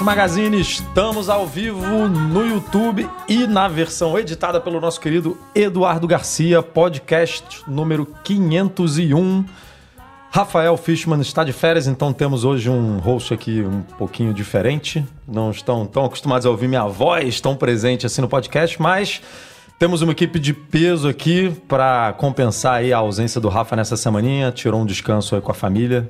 Magazine, estamos ao vivo no YouTube e na versão editada pelo nosso querido Eduardo Garcia, podcast número 501. Rafael Fishman está de férias, então temos hoje um host aqui um pouquinho diferente. Não estão tão acostumados a ouvir minha voz tão presente assim no podcast, mas temos uma equipe de peso aqui para compensar aí a ausência do Rafa nessa semaninha. Tirou um descanso aí com a família,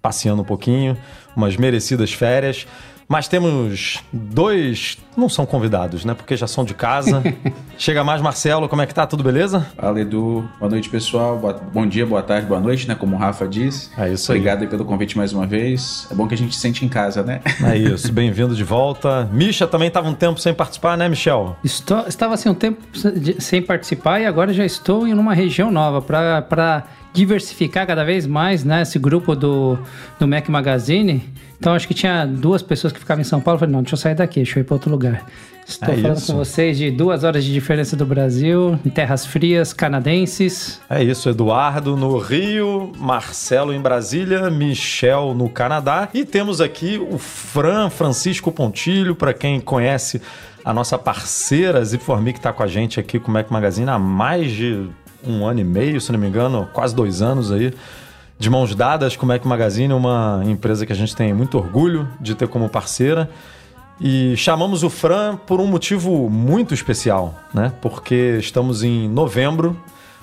passeando um pouquinho, umas merecidas férias. Mas temos dois, não são convidados, né? Porque já são de casa. Chega mais, Marcelo, como é que tá? Tudo beleza? Fala, Edu. Boa noite, pessoal. Boa- bom dia, boa tarde, boa noite, né? Como o Rafa disse. É isso aí. Obrigado aí pelo convite mais uma vez. É bom que a gente se sente em casa, né? É isso, bem-vindo de volta. Misha também estava um tempo sem participar, né, Michel? Estou, estava assim um tempo sem participar e agora já estou em uma região nova para diversificar cada vez mais né, esse grupo do, do Mac Magazine. Então acho que tinha duas pessoas que ficavam em São Paulo. Eu Falei, não, deixa eu sair daqui, deixa eu ir para outro lugar. Estou É falando isso. com vocês de duas horas de diferença do Brasil, em terras frias canadenses. É isso, Eduardo no Rio, Marcelo em Brasília, Michel no Canadá. E temos aqui o Fran Francisco Pontilho, para quem conhece a nossa parceira Zipformi, que está com a gente aqui com o Mac Magazine há mais de um ano e meio, se não me engano, quase dois anos aí. De mãos dadas com o Mac Magazine, uma empresa que a gente tem muito orgulho de ter como parceira. E chamamos o Fran por um motivo muito especial, né? Porque estamos em novembro.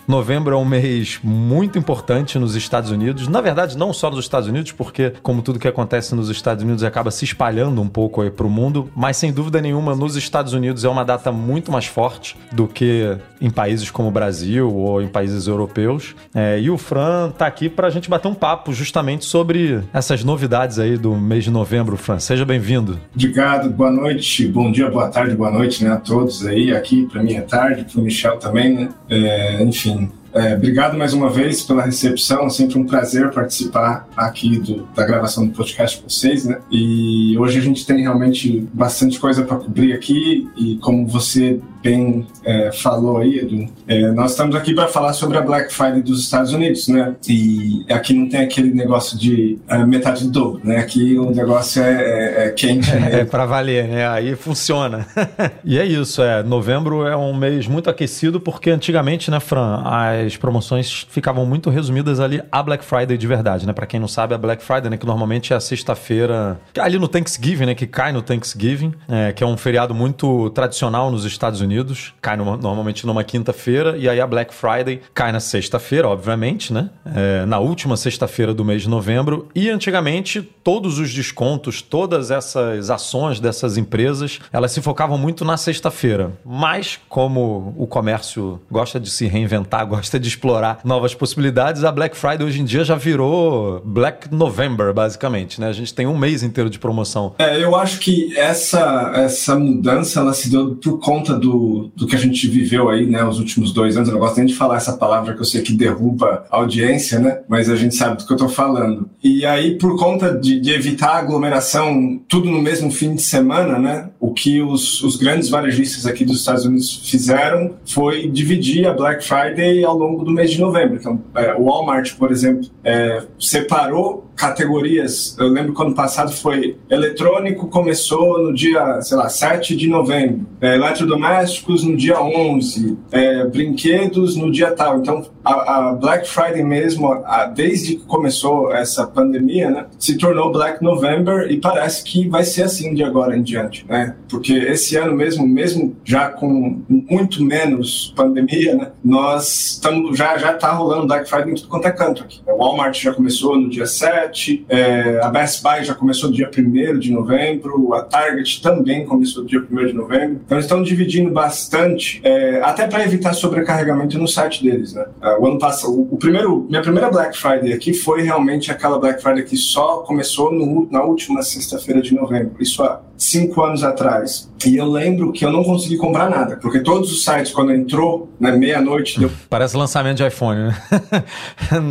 Novembro é um mês muito importante nos Estados Unidos. Na verdade, não só nos Estados Unidos, porque, como tudo que acontece nos Estados Unidos acaba se espalhando um pouco aí para o mundo, mas sem dúvida nenhuma, nos Estados Unidos é uma data muito mais forte do que em países como o Brasil ou em países europeus. É, e o Fran tá aqui para a gente bater um papo justamente sobre essas novidades aí do mês de novembro. Fran, seja bem-vindo. Obrigado, boa noite, bom dia, boa tarde, boa noite né, a todos aí. Aqui para mim é tarde, para o Michel também, né? É, enfim, é, obrigado mais uma vez pela recepção. É sempre um prazer participar aqui do- da gravação do podcast com vocês, né? E hoje a gente tem realmente bastante coisa para cobrir aqui. E como você bem é, falou aí, Edu, é, nós estamos aqui para falar sobre a Black Friday dos Estados Unidos, né? E aqui não tem aquele negócio de é, metade do dobro, né? Aqui o negócio é, é- é quente, né? É para valer, né? Aí funciona. e é isso, é. Novembro é um mês muito aquecido porque antigamente, né, Fran, as promoções ficavam muito resumidas ali a Black Friday de verdade, né? Para quem não sabe, a Black Friday, né, que normalmente é a sexta-feira, ali no Thanksgiving, né, que cai no Thanksgiving, é, que é um feriado muito tradicional nos Estados Unidos, cai numa- normalmente numa quinta-feira e aí a Black Friday cai na sexta-feira, obviamente, né? É, na última sexta-feira do mês de novembro e antigamente todos os descontos, todas essas ações dessas empresas, elas se focavam muito na sexta-feira. Mas como o comércio gosta de se reinventar, gosta de explorar novas possibilidades, a Black Friday hoje em dia já virou Black November, basicamente, né? A gente tem um mês inteiro de promoção. É, eu acho que essa, essa mudança ela se deu por conta do, do que a gente viveu aí, né, os últimos dois anos. Eu não gosto nem de falar essa palavra que eu sei que derruba a audiência, né? Mas a gente sabe do que eu tô falando. E aí, por conta de, de evitar aglomeração, tudo no mesmo fim de semana, né? O que os, os grandes varejistas aqui dos Estados Unidos fizeram foi dividir a Black Friday ao longo do mês de novembro. Então, é, o Walmart, por exemplo, é, separou categorias. Eu lembro que ano passado foi eletrônico, começou no dia, sei lá, 7 de novembro. É, eletrodoméstico eletrodomésticos no dia 11, é, brinquedos no dia tal. Então, a, a Black Friday mesmo, a, desde que começou essa pandemia, né, se tornou Black November e parece que vai ser assim de agora em diante, né? Porque esse ano mesmo, mesmo já com muito menos pandemia, né, nós estamos já já tá rolando Black Friday em tudo quanto é canto aqui. O Walmart já começou no dia 7, é, a Best Buy já começou no dia 1 de novembro, a Target também começou no dia 1 de novembro. Então eles estão dividindo bastante, é, até para evitar sobrecarregamento no site deles, né? É, o ano passado, o, primeiro, minha primeira Black Friday aqui foi realmente aquela Black Friday que só começou no, na última sexta-feira de novembro. Isso há cinco anos atrás. E eu lembro que eu não consegui comprar nada, porque todos os sites, quando entrou, na né, meia-noite. Deu... Parece lançamento de iPhone, né?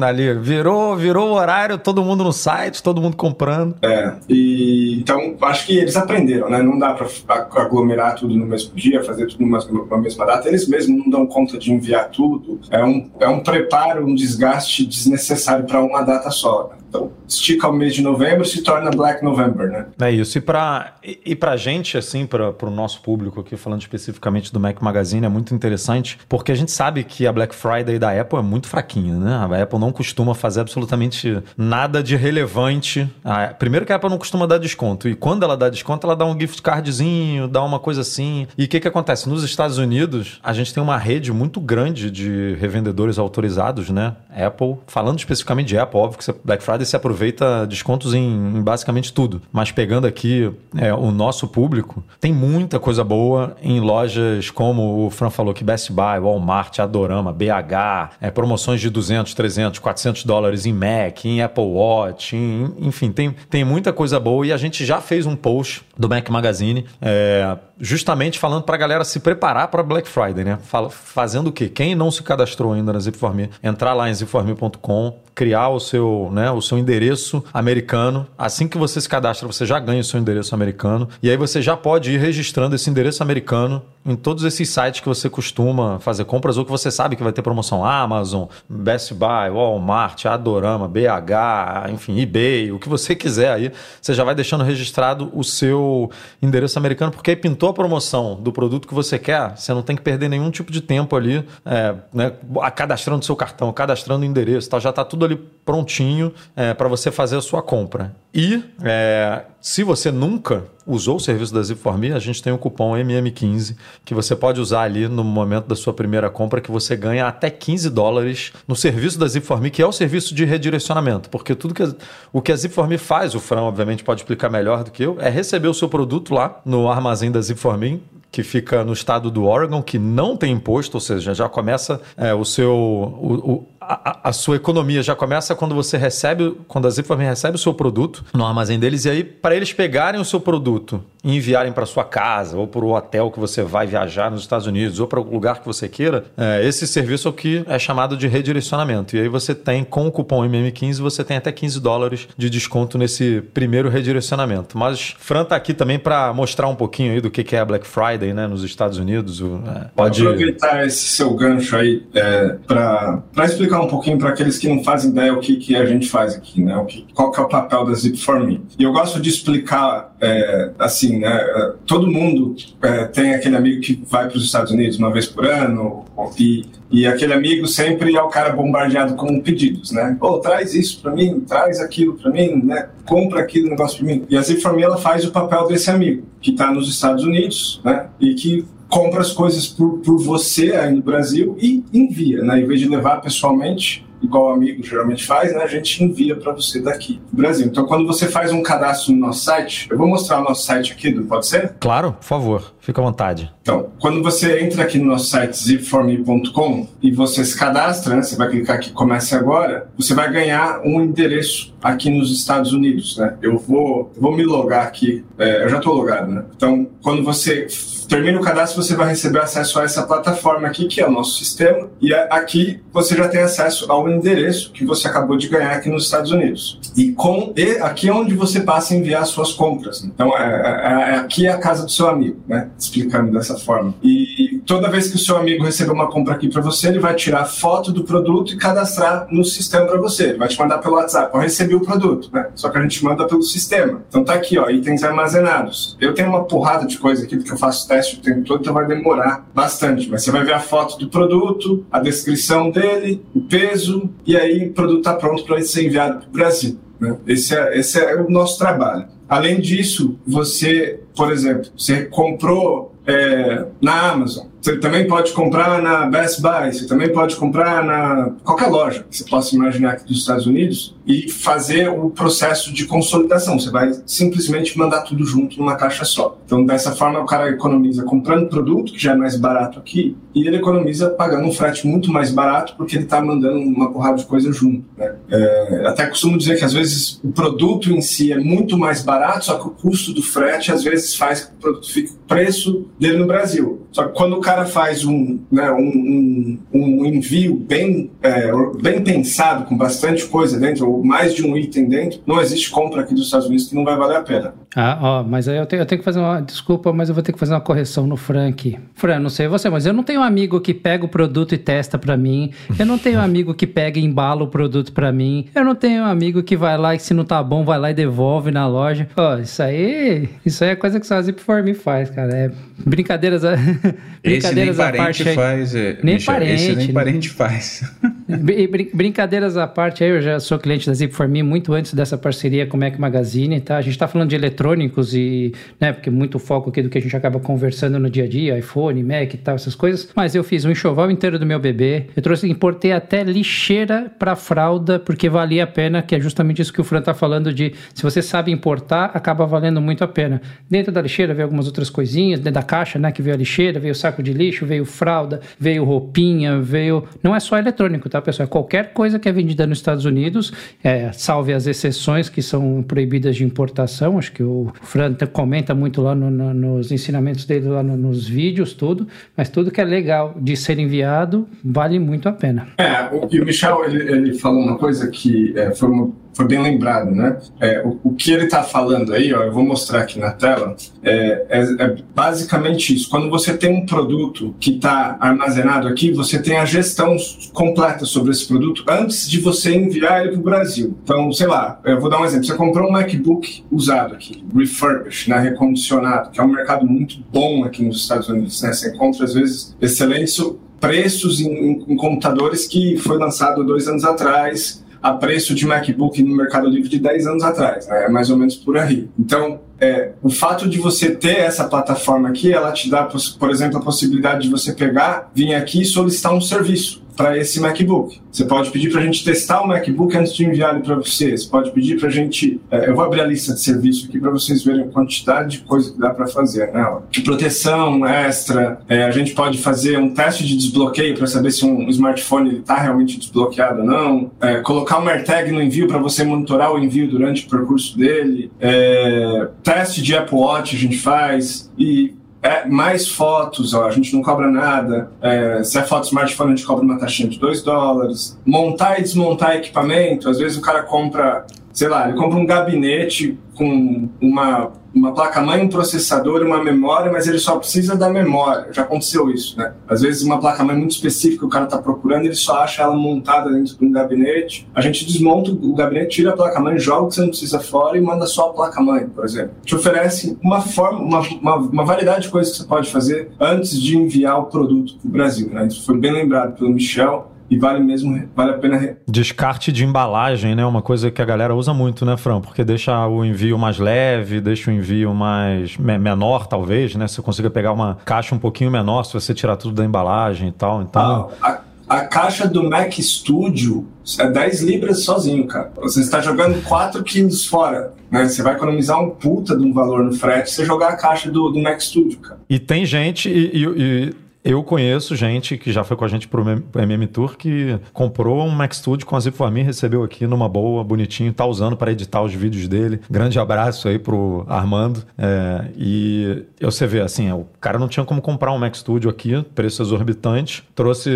Ali, virou, virou o horário, todo mundo no site, todo mundo comprando. É, e então acho que eles aprenderam, né? Não dá para aglomerar tudo no mesmo dia, fazer tudo numa, mesma data. Eles mesmos não dão conta de enviar tudo. É um, é um preparo, um desgaste desnecessário para uma data só. Né? Então, estica o mês de novembro se torna Black November, né? É isso. E para e, pra gente, assim, para o nosso público aqui, falando especificamente do Mac Magazine, é muito interessante, porque a gente sabe que a Black Friday da Apple é muito fraquinha, né? A Apple não costuma fazer absolutamente nada de relevante. Ah, primeiro que a Apple não costuma dar desconto. E quando ela dá desconto, ela dá um gift cardzinho, dá uma coisa assim. E o que, que acontece? Nos Estados Unidos, a gente tem uma rede muito grande de revendedores autorizados, né? Apple, falando especificamente de Apple, óbvio que Black Friday se aproveita descontos em, em basicamente tudo. Mas pegando aqui é, o nosso público, tem muita coisa boa em lojas como o Fran falou que Best Buy, Walmart, Adorama, BH, é, promoções de 200, 300, 400 dólares em Mac, em Apple Watch, em, enfim, tem, tem muita coisa boa e a gente já fez um post do Mac Magazine é, justamente falando para a galera se preparar para Black Friday, né? Fala, fazendo o quê? Quem não se cadastrou ainda na Zip4Me, entrar lá em zip4me.com, criar o seu, né, o seu endereço americano. Assim que você se cadastra, você já ganha o seu endereço americano. E aí você já pode ir registrando esse endereço americano em todos esses sites que você costuma fazer compras ou que você sabe que vai ter promoção Amazon, Best Buy, Walmart, Adorama, BH, enfim, eBay, o que você quiser aí, você já vai deixando registrado o seu endereço americano, porque aí pintou a promoção do produto que você quer, você não tem que perder nenhum tipo de tempo ali, é, né, cadastrando seu cartão, cadastrando o endereço, tá, já está tudo ali prontinho é, para você fazer a sua compra. E é, se você nunca usou o serviço da Zip4Me, a gente tem o um cupom MM15 que você pode usar ali no momento da sua primeira compra que você ganha até 15 dólares no serviço da Zip4Me, que é o serviço de redirecionamento. Porque tudo que o que a Zip4Me faz, o Fran obviamente pode explicar melhor do que eu, é receber o seu produto lá no armazém da Zip4Me que fica no estado do Oregon, que não tem imposto, ou seja, já começa é, o seu. O, o, a, sua economia já começa quando você recebe, quando a Zipfarm recebe o seu produto no armazém deles, e aí, para eles pegarem o seu produto enviarem para sua casa, ou para o hotel que você vai viajar nos Estados Unidos, ou para o lugar que você queira, é, esse serviço é o que é chamado de redirecionamento. E aí você tem, com o cupom MM15, você tem até 15 dólares de desconto nesse primeiro redirecionamento. Mas Fran tá aqui também para mostrar um pouquinho aí do que é a Black Friday né, nos Estados Unidos. É, pode aproveitar esse seu gancho aí é, para explicar um pouquinho para aqueles que não fazem ideia o que, que a gente faz aqui, né? O que, qual que é o papel da Zip for Me. E eu gosto de explicar é, assim, né? Todo mundo é, tem aquele amigo que vai para os Estados Unidos uma vez por ano e e aquele amigo sempre é o cara bombardeado com pedidos, né? Pô, oh, traz isso para mim, traz aquilo para mim, né? Compra aquele negócio para mim. E a Zipforme, ela faz o papel desse amigo, que está nos Estados Unidos, né? E que compra as coisas por, por você aí no Brasil e envia, né? Em vez de levar pessoalmente, igual o amigo geralmente faz, né? A gente envia para você daqui do Brasil. Então, quando você faz um cadastro no nosso site, eu vou mostrar o nosso site aqui, pode ser? Claro, por favor. Fica à vontade. Então, quando você entra aqui no nosso site zipforme.com e você se cadastra, né? Você vai clicar aqui Comece Agora, você vai ganhar um endereço aqui nos Estados Unidos, né? Eu vou, vou me logar aqui. É, eu já estou logado, né? Então, quando você termina o cadastro, você vai receber acesso a essa plataforma aqui, que é o nosso sistema, e aqui você já tem acesso ao endereço que você acabou de ganhar aqui nos Estados Unidos. E com e aqui é onde você passa a enviar suas compras. Então, é, é, é, aqui é a casa do seu amigo, né? Explicando dessa forma. E toda vez que o seu amigo receber uma compra aqui para você, ele vai tirar foto do produto e cadastrar no sistema para você. Ele vai te mandar pelo WhatsApp. Eu recebi o produto, né? Só que a gente manda pelo sistema. Então tá aqui, ó, itens armazenados. Eu tenho uma porrada de coisa aqui, porque eu faço teste o tempo todo, então vai demorar bastante. Mas você vai ver a foto do produto, a descrição dele, o peso, e aí o produto está pronto para ser enviado para o Brasil. Né? Esse, é, esse é o nosso trabalho. Além disso, você, por exemplo, você comprou é, na Amazon. Você também pode comprar na Best Buy, você também pode comprar na qualquer loja que você possa imaginar aqui dos Estados Unidos e fazer o processo de consolidação. Você vai simplesmente mandar tudo junto numa caixa só. Então, dessa forma, o cara economiza comprando produto, que já é mais barato aqui, e ele economiza pagando um frete muito mais barato porque ele está mandando uma porrada de coisa junto. Né? É, até costumo dizer que às vezes o produto em si é muito mais barato, só que o custo do frete às vezes faz que o produto fique preço dele no Brasil. Só que quando o cara faz um, né, um, um, um envio bem, é, bem pensado, com bastante coisa dentro, ou mais de um item dentro, não existe compra aqui dos Estados Unidos que não vai valer a pena. Ah, ó, mas aí eu tenho, eu tenho que fazer uma. Desculpa, mas eu vou ter que fazer uma correção no Frank. Fran, não sei você, mas eu não tenho um amigo que pega o produto e testa para mim. Eu não tenho um amigo que pega e embala o produto para mim. Eu não tenho um amigo que vai lá e se não tá bom, vai lá e devolve na loja. Ó, isso aí. Isso aí é coisa que só a Zip for Me faz, cara. É brincadeiras. A, brincadeiras à parte. Faz, é, nem Michel, parente. Esse nem parente faz. brincadeiras à parte aí, eu já sou cliente da Zip for Me muito antes dessa parceria com o Mac Magazine, tá? A gente tá falando de eletrônicos e, né, porque muito foco aqui do que a gente acaba conversando no dia a dia, iPhone, Mac e tal, essas coisas. Mas eu fiz um enxoval inteiro do meu bebê. Eu trouxe, importei até lixeira para fralda, porque valia a pena, que é justamente isso que o Fran tá falando de se você sabe importar, acaba valendo muito a pena. Dentro da lixeira veio algumas outras coisinhas, dentro da caixa, né, que veio a lixeira, veio o saco de lixo, veio fralda, veio roupinha, veio. Não é só eletrônico, tá, pessoal? É qualquer coisa que é vendida nos Estados Unidos, é, salve as exceções que são proibidas de importação, acho que o Fran comenta muito lá no, no, nos ensinamentos dele, lá no, nos vídeos, tudo, mas tudo que é legal de ser enviado vale muito a pena. É, e o Michel, ele, ele falou uma coisa que é, foi uma foi bem lembrado, né? É, o, o, que ele está falando aí, ó, eu vou mostrar aqui na tela, é, é, é basicamente isso. Quando você tem um produto que está armazenado aqui, você tem a gestão completa sobre esse produto antes de você enviar ele para o Brasil. Então, sei lá, eu vou dar um exemplo. Você comprou um MacBook usado aqui, refurbished, né, recondicionado, que é um mercado muito bom aqui nos Estados Unidos, né? Você encontra, às vezes, excelentes preços em, em, em computadores que foi lançado dois anos atrás, a preço de MacBook no Mercado Livre de 10 anos atrás, né? é mais ou menos por aí. Então, é, o fato de você ter essa plataforma aqui, ela te dá, por exemplo, a possibilidade de você pegar, vir aqui e solicitar um serviço para esse MacBook. Você pode pedir para a gente testar o MacBook antes de enviar ele para você. Você pode pedir para a gente. É, eu vou abrir a lista de serviço aqui para vocês verem a quantidade de coisa que dá para fazer. Né? De proteção extra, é, a gente pode fazer um teste de desbloqueio para saber se um smartphone está realmente desbloqueado ou não. É, colocar uma AirTag no envio para você monitorar o envio durante o percurso dele. É, teste de Apple Watch a gente faz. E é, mais fotos, ó, a gente não cobra nada. É, se é foto smartphone, a gente cobra uma taxinha de 2 dólares. Montar e desmontar equipamento, às vezes o cara compra, sei lá, ele compra um gabinete com uma uma placa-mãe, um processador uma memória, mas ele só precisa da memória. Já aconteceu isso, né? Às vezes uma placa-mãe muito específica o cara está procurando, ele só acha ela montada dentro de um gabinete. A gente desmonta o gabinete, tira a placa-mãe, joga o que você não precisa fora e manda só a placa-mãe, por exemplo. Te oferece uma forma, uma, uma, uma, variedade de coisas que você pode fazer antes de enviar o produto para o Brasil. Né? Isso foi bem lembrado pelo Michel e vale mesmo, vale a pena. Descarte de embalagem, né? Uma coisa que a galera usa muito, né, Fran? Porque deixa o envio mais leve, deixa o envio mais menor, talvez, né? Você consiga pegar uma caixa um pouquinho menor se você tirar tudo da embalagem e tal. Então. Ah, a, a caixa do Mac Studio é 10 libras sozinho, cara. Você está jogando 4 quilos fora. Né? Você vai economizar um puta de um valor no frete se você jogar a caixa do, do Mac Studio, cara. E tem gente, e, e, e eu conheço gente que já foi com a gente pro MM Tour que comprou um Mac Studio com a Zip recebeu aqui numa boa, bonitinho, tá usando para editar os vídeos dele. Grande abraço aí pro Armando. É, e você vê, assim, o cara não tinha como comprar um Mac Studio aqui, preço exorbitante. Trouxe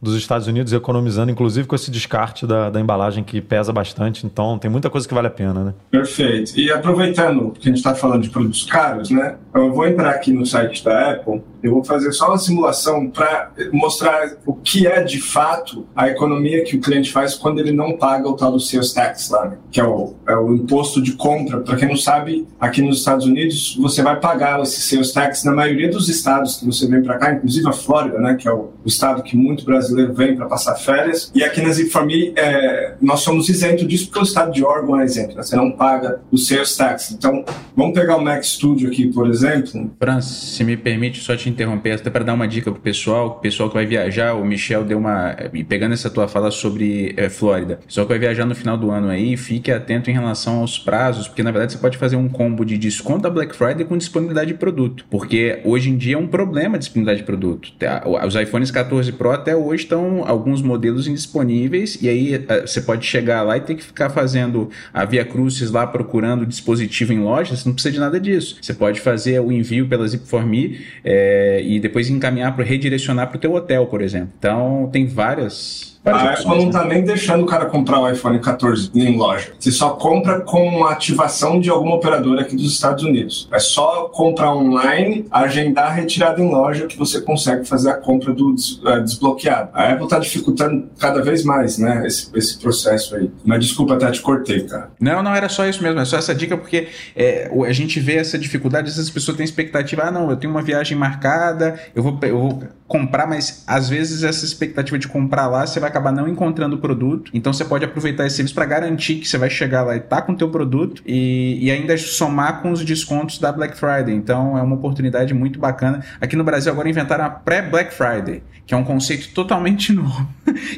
dos Estados Unidos economizando, inclusive com esse descarte da, da embalagem que pesa bastante. Então tem muita coisa que vale a pena, né? Perfeito. E aproveitando que a gente está falando de produtos caros, né? Eu vou entrar aqui no site da Apple, eu vou fazer só uma simulação para mostrar o que é de fato a economia que o cliente faz quando ele não paga o tal do sales tax lá, né? que é o, é o imposto de compra. Para quem não sabe, aqui nos Estados Unidos você vai pagar esse sales tax na maioria dos estados que você vem para cá, inclusive a Flórida, né? que é o, estado que muito brasileiro vem para passar férias. E aqui na Zip é, nós somos isentos disso porque o estado de Oregon é isento, né? você não paga o sales tax. Então, vamos pegar o Mac Studio aqui, por exemplo. Franz, se me permite só te interromper, até para dar uma dica pro pessoal, o pessoal que vai viajar, o Michel deu uma. Pegando essa tua fala sobre é, Flórida, o pessoal que vai viajar no final do ano aí, fique atento em relação aos prazos, porque na verdade você pode fazer um combo de desconto da Black Friday com disponibilidade de produto, porque hoje em dia é um problema a disponibilidade de produto. Tá, os iPhones 14 Pro até hoje estão alguns modelos indisponíveis, e aí eh, você pode chegar lá e ter que ficar fazendo a Via Crucis lá procurando dispositivo em loja, você não precisa de nada disso. Você pode fazer o envio pela Zip4Me é, e depois encaminhar para redirecionar para o teu hotel, por exemplo. Então tem várias a Apple não está nem deixando o cara comprar o iPhone 14 em loja. Você só compra com a ativação de alguma operadora aqui dos Estados Unidos. É só comprar online, agendar a retirada em loja que você consegue fazer a compra do uh, desbloqueado. A Apple está dificultando cada vez mais, né, esse, esse processo aí. Mas desculpa, até te cortei, cara. Não, não era só isso mesmo. É só essa dica porque é, a gente vê essa dificuldade. Essas pessoas têm expectativa. Ah, não, eu tenho uma viagem marcada, eu vou, eu vou comprar, mas às vezes essa expectativa de comprar lá você vai acabar não encontrando o produto. Então você pode aproveitar esse serviço para garantir que você vai chegar lá e tá com o teu produto e, e ainda somar com os descontos da Black Friday. Então é uma oportunidade muito bacana. Aqui no Brasil agora inventaram a pré-Black Friday, que é um conceito totalmente novo.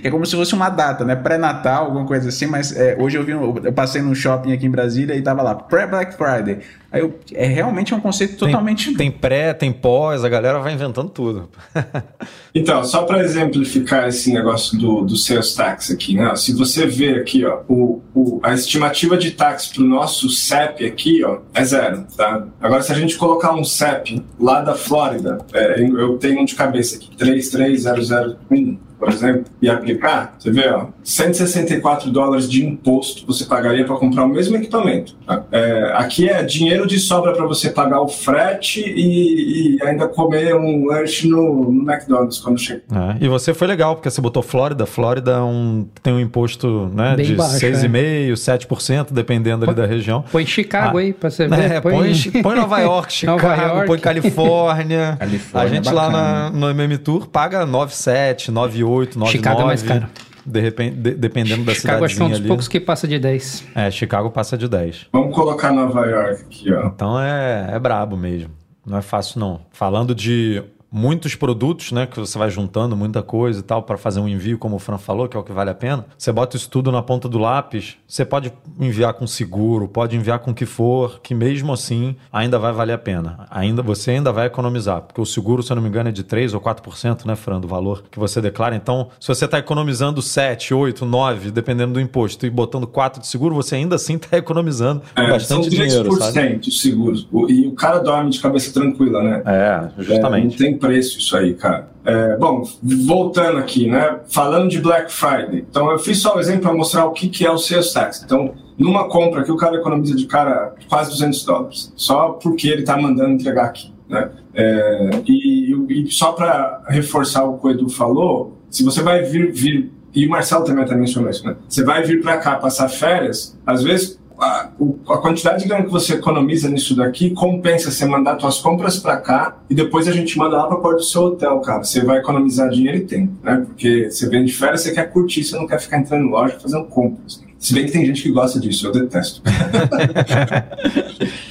é como se fosse uma data, né? Pré-natal, alguma coisa assim, mas é, hoje eu vi, eu passei no shopping aqui em Brasília e tava lá, pré-Black Friday. Aí eu, é realmente um conceito totalmente. Tem, tem pré, tem pós, a galera vai inventando tudo. então, só para exemplificar esse negócio do, do sales tax aqui, né? Se você vê aqui, ó, o, o, a estimativa de taxa para o nosso CEP aqui, ó, é zero, tá? Agora, se a gente colocar um CEP lá da Flórida, é, eu tenho um de cabeça aqui, 33001 por exemplo, e aplicar, você vê, ó, 164 dólares de imposto você pagaria para comprar o mesmo equipamento. Tá? É, aqui é dinheiro de sobra para você pagar o frete e, e, ainda comer um lanche no, no McDonald's quando chega. É, e você foi legal, porque você botou Flórida. Flórida é um, tem um imposto né, de 6,5%, é. 7%, dependendo ali da região. Põe Chicago ah, aí para você ver. É, põe... Põe, põe Nova York, Chicago, Nova York. põe Califórnia. Califórnia. A gente lá na, no MM Tour paga 9,7, 9,8. 8, 9, Chicago 9, é mais caro. De repente, de, dependendo da cidade. Chicago acho que é um dos ali. poucos que passa de 10. É, Chicago passa de 10. Vamos colocar Nova York aqui, ó. Então é, é brabo mesmo. Não é fácil, não. Falando de muitos produtos, né, que você vai juntando muita coisa e tal para fazer um envio, como o Fran falou, que é o que vale a pena. Você bota isso tudo na ponta do lápis, você pode enviar com seguro, pode enviar com o que for, que mesmo assim ainda vai valer a pena. Ainda você ainda vai economizar, porque o seguro, se eu não me engano, é de 3 ou 4%, né, Fran, do valor que você declara. Então, se você está economizando 7, 8, 9, dependendo do imposto, e botando 4 de seguro, você ainda assim está economizando é, bastante são 3% dinheiro, sabe? de seguros. E o cara dorme de cabeça tranquila, né? É, justamente. É, não tem preço isso aí, cara. É, bom, voltando aqui, né? Falando de Black Friday. Então, eu fiz só um exemplo para mostrar o que, que é o sales tax. Então, numa compra que o cara economiza de cara quase 200 dólares, só porque ele está mandando entregar aqui, né? É, e, e, só para reforçar o que o Edu falou, se você vai vir, vir e o Marcelo também até mencionou isso, né? Você vai vir para cá passar férias, às vezes a, a, quantidade de grana que você economiza nisso daqui compensa você mandar suas compras para cá e depois a gente manda lá para porta do seu hotel, cara. Você vai economizar dinheiro e tempo, né? Porque você vem de férias, você quer curtir, você não quer ficar entrando em loja fazendo compras. Se bem que tem gente que gosta disso, eu detesto.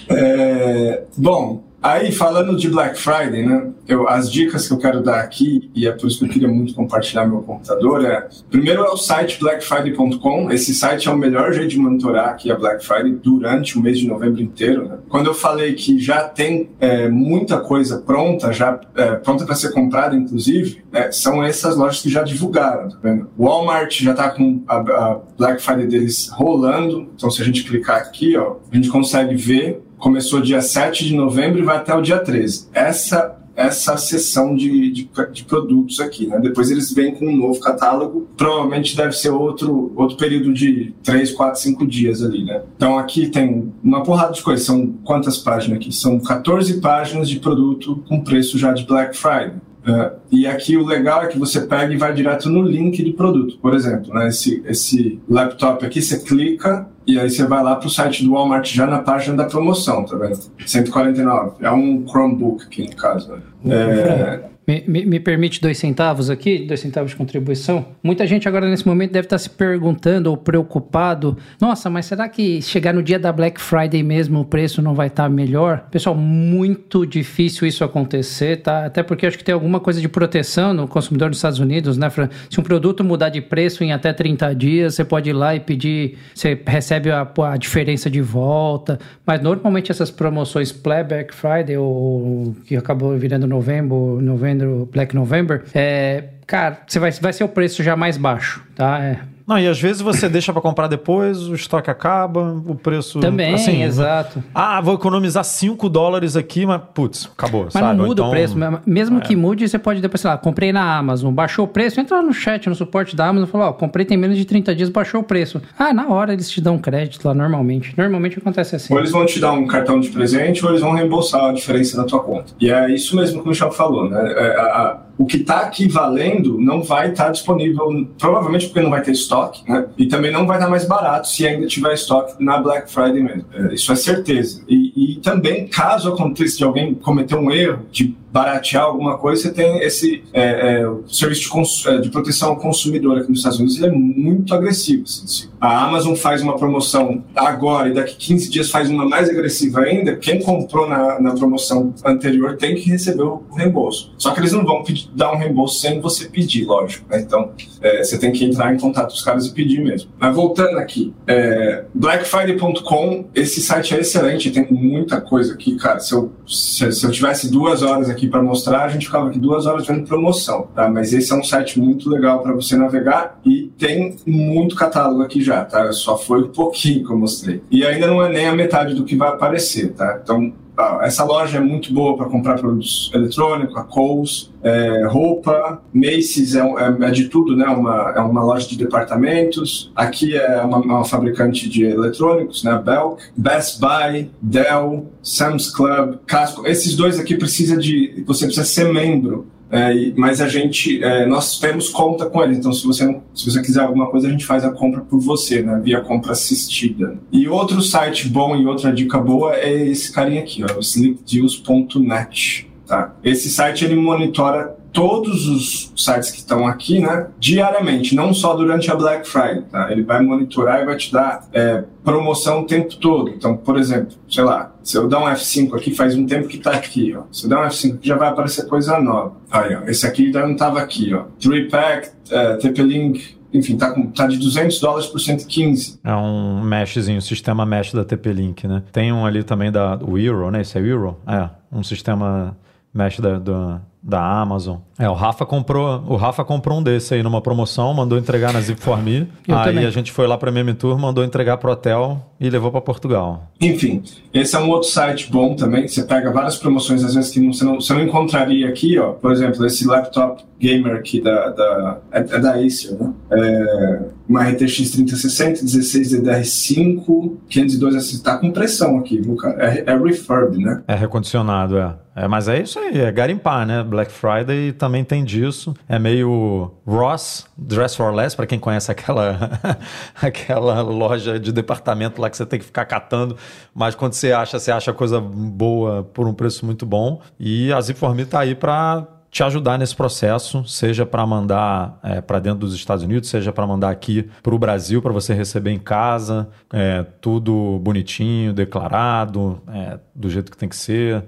é, bom, Aí, falando de Black Friday, né? Eu, as dicas que eu quero dar aqui, e é por isso que eu queria muito compartilhar meu computador, é... Primeiro é o site blackfriday.com. Esse site é o melhor jeito de monitorar aqui a Black Friday durante o mês de novembro inteiro. Né? Quando eu falei que já tem é, muita coisa pronta, já é, pronta para ser comprada, inclusive, é, são essas lojas que já divulgaram, tá vendo? Walmart já está com a, a Black Friday deles rolando. Então, se a gente clicar aqui, ó, a gente consegue ver começou dia 7 de novembro e vai até o dia 13. Essa essa sessão de, de, de, produtos aqui. Né? Depois eles vêm com um novo catálogo, provavelmente deve ser outro, outro período de 3, 4, 5 dias ali. Né? Então aqui tem uma porrada de coisas. São quantas páginas aqui? São 14 páginas de produto com preço já de Black Friday. Uh, e aqui o legal é que você pega e vai direto no link do produto. Por exemplo, né, esse, esse laptop aqui, você clica e aí você vai lá para o site do Walmart já na página da promoção, tá vendo? 149. É um Chromebook aqui no caso. Né? É, me, me, me, permite dois centavos aqui, dois centavos de contribuição. Muita gente agora nesse momento deve estar se perguntando ou preocupado: nossa, mas será que chegar no dia da Black Friday mesmo o preço não vai estar melhor? Pessoal, muito difícil isso acontecer, tá? Até porque acho que tem alguma coisa de proteção no consumidor dos Estados Unidos, né, Fran? Se um produto mudar de preço em até 30 dias, você pode ir lá e pedir, você recebe a, a diferença de volta. Mas normalmente essas promoções Black Friday ou que acabou virando novembro, novembro November, Black November, é, cara, você vai, vai ser o preço já mais baixo, tá? É, não, e às vezes você deixa para comprar depois, o estoque acaba, o preço. Também, assim, exato. Ah, vou economizar 5 dólares aqui, mas putz, acabou. Mas sabe? não muda então, o preço. Mesmo é. que mude, você pode depois, sei lá, comprei na Amazon, baixou o preço, entra lá no chat, no suporte da Amazon e fala: Ó, comprei tem menos de 30 dias, baixou o preço. Ah, na hora eles te dão crédito lá normalmente. Normalmente acontece assim. Ou eles vão te dar um cartão de presente, ou eles vão reembolsar a diferença na tua conta. E é isso mesmo que o Michel falou, né? É, a, a, o que está aqui valendo não vai estar tá disponível, provavelmente porque não vai ter estoque, né? E também não vai estar mais barato se ainda tiver estoque na Black Friday mesmo. É, isso é certeza. E, e também, caso aconteça de alguém cometer um erro de baratear alguma coisa, você tem esse é, é, serviço de, é, de, proteção ao consumidor aqui nos Estados Unidos, ele é muito agressivo. Assim. A Amazon faz uma promoção agora e daqui 15 dias faz uma mais agressiva ainda, quem comprou na, na promoção anterior tem que receber o reembolso. Só que eles não vão pedir, dar um reembolso sem você pedir, lógico. Né? Então, é, você tem que entrar em contato com os caras e pedir mesmo. Mas voltando aqui, é, blackfriday.com, esse site é excelente, tem muita coisa aqui, cara. Se eu, se, se eu tivesse duas horas aqui aqui para mostrar, a gente ficava aqui duas horas vendo promoção, tá? Mas esse é um site muito legal para você navegar e tem muito catálogo aqui já, tá? Só foi um pouquinho que eu mostrei. E ainda não é nem a metade do que vai aparecer, tá? Então, essa loja é muito boa para comprar produtos eletrônicos, a Kohl's, é, roupa, Macy's é, é, é, de tudo, né? Uma, é uma loja de departamentos. Aqui é uma, uma fabricante de eletrônicos, né? Belk, Best Buy, Dell, Sam's Club, Casco. Esses dois aqui precisa de, você precisa ser membro é, mas a gente, é, nós temos conta com eles. Então, se você, não, se você quiser alguma coisa, a gente faz a compra por você, né? Via compra assistida. E outro site bom e outra dica boa é esse carinha aqui, ó, sleepdeals.net. Tá? Esse site ele monitora todos os sites que estão aqui, né, diariamente, não só durante a Black Friday, tá? Ele vai monitorar e vai te dar é, promoção o tempo todo. Então, por exemplo, sei lá, se eu dar um F5 aqui, faz um tempo que está aqui, ó. Se eu dar um F5 aqui, já vai aparecer coisa nova. Aí, ó, esse aqui já não estava aqui, ó. 3-pack, é, TP-Link, enfim, tá, com, tá de 200 dólares por 115. É um meshzinho, sistema mesh da TP-Link, né? Tem um ali também da o Euro, né? Esse é Euro? É, um sistema mesh da, da, da Amazon. É, o Rafa comprou, o Rafa comprou um desse aí numa promoção, mandou entregar na Zip for Me. aí também. a gente foi lá para Meme Tour, mandou entregar pro hotel e levou para Portugal. Enfim, esse é um outro site bom também. Você pega várias promoções às vezes que você não, você não encontraria aqui, ó. Por exemplo, esse laptop gamer aqui da, da é, é da Acer, né? É, uma RTX 3060, 16 DDR5, 512 SSD. Tá com pressão aqui, viu, cara? É, é refurb, né? É recondicionado, é. É, mas é isso aí, é garimpar, né? Black Friday também tem disso. É meio Ross, Dress for Less, para quem conhece aquela, aquela loja de departamento lá que você tem que ficar catando. Mas quando você acha, você acha coisa boa por um preço muito bom. E a Zipforme tá aí para te ajudar nesse processo, seja para mandar é, para dentro dos Estados Unidos, seja para mandar aqui para o Brasil para você receber em casa, é, tudo bonitinho, declarado, é, do jeito que tem que ser.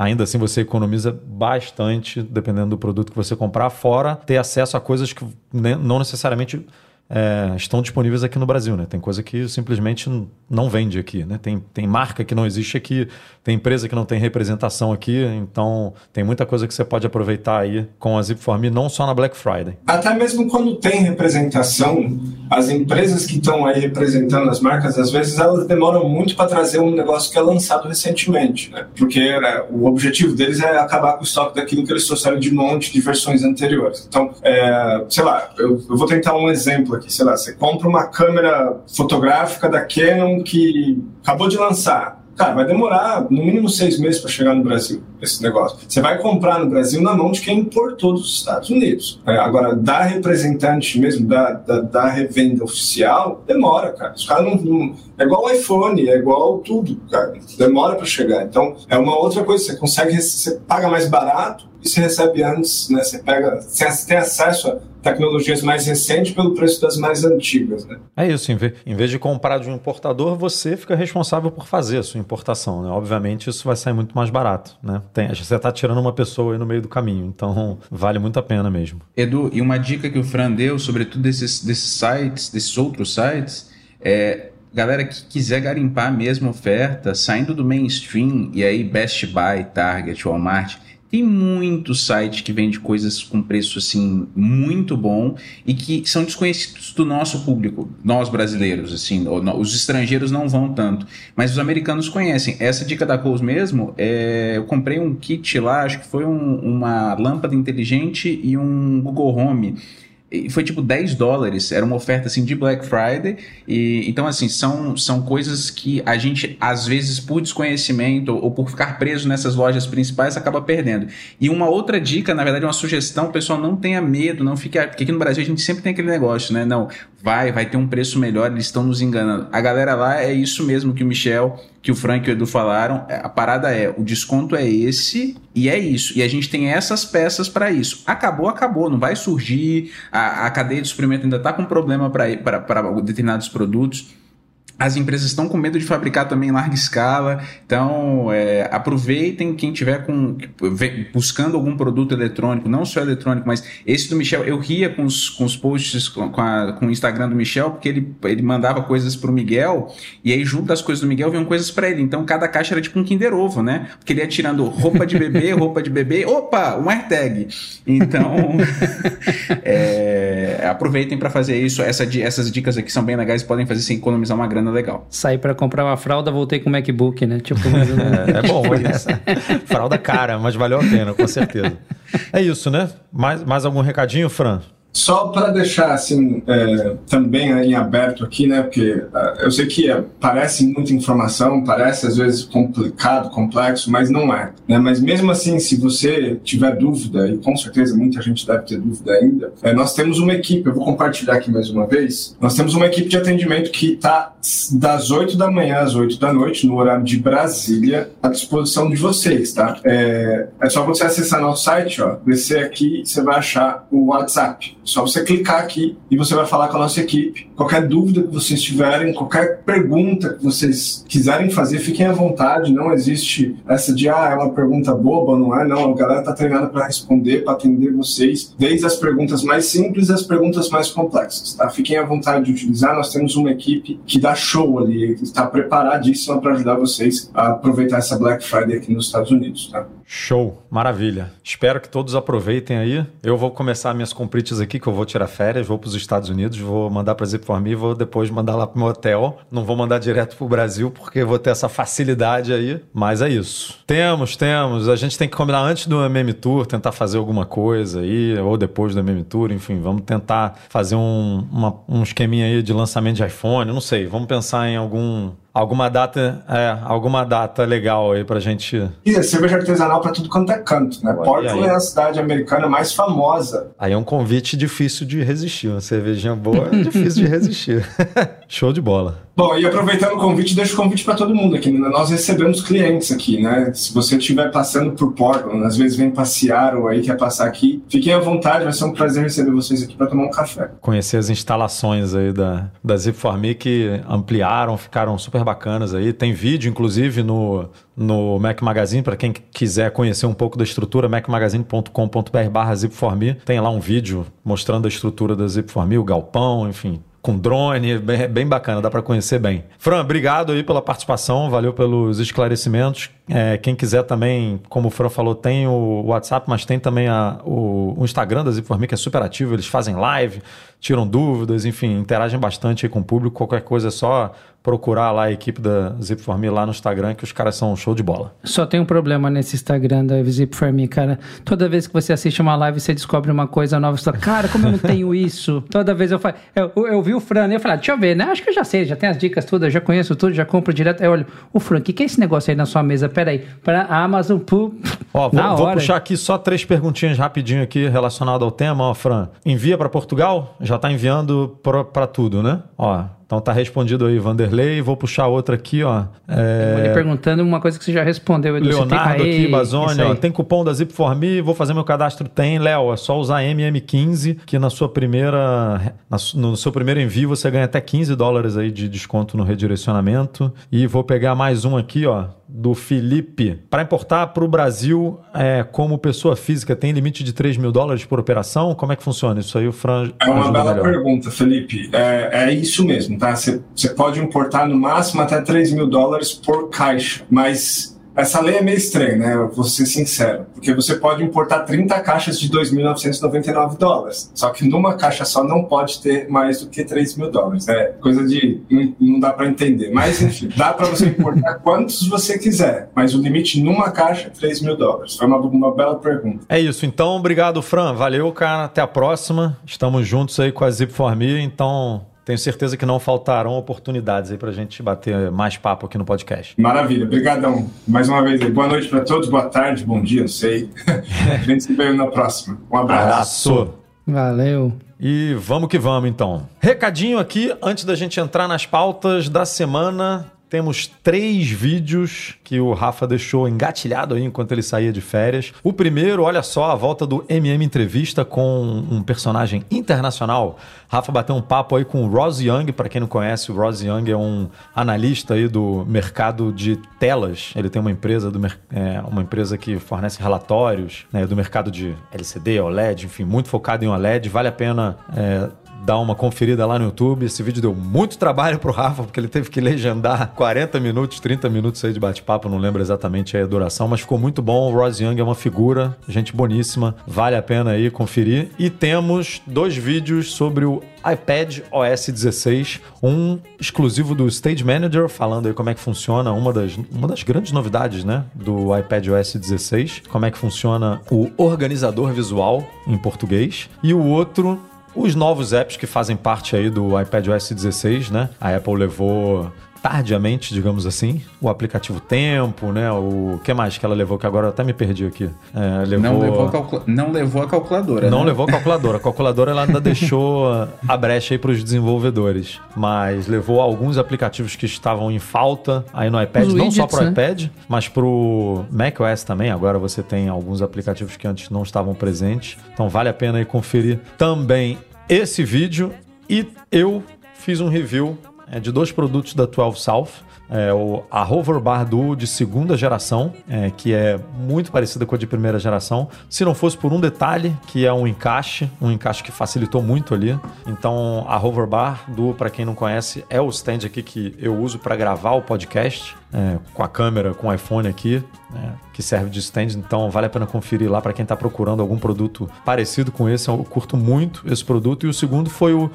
Ainda assim você economiza bastante dependendo do produto que você comprar, fora ter acesso a coisas que não necessariamente é, estão disponíveis aqui no Brasil, né? Tem coisa que simplesmente não vende aqui, né? Tem, tem marca que não existe aqui, tem empresa que não tem representação aqui, então tem muita coisa que você pode aproveitar aí com a Zip4Me, não só na Black Friday. Até mesmo quando tem representação, as empresas que estão aí representando as marcas, às vezes elas demoram muito para trazer um negócio que é lançado recentemente, né? Porque né, o objetivo deles é acabar com o estoque daquilo que eles trouxeram de monte de versões anteriores. Então, é, sei lá, eu, eu vou tentar um exemplo aqui, sei lá, você compra uma câmera fotográfica da Canon que acabou de lançar. Cara, vai demorar no mínimo seis meses para chegar no Brasil, esse negócio. Você vai comprar no Brasil na mão de quem importou dos Estados Unidos. É, agora, da representante mesmo, da, da, da, revenda oficial, demora, cara. Os caras não, não, É igual o iPhone, é igual tudo, cara. Demora para chegar. Então, é uma outra coisa. Você consegue, você paga mais barato e você recebe antes, né? Você pega, você tem acesso tecnologias mais recentes pelo preço das mais antigas. Né? É isso, em vez, em vez de comprar de um importador, você fica responsável por fazer a sua importação. Né? Obviamente, isso vai sair muito mais barato. Né? Tem, você está tirando uma pessoa aí no meio do caminho, então vale muito a pena mesmo. Edu, e uma dica que o Fran deu, sobretudo desses, desses sites, desses outros sites, é galera que quiser garimpar a mesma oferta, saindo do mainstream, e aí Best Buy, Target, Walmart tem muito site que vende coisas com preço assim muito bom e que são desconhecidos do nosso público, nós brasileiros, assim, os estrangeiros não vão tanto, mas os americanos conhecem. Essa dica da Coles mesmo, é, eu comprei um kit lá, acho que foi um, uma lâmpada inteligente e um Google Home e foi tipo 10 dólares, era uma oferta assim de Black Friday. E então assim, são, são coisas que a gente às vezes por desconhecimento ou por ficar preso nessas lojas principais acaba perdendo. E uma outra dica, na verdade, uma sugestão, pessoal não tenha medo, não fique, porque aqui no Brasil a gente sempre tem aquele negócio, né? Não, vai, vai ter um preço melhor, eles estão nos enganando. A galera lá é isso mesmo que o Michel, que o Frank e o Edu falaram. É, a parada é, o desconto é esse e é isso. E a gente tem essas peças para isso. Acabou, acabou, não vai surgir. A, a cadeia de suprimento ainda está com problema para determinados produtos as empresas estão com medo de fabricar também em larga escala, então é, aproveitem quem tiver com, buscando algum produto eletrônico, não só eletrônico, mas esse do Michel, eu ria com os, com os posts com, a, com o Instagram do Michel, porque ele, ele mandava coisas para o Miguel, e aí junto das coisas do Miguel vinham coisas para ele, então cada caixa era tipo um Kinder Ovo, né? Porque ele ia tirando roupa de bebê, roupa de bebê, opa, um AirTag. Então, é, aproveitem para fazer isso, Essa, essas dicas aqui são bem legais, podem fazer sem economizar uma grana legal. Saí para comprar uma fralda, voltei com o MacBook, né? Tipo, é, é bom, é. fralda cara, mas valeu a pena, com certeza. É isso, né? Mais, mais algum recadinho, Fran? Só para deixar assim é, também em aberto aqui, né? Porque é, eu sei que é, parece muita informação, parece às vezes complicado, complexo, mas não é. Né? Mas mesmo assim, se você tiver dúvida e com certeza muita gente deve ter dúvida ainda, é, nós temos uma equipe. Eu vou compartilhar aqui mais uma vez. Nós temos uma equipe de atendimento que está das 8 da manhã às 8 da noite no horário de Brasília à disposição de vocês, tá? É, é só você acessar nosso site, ó, descer aqui, você vai achar o WhatsApp. Só você clicar aqui e você vai falar com a nossa equipe. Qualquer dúvida que vocês tiverem, qualquer pergunta que vocês quiserem fazer, fiquem à vontade. Não existe essa de, ah, é uma pergunta boba, não é? Não, a galera está treinada para responder, para atender vocês, desde as perguntas mais simples às perguntas mais complexas, tá? Fiquem à vontade de utilizar. Nós temos uma equipe que dá show ali, está preparadíssima para ajudar vocês a aproveitar essa Black Friday aqui nos Estados Unidos, tá? Show, maravilha. Espero que todos aproveitem aí. Eu vou começar minhas comprites aqui, que eu vou tirar férias, vou para os Estados Unidos, vou mandar para Zip for Me, vou depois mandar lá para o meu hotel. Não vou mandar direto para o Brasil, porque vou ter essa facilidade aí. Mas é isso. Temos, temos. A gente tem que combinar antes do MM Tour, tentar fazer alguma coisa aí, ou depois do MM Tour, enfim, vamos tentar fazer um, uma, um esqueminha aí de lançamento de iPhone, não sei. Vamos pensar em algum Alguma data, é, alguma data legal aí pra gente. E a cerveja artesanal pra tudo quanto é canto, né? Portland é a cidade americana mais famosa. Aí é um convite difícil de resistir. Uma cervejinha boa é difícil de resistir. Show de bola. Bom, e aproveitando o convite, deixo o convite para todo mundo aqui. Né? Nós recebemos clientes aqui, né? Se você estiver passando por Portland, às vezes vem passear ou aí quer passar aqui, fiquem à vontade, vai ser um prazer receber vocês aqui para tomar um café. Conhecer as instalações aí da, da Zip4Me que ampliaram, ficaram super bacanas aí. Tem vídeo, inclusive, no, no Mac Magazine, para quem quiser conhecer um pouco da estrutura, macmagazine.com.br barra zip4me. Tem lá um vídeo mostrando a estrutura da Zip4me, o galpão, enfim, com drone, bem, bem bacana, dá para conhecer bem. Fran, obrigado aí pela participação, valeu pelos esclarecimentos. É, quem quiser também, como o Fran falou, tem o WhatsApp, mas tem também a, o, o, Instagram da Zip4Me, que é super ativo, eles fazem live, tiram dúvidas, enfim, interagem bastante com o público, qualquer coisa é só procurar lá a equipe da Zip4Me lá no Instagram, que os caras são show de bola. Só tem um problema nesse Instagram da Zip4Me, cara. Toda vez que você assiste uma live, você descobre uma coisa nova. Você fala, cara, como eu não tenho isso? Toda vez eu falo, eu, eu vi o Fran e eu falei, ah, deixa eu ver, né? Acho que eu já sei, já tem as dicas todas, já conheço tudo, já compro direto. Aí eu olho, o Fran, o que, que é esse negócio aí na sua mesa? Peraí, para a Amazon, pu, Ó, vou, vou puxar aqui só três perguntinhas rapidinho aqui relacionado ao tema, ó, Fran. Envia para Portugal? Já tá enviando para tudo, né? Ó, então tá respondido aí, Vanderlei. Vou puxar outra aqui, ó. É... Ele perguntando uma coisa que você já respondeu. Edu. Leonardo aqui, Bazônia, ó. Tem cupom da Zip4Me, vou fazer meu cadastro. Tem, Léo. É só usar MM15, que na sua primeira. no seu primeiro envio você ganha até 15 dólares aí de desconto no redirecionamento. E vou pegar mais um aqui, ó do Felipe. Para importar para o Brasil é, como pessoa física, tem limite de 3 mil dólares por operação? Como é que funciona isso aí? O Fran É uma bela melhor. pergunta, Felipe. É, é isso mesmo, tá? Você pode importar no máximo até 3 mil dólares por caixa, mas essa lei é meio estranha, né? vou ser sincero. Porque você pode importar 30 caixas de 2.999 dólares. Só que numa caixa só não pode ter mais do que 3 mil dólares. É coisa de. Não, dá para entender. Mas, enfim, dá para você importar quantos você quiser. Mas o limite numa caixa é 3 mil dólares. Foi uma, uma bela pergunta. É isso. Então, obrigado, Fran. Valeu, cara. Até a próxima. Estamos juntos aí com a Zip4Me. Então, tenho certeza que não faltarão oportunidades aí para a gente bater mais papo aqui no podcast. Maravilha, obrigadão. Mais uma vez, boa noite para todos, boa tarde, bom dia, não sei. a gente se vê na próxima. Um abraço. abraço. Valeu. E vamos que vamos então. Recadinho aqui antes da gente entrar nas pautas da semana. Temos três vídeos que o Rafa deixou engatilhado aí enquanto ele saía de férias. O primeiro, olha só, a volta do MM Entrevista com um personagem internacional. Rafa bateu um papo aí com o Ross Young, para quem não conhece, o Ross Young é um analista aí do mercado de telas. Ele tem uma empresa, do, é, uma empresa que fornece relatórios né, do mercado de LCD, OLED, enfim, muito focado em OLED. Vale a pena é, dá uma conferida lá no YouTube. Esse vídeo deu muito trabalho pro Rafa, porque ele teve que legendar 40 minutos, 30 minutos aí de bate-papo, não lembro exatamente a duração, mas ficou muito bom. O Ross Young é uma figura, gente boníssima, vale a pena aí conferir. E temos dois vídeos sobre o iPad OS 16, um exclusivo do Stage Manager, falando aí como é que funciona, uma das, uma das grandes novidades, né, do iPad OS 16, como é que funciona o organizador visual em português, e o outro os novos apps que fazem parte aí do iPadOS 16, né? A Apple levou tardiamente, digamos assim, o aplicativo Tempo, né? O que mais que ela levou? Que agora eu até me perdi aqui. É, levou... Não, levou a calcula... não levou a calculadora. Não né? levou a calculadora. A calculadora ela ainda deixou a brecha aí para os desenvolvedores, mas levou alguns aplicativos que estavam em falta aí no iPad, os não widgets, só para o né? iPad, mas para o macOS também. Agora você tem alguns aplicativos que antes não estavam presentes, então vale a pena aí conferir também esse vídeo e eu fiz um review é de dois produtos da 12 South. É o, a Hoverbar Duo de segunda geração, é, que é muito parecida com a de primeira geração. Se não fosse por um detalhe, que é um encaixe, um encaixe que facilitou muito ali. Então, a Hoverbar Duo, para quem não conhece, é o stand aqui que eu uso para gravar o podcast, é, com a câmera, com o iPhone aqui, é, que serve de stand. Então, vale a pena conferir lá para quem está procurando algum produto parecido com esse. Eu curto muito esse produto. E o segundo foi o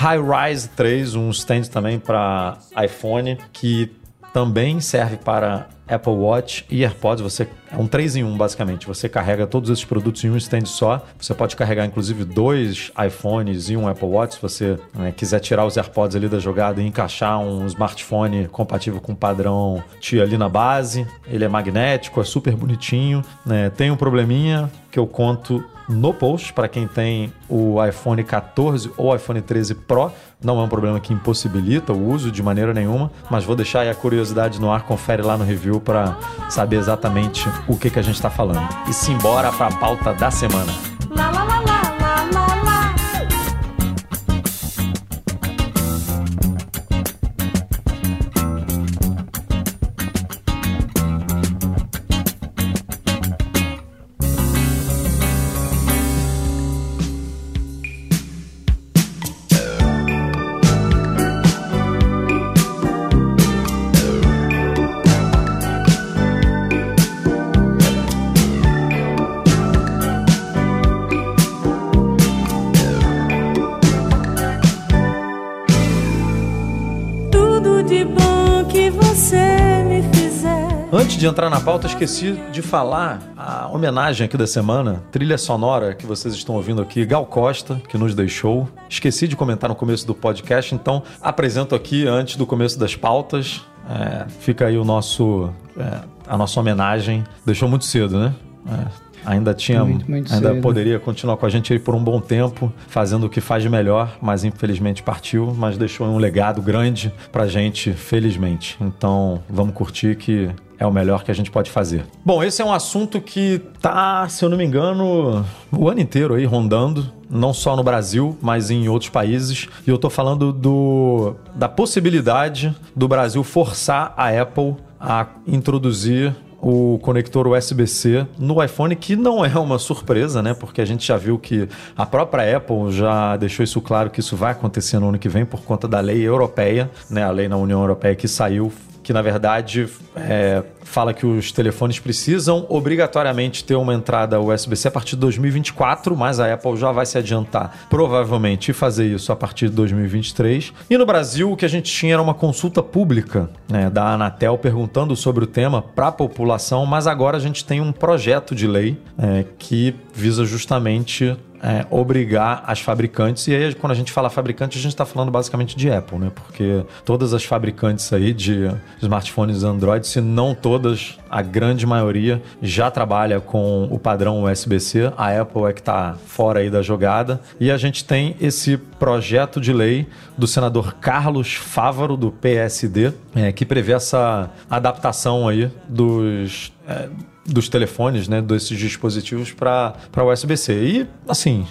High-Rise 3, um stand também para iPhone, que também serve para Apple Watch e AirPods. Você é um 3 em 1 basicamente. Você carrega todos esses produtos em um stand só. Você pode carregar inclusive dois iPhones e um Apple Watch se você né, quiser tirar os AirPods ali da jogada e encaixar um smartphone compatível com o padrão TI ali na base. Ele é magnético, é super bonitinho. Né? Tem um probleminha que eu conto no post para quem tem o iPhone 14 ou iPhone 13 Pro. Não é um problema que impossibilita o uso de maneira nenhuma, mas vou deixar aí a curiosidade no ar, confere lá no review para saber exatamente o que, que a gente está falando. E simbora para a pauta da semana. Entrar na pauta, esqueci de falar a homenagem aqui da semana, trilha sonora que vocês estão ouvindo aqui, Gal Costa, que nos deixou. Esqueci de comentar no começo do podcast, então apresento aqui antes do começo das pautas. É, fica aí o nosso, é, a nossa homenagem. Deixou muito cedo, né? É. Ainda tinha, muito, muito ainda cedo. poderia continuar com a gente por um bom tempo, fazendo o que faz de melhor, mas infelizmente partiu, mas deixou um legado grande pra gente, felizmente. Então, vamos curtir que é o melhor que a gente pode fazer. Bom, esse é um assunto que tá, se eu não me engano, o ano inteiro aí rondando, não só no Brasil, mas em outros países. E eu tô falando do da possibilidade do Brasil forçar a Apple a introduzir o conector USB-C no iPhone, que não é uma surpresa, né? Porque a gente já viu que a própria Apple já deixou isso claro que isso vai acontecer no ano que vem por conta da lei europeia, né? A lei na União Europeia que saiu que na verdade é, fala que os telefones precisam obrigatoriamente ter uma entrada USB-C a partir de 2024, mas a Apple já vai se adiantar provavelmente fazer isso a partir de 2023. E no Brasil o que a gente tinha era uma consulta pública né, da Anatel perguntando sobre o tema para a população, mas agora a gente tem um projeto de lei é, que visa justamente é, obrigar as fabricantes, e aí quando a gente fala fabricante, a gente está falando basicamente de Apple, né? Porque todas as fabricantes aí de smartphones Android, se não todas, a grande maioria já trabalha com o padrão USB-C. A Apple é que está fora aí da jogada. E a gente tem esse projeto de lei do senador Carlos Fávaro, do PSD, é, que prevê essa adaptação aí dos. Dos telefones, né, desses dispositivos para USB-C. E, assim,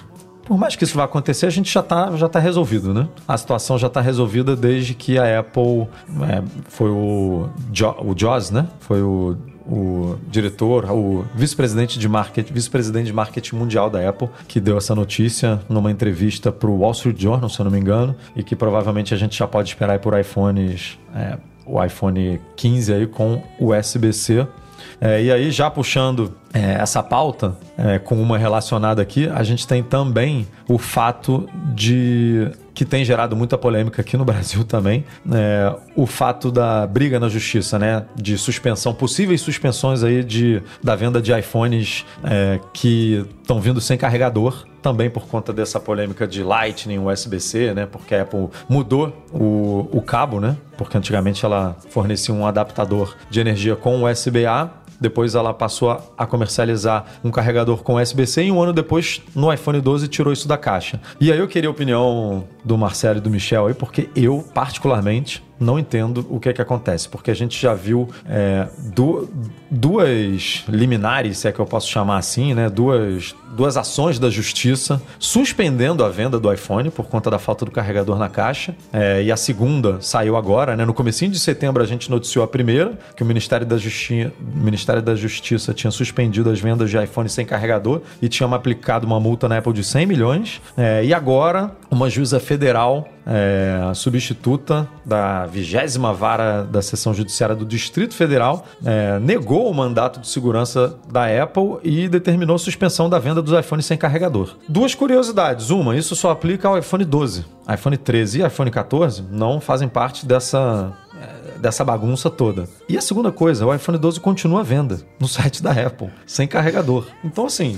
por mais que isso vá acontecer, a gente já está já tá resolvido, né? A situação já está resolvida desde que a Apple é, foi o, jo, o Joz, né? Foi o, o diretor, o vice-presidente de marketing, vice-presidente de marketing mundial da Apple, que deu essa notícia numa entrevista para o Wall Street Journal, se eu não me engano, e que provavelmente a gente já pode esperar por iPhones, é, o iPhone 15 aí com USB-C é, e aí, já puxando é, essa pauta, é, com uma relacionada aqui, a gente tem também o fato de que tem gerado muita polêmica aqui no Brasil também, é, o fato da briga na justiça, né, de suspensão, possíveis suspensões aí de, da venda de iPhones é, que estão vindo sem carregador, também por conta dessa polêmica de Lightning, USB-C, né, porque a Apple mudou o, o cabo, né, porque antigamente ela fornecia um adaptador de energia com USB-A depois ela passou a comercializar um carregador com USB-C e um ano depois, no iPhone 12, tirou isso da caixa. E aí eu queria a opinião do Marcelo e do Michel aí, porque eu, particularmente, não entendo o que é que acontece, porque a gente já viu é, du duas liminares, se é que eu posso chamar assim, né? Duas, duas ações da justiça suspendendo a venda do iPhone por conta da falta do carregador na caixa. É, e a segunda saiu agora, né? No comecinho de setembro a gente noticiou a primeira, que o Ministério da, Justi Ministério da Justiça tinha suspendido as vendas de iPhone sem carregador e tinha aplicado uma multa na Apple de 100 milhões. É, e agora uma juíza federal é, substituta da vigésima vara da seção judiciária do Distrito Federal, é, negou o mandato de segurança da Apple e determinou suspensão da venda dos iPhones sem carregador. Duas curiosidades. Uma, isso só aplica ao iPhone 12. iPhone 13 e iPhone 14 não fazem parte dessa é, dessa bagunça toda. E a segunda coisa, o iPhone 12 continua à venda no site da Apple, sem carregador. Então, assim,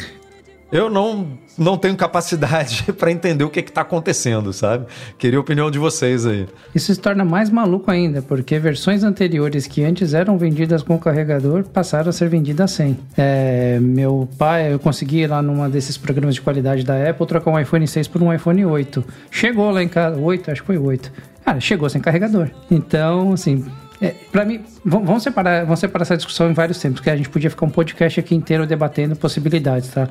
eu não, não tenho capacidade para entender o que está acontecendo, sabe? Queria a opinião de vocês aí. Isso se torna mais maluco ainda, porque versões anteriores que antes eram vendidas com carregador passaram a ser vendidas sem. É, meu pai, eu consegui lá numa desses programas de qualidade da Apple trocar um iPhone 6 por um iPhone 8. Chegou lá em casa, 8, acho que foi 8. Cara, chegou sem carregador. Então, assim, é, para mim, vamos separar, vamos separar essa discussão em vários tempos, porque a gente podia ficar um podcast aqui inteiro debatendo possibilidades, tá?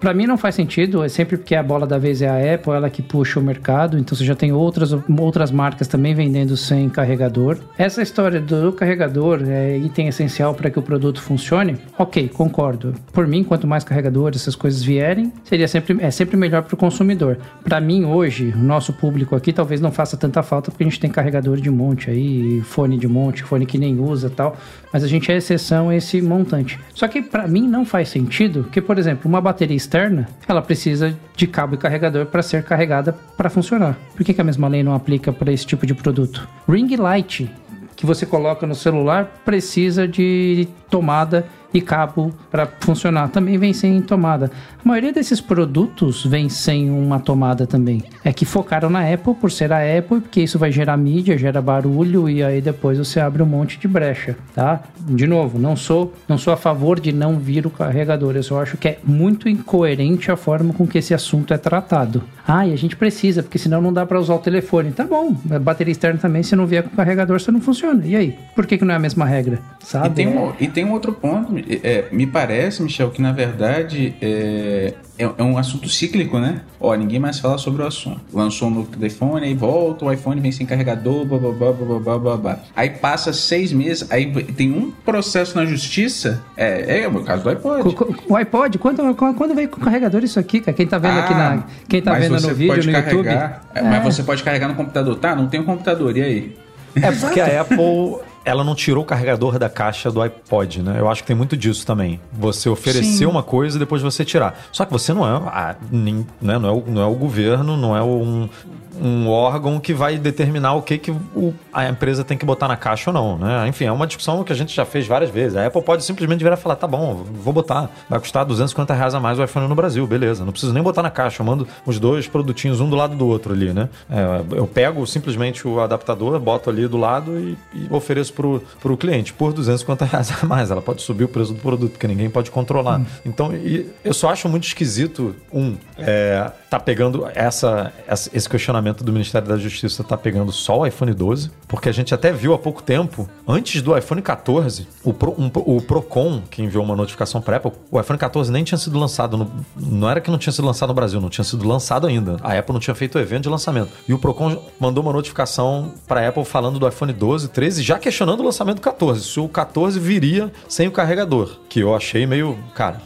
Para mim não faz sentido, é sempre porque a bola da vez é a Apple, ela que puxa o mercado, então você já tem outras, outras marcas também vendendo sem carregador. Essa história do carregador é item essencial para que o produto funcione, ok, concordo. Por mim, quanto mais carregadores, essas coisas vierem, seria sempre, é sempre melhor para o consumidor. Para mim, hoje, o nosso público aqui talvez não faça tanta falta porque a gente tem carregador de monte aí, fone de monte, fone que nem usa tal, mas a gente é exceção a esse montante. Só que para mim não faz sentido que, por exemplo, uma bateria externa, ela precisa de cabo e carregador para ser carregada para funcionar. Por que, que a mesma lei não aplica para esse tipo de produto? Ring light que você coloca no celular precisa de tomada e cabo para funcionar. Também vem sem tomada. A maioria desses produtos vem sem uma tomada também. É que focaram na Apple por ser a Apple, porque isso vai gerar mídia, gera barulho e aí depois você abre um monte de brecha, tá? De novo, não sou, não sou a favor de não vir o carregador. Eu só acho que é muito incoerente a forma com que esse assunto é tratado. Ah, e a gente precisa, porque senão não dá para usar o telefone. Tá bom, a bateria externa também, se não vier com o carregador, você não funciona. E aí? Por que, que não é a mesma regra? Sabe? E tem um, e tem um outro ponto é, me parece, Michel, que na verdade é, é, é, um assunto cíclico, né? Ó, ninguém mais fala sobre o assunto. Lançou um novo telefone, aí volta, o iPhone vem sem carregador, blá, blá, blá, blá, blá, blá, blá. Aí passa seis meses, aí tem um processo na justiça, é, é o caso do iPod. O, o iPod, quando, quando veio com carregador isso aqui, cara? Quem tá vendo ah, aqui na... Quem tá vendo no vídeo, no carregar, YouTube... É, mas você pode carregar no computador. Tá, não tem um computador, e aí? É porque a Apple ela não tirou o carregador da caixa do iPod, né? Eu acho que tem muito disso também. Você oferecer uma coisa e depois você tirar. Só que você não é, a, nem, né? não, é o, não é o governo, não é um, um órgão que vai determinar o que, que o, a empresa tem que botar na caixa ou não, né? Enfim, é uma discussão que a gente já fez várias vezes. A Apple pode simplesmente virar e falar, tá bom, vou botar. Vai custar 250 reais a mais o iPhone no Brasil, beleza. Não preciso nem botar na caixa, eu mando os dois produtinhos um do lado do outro ali, né? É, eu pego simplesmente o adaptador, boto ali do lado e, e ofereço pro, pro cliente por 250 reais a mais. Ela pode subir o preço do produto, porque ninguém pode controlar. Hum. Então, eu só acho muito esquisito, um, é, tá pegando essa, essa, esse questionamento do Ministério da Justiça tá pegando só o iPhone 12, porque a gente até viu há pouco tempo, antes do iPhone 14, o, Pro, um, o Procon, que enviou uma notificação para Apple, o iPhone 14 nem tinha sido lançado, no, não era que não tinha sido lançado no Brasil, não tinha sido lançado ainda. A Apple não tinha feito o evento de lançamento. E o Procon mandou uma notificação para Apple falando do iPhone 12, 13, já questionando o lançamento do 14, se o 14 viria sem o carregador, que eu achei meio, cara,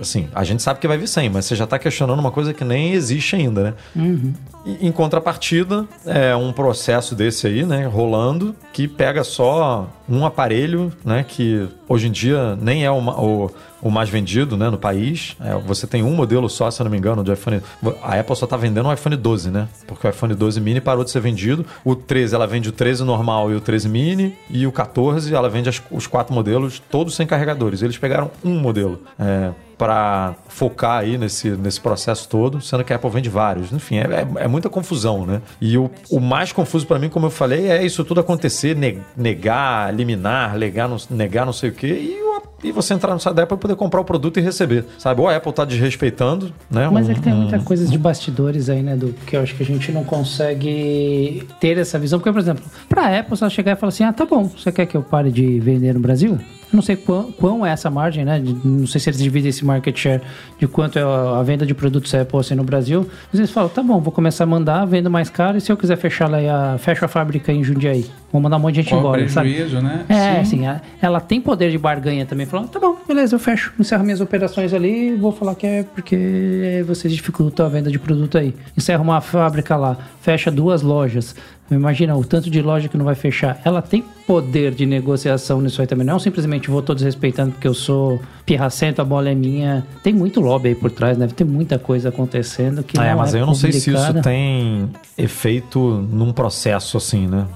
assim, a gente sabe que vai vir sem, mas você já está questionando uma coisa que nem existe ainda, né? Uhum. Em contrapartida, é um processo desse aí, né, rolando, que pega só um aparelho, né, que hoje em dia nem é uma, o, o mais vendido né, no país. É, você tem um modelo só, se eu não me engano, de iPhone. A Apple só está vendendo o iPhone 12, né? Porque o iPhone 12 mini parou de ser vendido. O 13, ela vende o 13 normal e o 13 mini. E o 14, ela vende as, os quatro modelos, todos sem carregadores. Eles pegaram um modelo. É, para focar aí nesse, nesse processo todo, sendo que a Apple vende vários. Enfim, é, é, é muita confusão, né? E o, o mais confuso para mim, como eu falei, é isso tudo acontecer, negar, eliminar, negar, negar não sei o quê, e, e você entrar no site da Apple e poder comprar o produto e receber, sabe? Ou a Apple tá desrespeitando, né? Mas um, é que tem um, muita coisa de bastidores aí, né, do que eu acho que a gente não consegue ter essa visão, porque, por exemplo, para a Apple, só chegar e falar assim, ah, tá bom, você quer que eu pare de vender no Brasil? Eu não sei quão, quão é essa margem, né? Não sei se eles dividem esse market share de quanto é a venda de produtos Apple assim no Brasil. Mas eles falam, tá bom, vou começar a mandar, vendo mais caro, e se eu quiser fechar lá, a, fecha a fábrica em Jundiaí. Vou mandar um monte de gente Qual embora. prejuízo, sabe? né? É, Sim. assim, ela tem poder de barganha também. Falando, tá bom, beleza, eu fecho, encerro minhas operações ali, vou falar que é porque vocês dificultam a venda de produto aí. Encerra uma fábrica lá, fecha duas lojas, Imagina o tanto de loja que não vai fechar. Ela tem poder de negociação nisso aí também. Não simplesmente vou todos respeitando porque eu sou pirracento, a bola é minha. Tem muito lobby aí por trás, deve ter muita coisa acontecendo que é, mas é eu não sei se isso tem efeito num processo assim, né?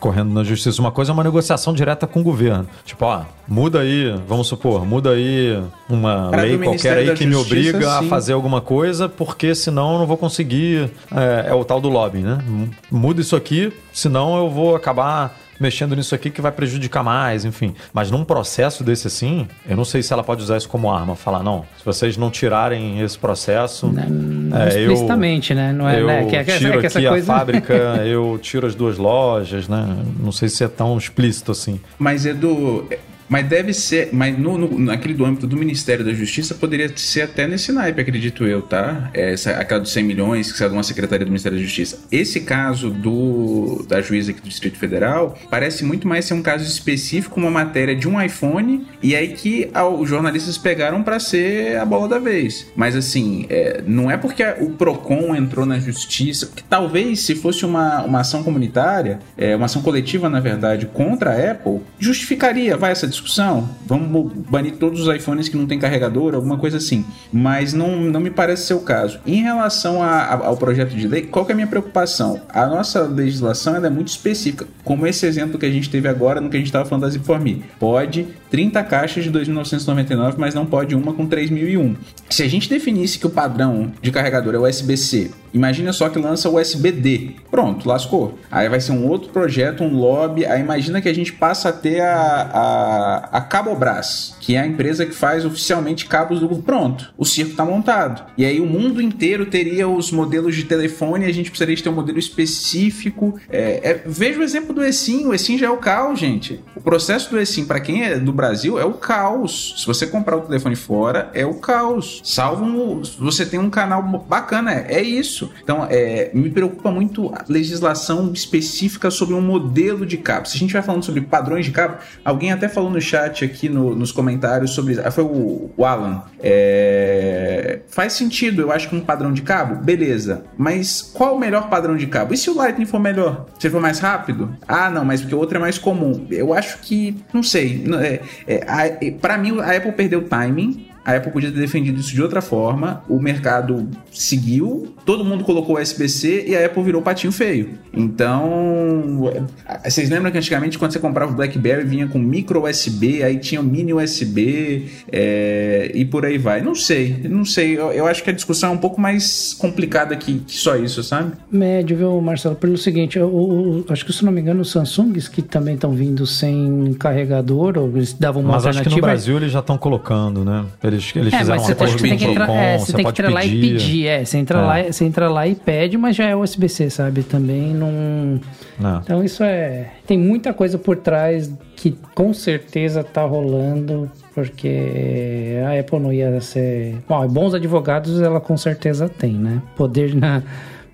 Correndo na justiça. Uma coisa é uma negociação direta com o governo. Tipo, ó, muda aí, vamos supor, muda aí uma lei qualquer aí que Justiça, me obriga sim. a fazer alguma coisa, porque senão eu não vou conseguir. É, é o tal do lobby, né? Muda isso aqui, senão eu vou acabar mexendo nisso aqui que vai prejudicar mais, enfim. Mas num processo desse assim, eu não sei se ela pode usar isso como arma, falar, não, se vocês não tirarem esse processo. Não, é, explicitamente, eu, né? Não é, eu né? Que, é, tiro que aqui coisa... a fábrica, eu tiro as duas lojas, né? Não sei se é tão explícito assim. Mas, Edu, mas deve ser, mas no, no, naquele do âmbito do Ministério da Justiça poderia ser até nesse naipe, acredito eu, tá? Essa, aquela dos 100 milhões que saiu de uma secretaria do Ministério da Justiça. Esse caso do da juíza aqui do Distrito Federal parece muito mais ser um caso específico, uma matéria de um iPhone, e aí que os jornalistas pegaram para ser a bola da vez. Mas assim, é, não é porque o PROCON entrou na justiça, que talvez se fosse uma, uma ação comunitária, é, uma ação coletiva, na verdade, contra a Apple, justificaria, vai essa discussão discussão. Vamos banir todos os iPhones que não tem carregador, alguma coisa assim. Mas não, não me parece ser o caso. Em relação a, a, ao projeto de lei, qual é a minha preocupação? A nossa legislação é muito específica, como esse exemplo que a gente teve agora no que a gente estava falando das Informi. Pode 30 caixas de 2.999, mas não pode uma com 3.001. Se a gente definisse que o padrão de carregador é USB-C, imagina só que lança USB-D. Pronto, lascou. Aí vai ser um outro projeto, um lobby. Aí imagina que a gente passa a ter a, a, a Cabobras, que é a empresa que faz oficialmente cabos do Pronto, o circo está montado. E aí o mundo inteiro teria os modelos de telefone a gente precisaria ter um modelo específico. É, é, veja o exemplo do eSIM. O eSIM já é o caos, gente. O processo do eSIM, para quem é do Brasil, é o caos. Se você comprar o telefone fora, é o caos. Salvo um, você tem um canal bacana. É, é isso. Então, é, me preocupa muito a legislação específica sobre um modelo de cabo. Se a gente vai falando sobre padrões de cabo, alguém até falou no chat aqui no, nos comentários sobre. Ah, foi o, o Alan. É, faz sentido, eu acho que um padrão de cabo, beleza. Mas qual o melhor padrão de cabo? E se o Lightning for melhor? Se for mais rápido? Ah, não, mas porque o outro é mais comum. Eu acho que, não sei. É, é, para mim, a Apple perdeu o timing a Apple podia ter defendido isso de outra forma, o mercado seguiu, todo mundo colocou USB-C e a Apple virou patinho feio. Então, é, vocês lembram que antigamente quando você comprava o BlackBerry vinha com micro USB, aí tinha o mini USB é, e por aí vai. Não sei, não sei. Eu, eu, acho que a discussão é um pouco mais complicada que, que só isso, sabe? Médio, viu, Marcelo? Pelo seguinte, eu, eu, acho que se não me engano, os Samsungs que também estão vindo sem carregador, ou eles davam uma Mas alternativa. acho que no Brasil eles já estão colocando, né? Eles, eles é, fizeram mas você, um tem que entrar, é, você, tem que entrar lá e pedir. É, você entra, é. Lá, você entra lá e pede, mas já é USB-C, sabe? Também não... não. Então isso é... Tem muita coisa por trás que com certeza tá rolando, porque a Apple não ia ser... Bom, bons advogados ela com certeza tem, né? Poder na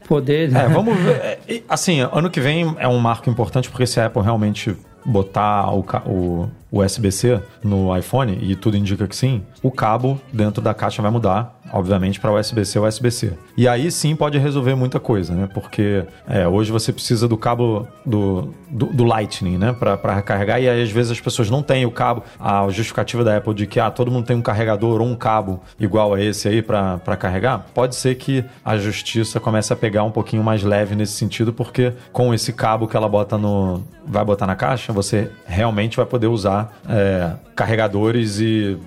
poder. É, vamos ver. É, assim, ano que vem é um marco importante porque se a Apple realmente botar o, o USB-C no iPhone, e tudo indica que sim, o cabo dentro da caixa vai mudar, obviamente, para USB-C ou USB-C. E aí sim pode resolver muita coisa, né? Porque é, hoje você precisa do cabo do, do, do Lightning, né? Para recarregar, e aí às vezes as pessoas não têm o cabo. A justificativa da Apple de que ah, todo mundo tem um carregador ou um cabo igual a esse aí para carregar, pode ser que a justiça comece a pegar um pouquinho mais leve nesse sentido, porque com esse cabo que ela bota no. vai botar na caixa, você realmente vai poder usar é, carregadores e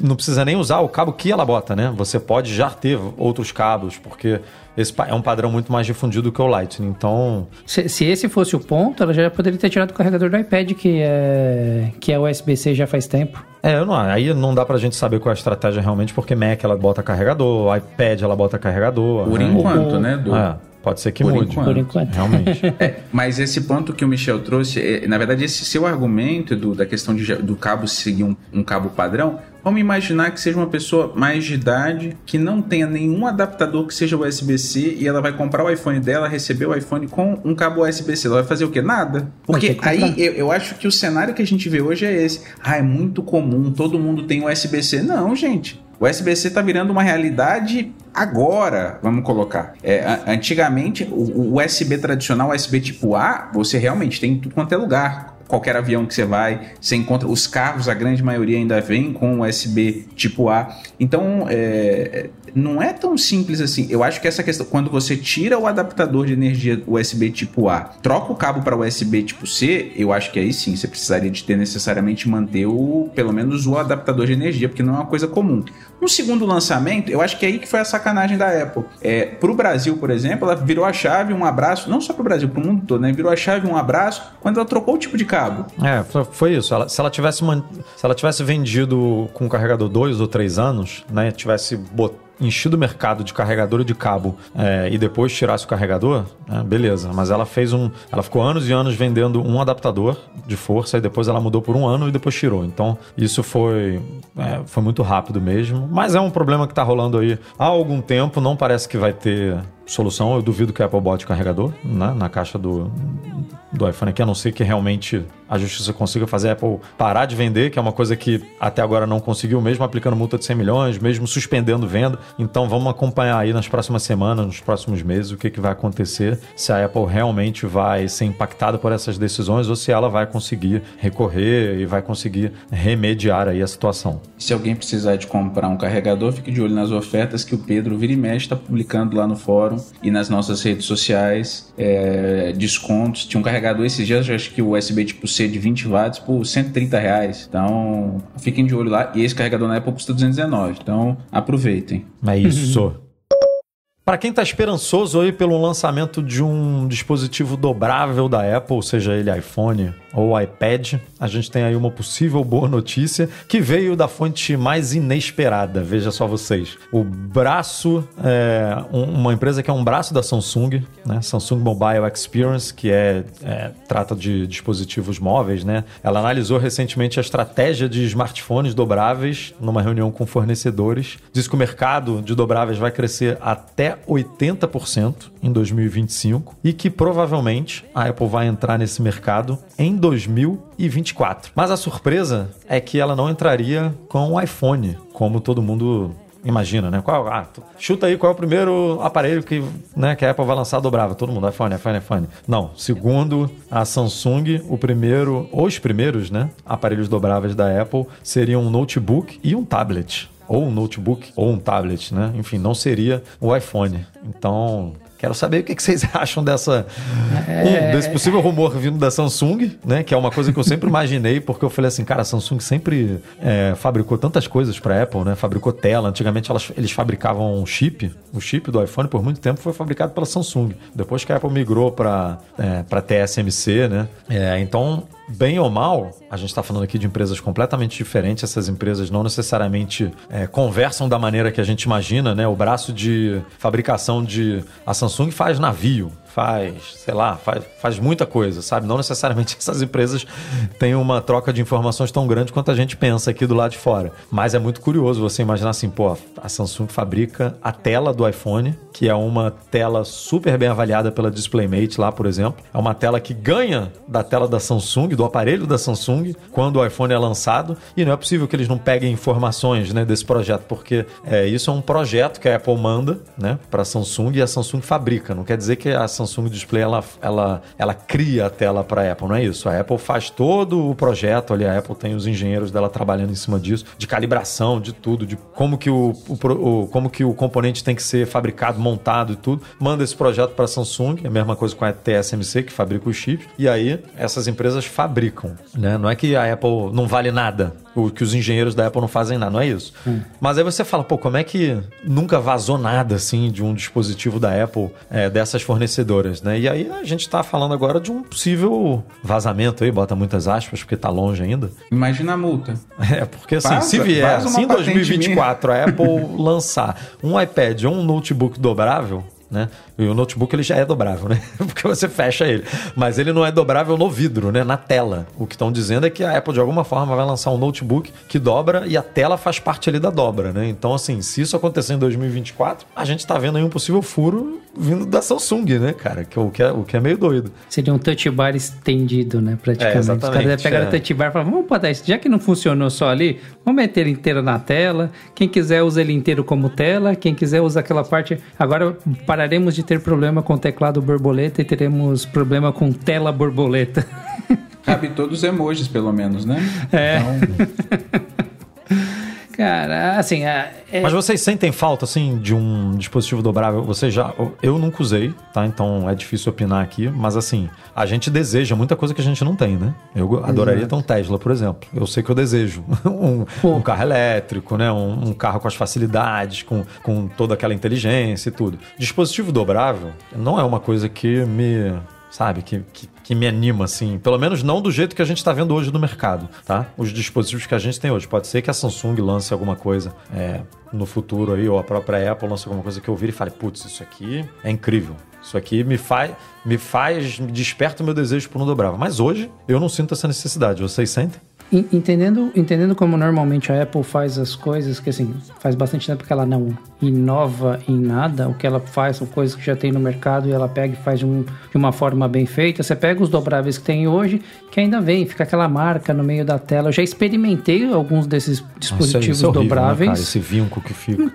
não precisa nem usar o cabo que ela bota, né? Você pode já ter outros cabos, porque esse é um padrão muito mais difundido que o Lightning. Então. Se, se esse fosse o ponto, ela já poderia ter tirado o carregador do iPad, que é, que é USB-C já faz tempo. É, não, aí não dá pra gente saber qual é a estratégia realmente, porque Mac ela bota carregador, iPad ela bota carregador. Por né? enquanto, né? Do... É. Pode ser que por mude. Enquanto. Por enquanto. Realmente. é, mas esse ponto que o Michel trouxe, é, na verdade, esse seu argumento do, da questão de, do cabo seguir um, um cabo padrão, Vamos imaginar que seja uma pessoa mais de idade, que não tenha nenhum adaptador que seja USB-C e ela vai comprar o iPhone dela, receber o iPhone com um cabo USB-C. Ela vai fazer o quê? Nada. Porque aí eu, eu, acho que o cenário que a gente vê hoje é esse. Ah, é muito comum, todo mundo tem USB-C. Não, gente. O USB-C está virando uma realidade agora, vamos colocar. É, antigamente, o, o USB tradicional, USB tipo A, você realmente tem em tudo quanto é lugar qualquer avião que você vai, você encontra os carros, a grande maioria ainda vem com USB tipo A. Então, é, não é tão simples assim. Eu acho que essa questão, quando você tira o adaptador de energia USB tipo A, troca o cabo para USB tipo C, eu acho que aí sim você precisaria de ter necessariamente manter o, pelo menos o adaptador de energia, porque não é uma coisa comum. No segundo lançamento, eu acho que é aí que foi a sacanagem da Apple. É, pro Brasil, por exemplo, ela virou a chave, um abraço, não só pro Brasil, pro mundo todo, né? Virou a chave, um abraço, quando ela trocou o tipo de cabo. É, foi isso. Ela, se, ela tivesse man... se ela tivesse vendido com carregador dois ou três anos, né? Tivesse botado enchido o mercado de carregador de cabo é, e depois tirasse o carregador, é, beleza. Mas ela fez um. Ela ficou anos e anos vendendo um adaptador de força e depois ela mudou por um ano e depois tirou. Então isso foi, é, foi muito rápido mesmo. Mas é um problema que está rolando aí há algum tempo. Não parece que vai ter solução. Eu duvido que a Apple bote carregador né, na caixa do, do iPhone aqui, a não ser que realmente a justiça consiga fazer a Apple parar de vender, que é uma coisa que até agora não conseguiu, mesmo aplicando multa de 100 milhões, mesmo suspendendo venda. Então vamos acompanhar aí nas próximas semanas, nos próximos meses, o que, que vai acontecer, se a Apple realmente vai ser impactada por essas decisões ou se ela vai conseguir recorrer e vai conseguir remediar aí a situação. Se alguém precisar de comprar um carregador, fique de olho nas ofertas que o Pedro Vira está publicando lá no fórum e nas nossas redes sociais. É, descontos. Tinha um carregador esses dias, acho que o USB tipo C de 20 watts por 130 reais. Então, fiquem de olho lá. E esse carregador na Apple custa 219. Então, aproveitem. É isso. Para quem está esperançoso aí pelo lançamento de um dispositivo dobrável da Apple, seja ele iPhone ou iPad, a gente tem aí uma possível boa notícia que veio da fonte mais inesperada. Veja só vocês. O braço, é, uma empresa que é um braço da Samsung, né? Samsung Mobile Experience, que é, é, trata de dispositivos móveis, né? Ela analisou recentemente a estratégia de smartphones dobráveis numa reunião com fornecedores. Diz que o mercado de dobráveis vai crescer até 80% em 2025 e que provavelmente a Apple vai entrar nesse mercado em 2024. Mas a surpresa é que ela não entraria com o iPhone, como todo mundo imagina, né? Qual, ah, chuta aí qual é o primeiro aparelho que, né, que a Apple vai lançar dobrável. Todo mundo, iPhone, iPhone, iPhone. Não, segundo a Samsung, o primeiro, os primeiros, né, aparelhos dobráveis da Apple seriam um notebook e um tablet ou um notebook ou um tablet, né? Enfim, não seria o iPhone. Então, Quero saber o que vocês acham dessa é... desse possível rumor vindo da Samsung, né? Que é uma coisa que eu sempre imaginei, porque eu falei assim, cara, a Samsung sempre é, fabricou tantas coisas para Apple, né? Fabricou tela. Antigamente elas, eles fabricavam um chip. O chip do iPhone por muito tempo foi fabricado pela Samsung. Depois que a Apple migrou para é, para TSMC, né? É, então bem ou mal, a gente está falando aqui de empresas completamente diferentes. Essas empresas não necessariamente é, conversam da maneira que a gente imagina, né? O braço de fabricação de a Samsung faz navio, faz, sei lá, faz, faz muita coisa, sabe? Não necessariamente essas empresas têm uma troca de informações tão grande quanto a gente pensa aqui do lado de fora. Mas é muito curioso você imaginar assim, pô, a Samsung fabrica a tela do iPhone, que é uma tela super bem avaliada pela DisplayMate lá, por exemplo. É uma tela que ganha da tela da Samsung, do aparelho da Samsung, quando o iPhone é lançado. E não é possível que eles não peguem informações né, desse projeto, porque é, isso é um projeto que a Apple manda né, para a Samsung e a Samsung fabrica. Não quer dizer que a Samsung Samsung Display ela, ela, ela cria a tela para a Apple, não é isso? A Apple faz todo o projeto ali, a Apple tem os engenheiros dela trabalhando em cima disso, de calibração, de tudo, de como que o, o, como que o componente tem que ser fabricado, montado e tudo. Manda esse projeto para a Samsung, é a mesma coisa com a TSMC que fabrica os chips, e aí essas empresas fabricam, né? Não é que a Apple não vale nada, o que os engenheiros da Apple não fazem nada, não é isso. Hum. Mas aí você fala, pô, como é que nunca vazou nada assim de um dispositivo da Apple é, dessas fornecedoras, né? E aí a gente está falando agora de um possível vazamento aí, bota muitas aspas, porque está longe ainda. Imagina a multa. É, porque assim, se vier, se em 2024 a Apple lançar um iPad ou um notebook dobrável, né? E o notebook ele já é dobrável, né? Porque você fecha ele. Mas ele não é dobrável no vidro, né? Na tela. O que estão dizendo é que a Apple, de alguma forma, vai lançar um notebook que dobra e a tela faz parte ali da dobra, né? Então, assim, se isso acontecer em 2024, a gente tá vendo aí um possível furo vindo da Samsung, né, cara? Que, é o, que é, o que é meio doido. Seria um touch bar estendido, né? Praticamente. É, exatamente, Os caras pegaram é. o touch bar e falaram, vamos botar isso. Já que não funcionou só ali, vamos meter ele inteiro na tela. Quem quiser usa ele inteiro como tela. Quem quiser usa aquela parte. Agora pararemos de ter problema com teclado borboleta e teremos problema com tela borboleta. Cabe todos os emojis, pelo menos, né? É. Então... Cara, assim. É, é... Mas vocês sentem falta, assim, de um dispositivo dobrável? Você já. Eu nunca usei, tá? Então é difícil opinar aqui. Mas, assim, a gente deseja muita coisa que a gente não tem, né? Eu adoraria Exato. ter um Tesla, por exemplo. Eu sei que eu desejo um, um carro elétrico, né? Um, um, carro com as facilidades, com, com toda aquela inteligência e tudo. Dispositivo dobrável não é uma coisa que me sabe? Que, que, que, me anima, assim. Pelo menos não do jeito que a gente está vendo hoje no mercado, tá? Os dispositivos que a gente tem hoje. Pode ser que a Samsung lance alguma coisa é, no futuro aí, ou a própria Apple lance alguma coisa que eu vire e fale, putz, isso aqui é incrível. Isso aqui me faz, me faz, me desperta o meu desejo por um dobrável. Mas hoje eu não sinto essa necessidade. Vocês sentem? Entendendo, entendendo como normalmente a Apple faz as coisas, que assim, faz bastante tempo que ela não inova em nada, o que ela faz são coisas que já tem no mercado e ela pega e faz de, um, de uma forma bem feita. Você pega os dobráveis que tem hoje, que ainda vem, fica aquela marca no meio da tela. Eu já experimentei alguns desses dispositivos Nossa, é horrível, dobráveis. Né, cara? Esse vinco que fica.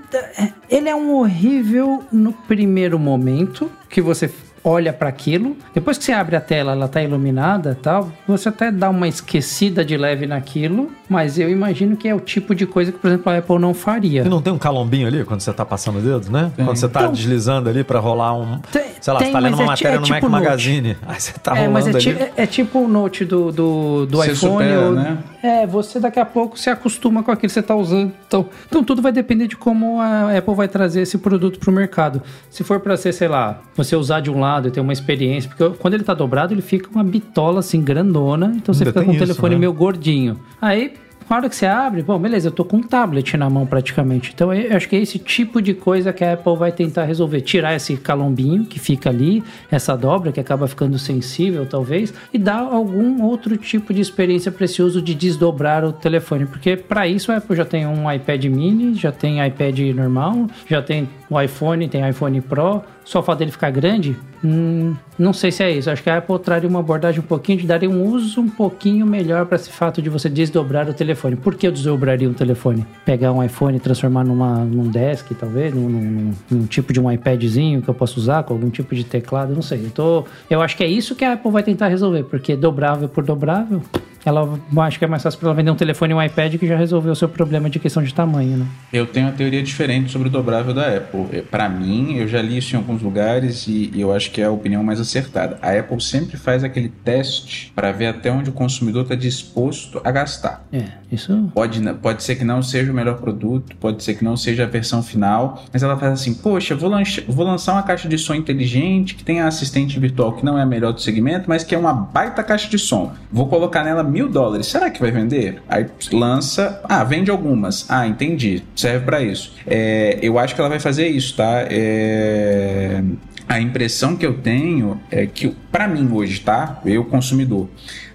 Ele é um horrível no primeiro momento que você olha para aquilo. Depois que você abre a tela, ela tá iluminada, tal. Você até dá uma esquecida de leve naquilo, mas eu imagino que é o tipo de coisa que, por exemplo, a Apple não faria. E não tem um calombinho ali quando você tá passando o dedo, né? Tem. Quando você tá então, deslizando ali para rolar um, tem, sei lá, tem, você tá lendo uma é, matéria é no tipo Mac Magazine, aí você tá rolando é, mas é, ali. é, é, tipo o Note do, do, do você iPhone. Supera, ou, né? É, você daqui a pouco se acostuma com aquilo que você tá usando. Então, então tudo vai depender de como a Apple vai trazer esse produto pro mercado. Se for para ser, sei lá, você usar de um lado e ter uma experiência, porque quando ele tá dobrado, ele fica uma bitola assim grandona, então você Ainda fica com o tem isso, telefone né? meio gordinho. Aí na hora que você abre, bom, beleza, eu tô com um tablet na mão praticamente. Então eu acho que é esse tipo de coisa que a Apple vai tentar resolver. Tirar esse calombinho que fica ali, essa dobra que acaba ficando sensível, talvez, e dar algum outro tipo de experiência uso de desdobrar o telefone. Porque para isso a Apple já tem um iPad mini, já tem iPad normal, já tem o iPhone, tem iPhone Pro. Só o fato dele ficar grande, hum, não sei se é isso. Acho que a Apple traria uma abordagem um pouquinho, daria um uso um pouquinho melhor para esse fato de você desdobrar o telefone. Por que eu desdobraria um telefone? Pegar um iPhone e transformar numa, num desk, talvez, num, num, num, tipo de um iPadzinho que eu posso usar com algum tipo de teclado, não sei. Eu, tô, eu acho que é isso que a Apple vai tentar resolver, porque dobrável por dobrável, ela acho que é mais fácil para ela vender um telefone e um iPad que já resolveu o seu problema de questão de tamanho, né? Eu tenho uma teoria diferente sobre o dobrável da Apple. Para mim, eu já li isso em alguns lugares e, e eu acho que é a opinião mais acertada. A Apple sempre faz aquele teste para ver até onde o consumidor está disposto a gastar. É, isso. Pode, pode ser que não seja o melhor produto, pode ser que não seja a versão final, mas ela faz assim: poxa, vou, lancha, vou lançar uma caixa de som inteligente que tem a assistente virtual que não é a melhor do segmento, mas que é uma baita caixa de som. Vou colocar nela mil dólares. Será que vai vender? Aí lança, ah, vende algumas. Ah, entendi. Serve para isso. É, eu acho que ela vai fazer isso, tá? É, a impressão que eu tenho é que, para mim hoje, tá? Eu, consumidor,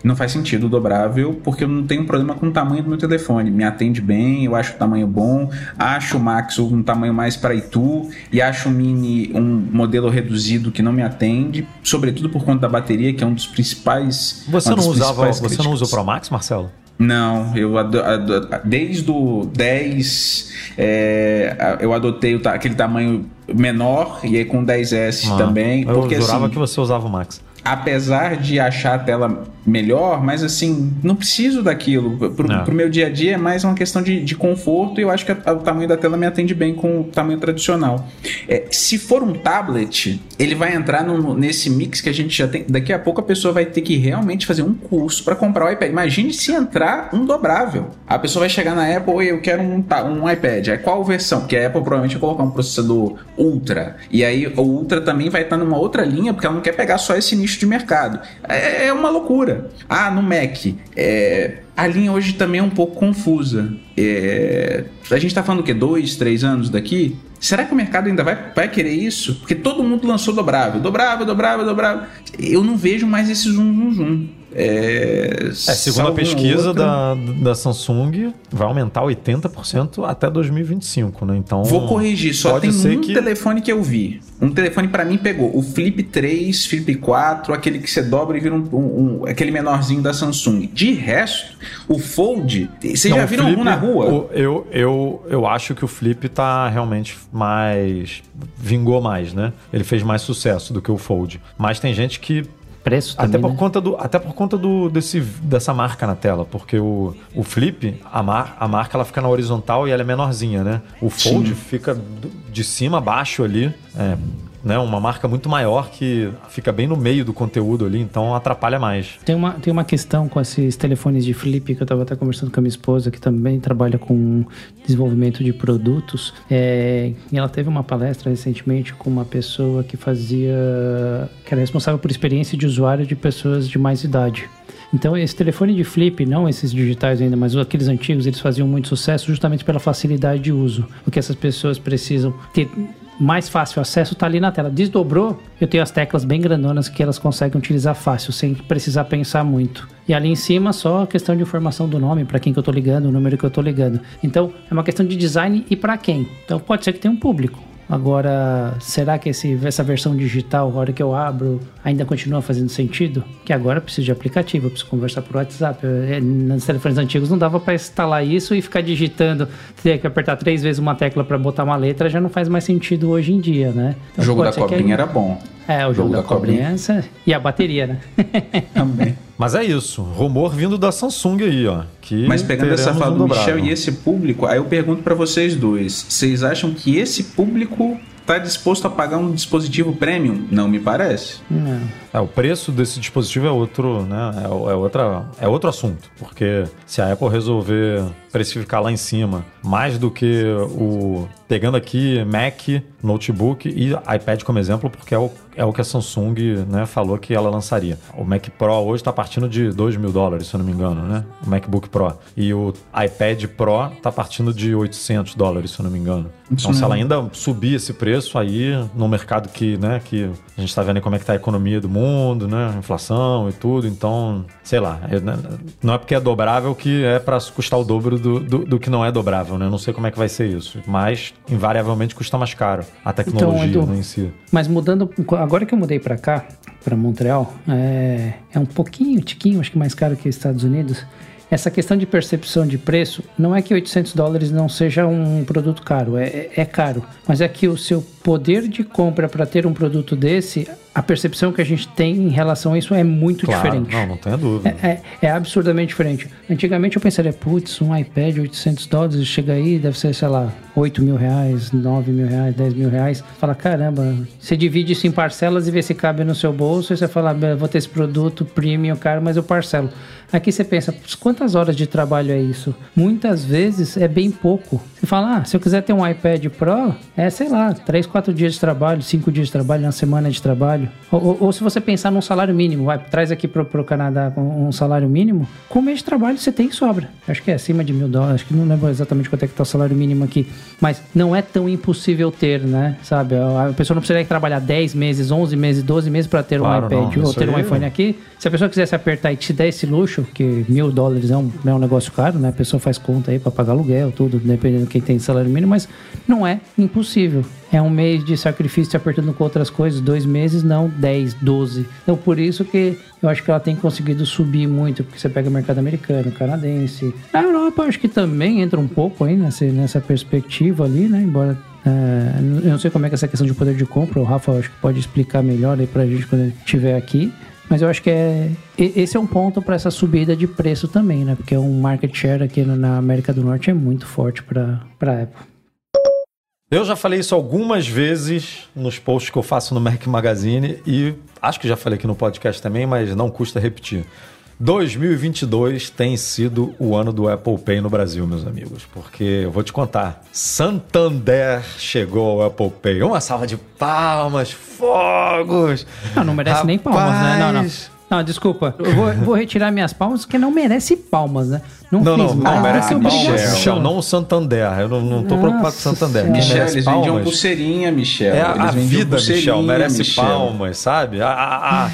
não faz sentido o dobrável, porque eu não tenho problema com o tamanho do meu telefone. Me atende bem, eu acho o tamanho bom, acho o Max um tamanho mais para Itu e acho o Mini um modelo reduzido que não me atende, sobretudo por conta da bateria, que é um dos principais. Você não usava, você não usa o Pro Max, Marcelo? Não, eu ado, ado, desde o 10 é, eu adotei o, aquele tamanho menor e aí com 10S ah, também. Eu porque, jurava assim, que você usava o Max. Apesar de achar a tela melhor, mas assim, não preciso daquilo. Pro, Não. pro meu dia a dia é mais uma questão de, de conforto e eu acho que a- o tamanho da tela me atende bem com o tamanho tradicional. É, se for um tablet, ele vai entrar no- nesse mix que a gente já tem. Daqui a pouco a pessoa vai ter que realmente fazer um curso para comprar o iPad. Imagine se entrar um dobrável. A pessoa vai chegar na Apple e eu quero um, um iPad. Aí qual versão? Porque a Apple provavelmente vai colocar um processador Ultra. E aí o Ultra também vai estar numa outra linha, porque ela não quer pegar só esse nicho de mercado. É, é uma loucura. Ah, no Mac. É, a linha hoje também é um pouco confusa. É, a gente tá falando o quê? Dois, três anos daqui? Será que o mercado ainda vai, vai querer isso? Porque todo mundo lançou dobrável, dobrável, dobrável, dobrável. Eu não vejo mais esse zoom, zoom, zoom. É, É, segundo a pesquisa da, da Samsung, vai aumentar 80% até 2025, né? Então. Vou corrigir, só tem um que- telefone que eu vi. Um telefone pra mim pegou. O Flip 3, Flip 4, aquele que você dobra e vira um, um- um- aquele menorzinho da Samsung. De resto, o Fold, vocês já viram Flip, um na rua? o- eu, eu, eu acho que o Flip tá realmente mais. vingou mais, né? Ele fez mais sucesso do que o Fold. Mas tem gente que Preço Até também, por né? conta, do, até por conta do, desse, dessa marca na tela, porque o, o Flip, a, mar, a marca ela fica na horizontal e ela é menorzinha, né? O Fold Sim. fica de cima a baixo ali, é, né? Uma marca muito maior que fica bem no meio do conteúdo ali, então atrapalha mais. Tem uma, tem uma questão com esses telefones de flip que eu estava até conversando com a minha esposa, que também trabalha com desenvolvimento de produtos. É, e ela teve uma palestra recentemente com uma pessoa que fazia. que era responsável por experiência de usuário de pessoas de mais idade. Então, esse telefone de flip, não esses digitais ainda, mas aqueles antigos, eles faziam muito sucesso justamente pela facilidade de uso. Porque essas pessoas precisam ter mais fácil acesso está ali na tela. Desdobrou, eu tenho as teclas bem grandonas que elas conseguem utilizar fácil, sem precisar pensar muito. E ali em cima só a questão de informação do nome, para quem que eu estou ligando, o número que eu estou ligando. Então é uma questão de design e para quem. Então pode ser que tenha um público. Agora, será que esse, essa versão digital, a hora que eu abro, ainda continua fazendo sentido? Que agora eu preciso de aplicativo, eu preciso conversar por WhatsApp. Eu, nos telefones antigos não dava para instalar isso e ficar digitando, ter que apertar três vezes uma tecla para botar uma letra, já não faz mais sentido hoje em dia, né? Então, o jogo da cobrinha era bom. É, o jogo, jogo da, da, cobrinha. cobrinha. E a bateria, né? Também. Mas é isso, rumor vindo da Samsung aí, ó. Que Mas pegando essa fala um do Michel e esse público, aí eu pergunto para vocês dois: vocês acham que esse público está disposto a pagar um dispositivo premium? Não me parece. Não. É, o preço desse dispositivo é outro, né? É, é, outra, é outro assunto. Porque se a Apple resolver precificar lá em cima mais do que o. Pegando aqui Mac, notebook e iPad como exemplo, porque é o, é o que a Samsung né, falou que ela lançaria. O Mac Pro hoje está partindo de 2 mil dólares, se eu não me engano, né? O MacBook Pro. E o iPad Pro está partindo de 800 dólares, se eu não me engano. Então, se ela ainda subir esse preço aí, no mercado que, né, que a gente está vendo como é que está a economia do mundo, né? Inflação e tudo, então, sei lá. Né, não é porque é dobrável que é para custar o dobro do, do, do, que não é dobrável, né? Eu não sei como é que vai ser isso. Mas, invariavelmente, custa mais caro a tecnologia então, né, em si. Mas mudando, agora que eu mudei para cá, para Montreal, é, é um pouquinho, tiquinho, acho que mais caro que os Estados Unidos essa questão de percepção de preço, não é que 800 dólares não seja um produto caro, é, é caro, mas é que o seu poder de compra para ter um produto desse, a percepção que a gente tem em relação a isso é muito claro, diferente. Não, não tenha dúvida. É, é, é, absurdamente diferente. Antigamente eu pensaria, putz, um iPad 800 dólares, chega aí, deve ser, sei lá, 8 mil reais, 9 mil reais, 10 mil reais. Fala, caramba, você divide isso em parcelas e vê se cabe no seu bolso, e você fala, vou ter esse produto premium caro, mas eu parcelo. Aqui você pensa, quantas horas de trabalho é isso? Muitas vezes é bem pouco. Você fala, ah, se eu quiser ter um iPad Pro, é, sei lá, 3, 4 dias de trabalho, 5 dias de trabalho, uma semana de trabalho. Ou, ou, ou se você pensar num salário mínimo, vai, traz aqui pro, pro Canadá um salário mínimo, com um mês de trabalho você tem sobra. Acho que é acima de mil dólares, acho que não lembro exatamente quanto é que tá o salário mínimo aqui. Mas não é tão impossível ter, né? Sabe? A pessoa não precisaria trabalhar 10 meses, 11 meses, 12 meses para ter claro, um iPad não, ou ter um iPhone aqui. Se a pessoa quisesse apertar e te der esse luxo, que mil dólares é um, é um negócio caro, né? A pessoa faz conta aí para pagar aluguel, tudo, dependendo de quem tem salário mínimo, mas não é impossível. É um mês de sacrifício apertando com outras coisas, dois meses, não 10, 12. Então por isso que eu acho que ela tem conseguido subir muito, porque você pega o mercado americano, canadense. A Europa acho que também entra um pouco aí nessa, nessa perspectiva ali, né? Embora é, eu não sei como é que é essa questão de poder de compra, o Rafa acho que pode explicar melhor aí pra gente quando estiver aqui. Mas eu acho que é esse é um ponto para essa subida de preço também, né? Porque um market share aqui na América do Norte é muito forte para Apple. Eu já falei isso algumas vezes nos posts que eu faço no Mac Magazine e acho que já falei aqui no podcast também, mas não custa repetir. 2022 tem sido o ano do Apple Pay no Brasil, meus amigos, porque eu vou te contar. Santander chegou ao Apple Pay. Uma salva de palmas, fogos. Não, não merece Rapaz... nem palmas, né? Não, não. Não, desculpa. Eu vou, vou, retirar minhas palmas, porque não merece palmas, né? Não, não, não, não merece palmas. Michel, não o Santander. Eu não, não tô Nossa preocupado com o Santander. Michel, eles palmas. vendiam pulseirinha, Michel. É a, a vida, Michel, merece Michel. palmas, sabe? A, a, a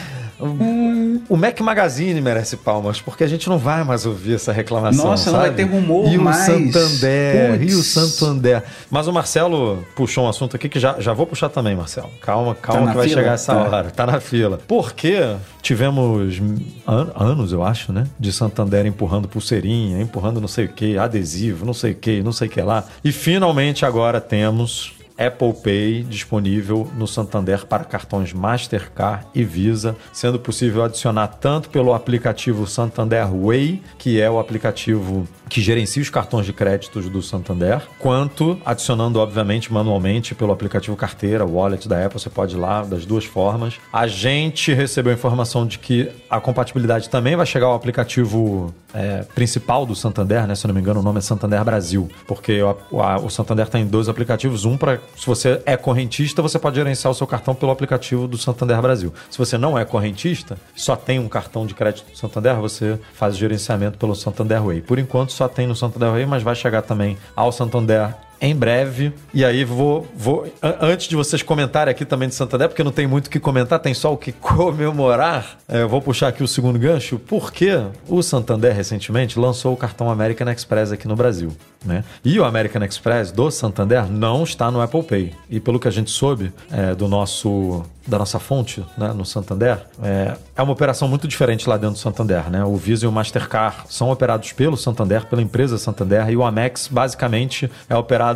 o Mac Magazine merece palmas, porque a gente não vai mais ouvir essa reclamação. Nossa, sabe? não vai ter rumor e mais. o Santander, Puts. e o Santander. Mas o Marcelo puxou um assunto aqui que já, já vou puxar também, Marcelo. Calma, calma tá que vai fila? chegar essa tá. hora. Tá na fila. Porque tivemos an anos, eu acho, né? De Santander empurrando pulseirinha, empurrando não sei o que, adesivo, não sei o que, não sei o que lá. E finalmente agora temos Apple Pay disponível no Santander para cartões Mastercard e Visa, sendo possível adicionar tanto pelo aplicativo Santander Way, que é o aplicativo que gerencia os cartões de créditos do Santander, quanto adicionando, obviamente, manualmente pelo aplicativo carteira, wallet da Apple, você pode ir lá das duas formas. A gente recebeu a informação de que a compatibilidade também vai chegar ao aplicativo é, principal do Santander, né? Se eu não me engano, o nome é Santander Brasil, porque o, a, o Santander tem dois aplicativos, um para se você é correntista, você pode gerenciar o seu cartão pelo aplicativo do Santander Brasil. Se você não é correntista, só tem um cartão de crédito do Santander, você faz o gerenciamento pelo Santander Way. Por enquanto, só tem no Santander Way, mas vai chegar também ao Santander em breve. E aí vou, vou antes de vocês comentarem aqui também de Santander, porque não tem muito o que comentar, tem só o que comemorar. É, eu vou puxar aqui o segundo gancho, porque o Santander recentemente lançou o cartão American Express aqui no Brasil. Né? E o American Express do Santander não está no Apple Pay. E pelo que a gente soube é, do nosso da nossa fonte né, no Santander, é, é uma operação muito diferente lá dentro do Santander. Né? O Visa e o Mastercard são operados pelo Santander, pela empresa Santander, e o Amex basicamente é operado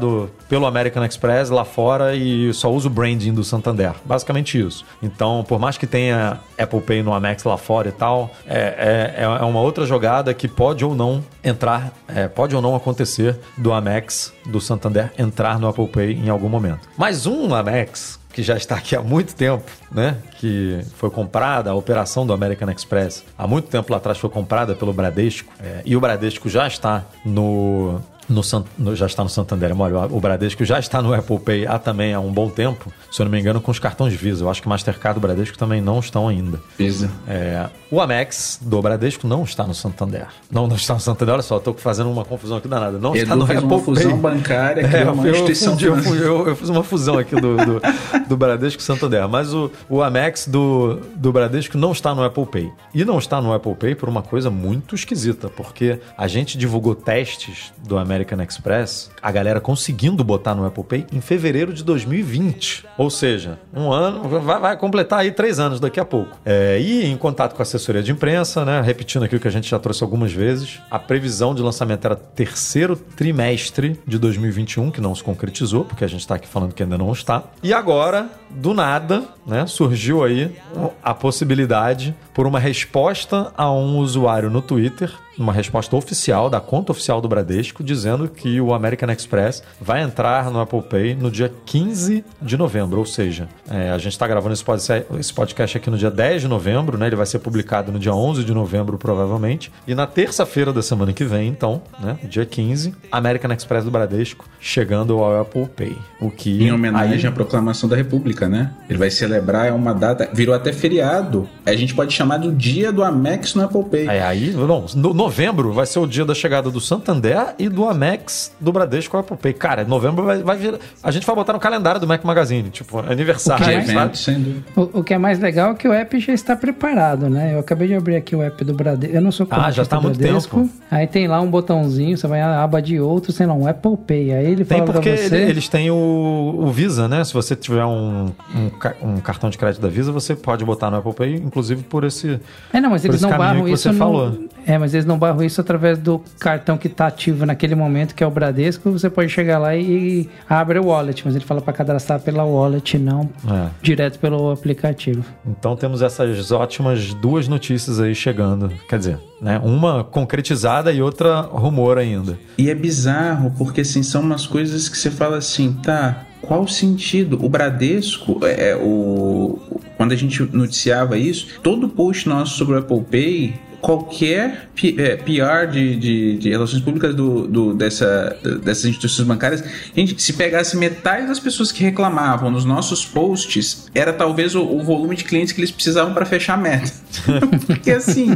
pelo American Express lá fora e só usa o branding do Santander. Basicamente isso. Então, por mais que tenha Apple Pay no Amex lá fora e tal, é, é, é uma outra jogada que pode ou não entrar, é, pode ou não acontecer do Amex do Santander entrar no Apple Pay em algum momento. Mas um Amex que já está aqui há muito tempo, né? Que foi comprada, a operação do American Express, há muito tempo atrás foi comprada pelo Bradesco, é, e o Bradesco já está no no, no, já está no Santander, olha, o Bradesco já está no Apple Pay há também há um bom tempo, se eu não me engano, com os cartões Visa. Eu acho que Mastercard e Bradesco também não estão ainda. Visa. É, o Amex do Bradesco não está no Santander. Não, não está no Santander, olha só, estou fazendo uma confusão aqui danada. Não Edu está no fez Apple uma fusão Pay. bancária, é, uma eu, instituição eu, eu, eu, eu, fiz uma fusão aqui do, do, do Bradesco e Santander, mas o, o Amex do, do Bradesco não está no Apple Pay. E não está no Apple Pay por uma coisa muito esquisita, porque a gente divulgou testes do American Express a galera conseguindo botar no Apple Pay em fevereiro de 2020. Ou seja, um ano, vai, vai completar aí três anos daqui a pouco. É, e em contato com a assessoria de imprensa, né, repetindo aqui o que a gente já trouxe algumas vezes, a previsão de lançamento era terceiro trimestre de 2021, que não se concretizou, porque a gente está aqui falando que ainda não está. E agora, do nada, né, surgiu aí a possibilidade por uma resposta a um usuário no Twitter uma resposta oficial da conta oficial do Bradesco dizendo que o American Express vai entrar no Apple Pay no dia 15 de novembro, ou seja, é, a gente está gravando esse podcast aqui no dia 10 de novembro, né? Ele vai ser publicado no dia 11 de novembro, provavelmente. E na terça-feira da semana que vem, então, né? Dia 15, American Express do Bradesco chegando ao Apple Pay. O que. Em homenagem aí... à proclamação da República, né? Ele vai celebrar, é uma data. Virou até feriado. A gente pode chamar do dia do Amex no Apple Pay. É, aí, não, no, novembro vai ser o dia da chegada do Santander e do Amex do Bradesco ao Apple Pay. Cara, novembro vai, vai vir. A gente vai botar no calendário do Mac Magazine, tipo, aniversário, o que, é, sabe? O, o, que é mais legal é que o app já está preparado, né? Eu acabei de abrir aqui o app do Bradesco. Eu não sou Ah, já está há muito tempo. Aí tem lá um botãozinho, você vai na aba de outro, sei lá, um Apple Pay. Aí ele tem fala porque você... eles têm o, o, Visa, né? Se você tiver um, um, um, cartão de crédito da Visa, você pode botar no Apple Pay, inclusive por esse. É, não, mas eles não barram isso. Você no... falou. É, mas eles não barram isso através do cartão que está ativo naquele momento, que é o Bradesco. Você pode chegar lá e abre o wallet, mas ele fala para cadastrar pela wallet, não é. direto pelo aplicativo. Então temos essas ótimas duas notícias aí chegando. Quer dizer, né? Uma concretizada e outra rumor ainda. E é bizarro, porque assim, são umas coisas que você fala assim, tá, qual sentido? O Bradesco, é, o, quando a gente noticiava isso, todo post nosso sobre o Apple Pay qualquer PR é, de, de, de relações públicas do, do, dessa, dessas instituições bancárias, gente, se pegasse metade das pessoas que reclamavam nos nossos posts, era talvez o, o volume de clientes que eles precisavam para fechar a meta. Porque assim,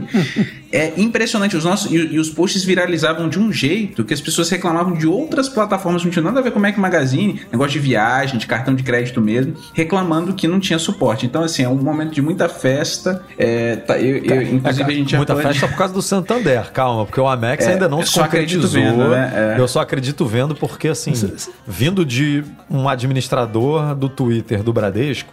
é impressionante. Os nossos, e, e, os posts viralizavam de um jeito que as pessoas reclamavam de outras plataformas, não tinha nada a ver com o Mac Magazine, negócio de viagem, de cartão de crédito mesmo, reclamando que não tinha suporte. Então, assim, é um momento de muita festa. É, tá, eu, eu, inclusive, a gente Muita festa por causa do Santander, calma, porque o Amex é, ainda não se concretizou. Vendo, né? é. Eu só acredito vendo porque, assim, vindo de um administrador do Twitter do Bradesco,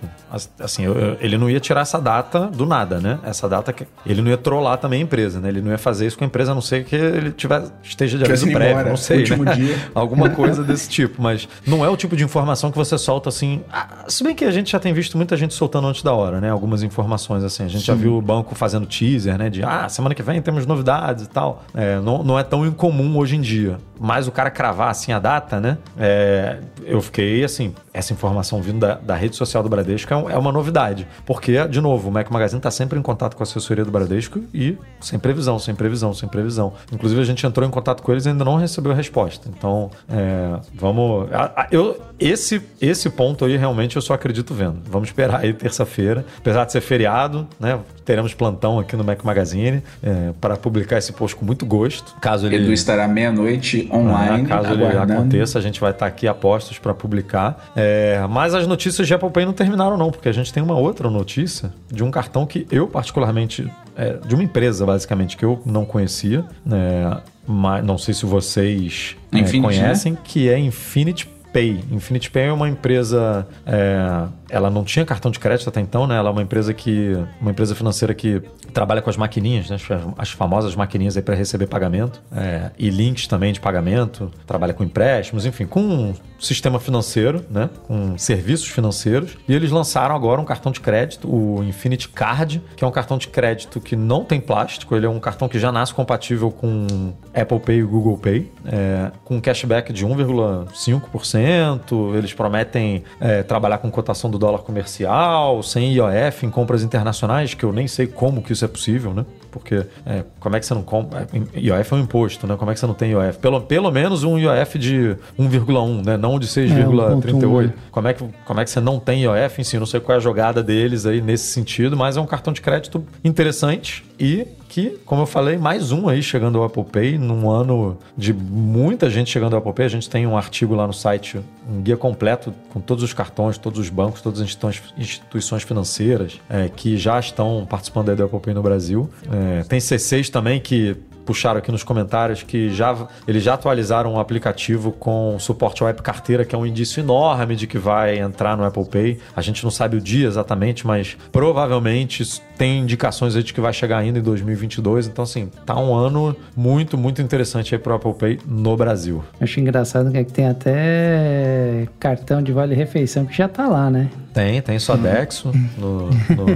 assim, eu, ele não ia tirar essa data do nada, né? Essa data que ele não ia trollar também a empresa, né? Ele não ia fazer isso com a empresa, a não ser que ele tiver, esteja de aviso prévio, embora, não sei. Último né? dia. Alguma coisa desse tipo, mas não é o tipo de informação que você solta assim. Ah, se bem que a gente já tem visto muita gente soltando antes da hora, né? Algumas informações assim. A gente Sim. já viu o banco fazendo teaser, né? De ah, semana que vem temos novidades e tal. É, não, não é tão incomum hoje em dia. Mas o cara cravar assim a data, né? É, eu fiquei assim, essa informação vindo da, da rede social do Bradesco é, é, uma novidade. Porque, de novo, o Mac Magazine está sempre em contato com a assessoria do Bradesco e sem previsão, sem previsão, sem previsão. Inclusive, a gente entrou em contato com eles e ainda não recebeu a resposta. Então, é, vamos. Eu, esse, esse ponto aí, realmente, eu só acredito vendo. Vamos esperar aí terça-feira. Apesar de ser feriado, né? Teremos plantão aqui no Mac Magazine é, para publicar esse post com muito gosto. Caso ele. Edu estará meia-noite online. É, caso ele aconteça, a gente vai estar aqui a postos para publicar. É, mas as notícias de Apple Pay não terminaram, não, porque a gente tem uma outra notícia de um cartão que eu, particularmente, é, de uma empresa, basicamente, que eu não conhecia. É, mas não sei se vocês é, Infinity, conhecem, né? que é Infinity Pay. Infinity Pay é uma empresa é, ela não tinha cartão de crédito até então, né? Ela é uma empresa que uma empresa financeira que trabalha com as maquininhas, né? As famosas maquininhas aí para receber pagamento é, e links também de pagamento. Trabalha com empréstimos, enfim, com um sistema financeiro, né? Com serviços financeiros. E eles lançaram agora um cartão de crédito, o Infinity Card, que é um cartão de crédito que não tem plástico. Ele é um cartão que já nasce compatível com Apple Pay e Google Pay, é, com cashback de 1,5%. Eles prometem é, trabalhar com cotação do do dólar comercial, sem IOF em compras internacionais, que eu nem sei como que isso é possível, né? Porque é, como é que você não compra. É, IOF é um imposto, né? Como é que você não tem IOF? Pelo, pelo menos um IOF de 1,1, né? Não de 6,38. É, como, é que, como é que você não tem IOF? Enfim, não sei qual é a jogada deles aí nesse sentido, mas é um cartão de crédito interessante e que, como eu falei, mais um aí chegando ao Apple Pay, num ano de muita gente chegando ao Apple Pay. A gente tem um artigo lá no site, um guia completo com todos os cartões, todos os bancos, todas as instituições financeiras é, que já estão participando do Apple Pay no Brasil. É, tem C6 também que puxaram aqui nos comentários que já eles já atualizaram um aplicativo com suporte ao app carteira, que é um indício enorme de que vai entrar no Apple Pay. A gente não sabe o dia exatamente, mas provavelmente tem indicações aí de que vai chegar ainda em 2022. Então, assim, tá um ano muito, muito interessante aí pro Apple Pay no Brasil. Acho engraçado que tem até cartão de vale refeição que já tá lá, né? Tem, tem Sodexo. no, no...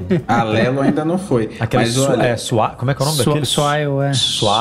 Alelo ainda não foi. Aquele Mas, olha... é, Sua... Como é que é o nome Su daquele? Swile, é.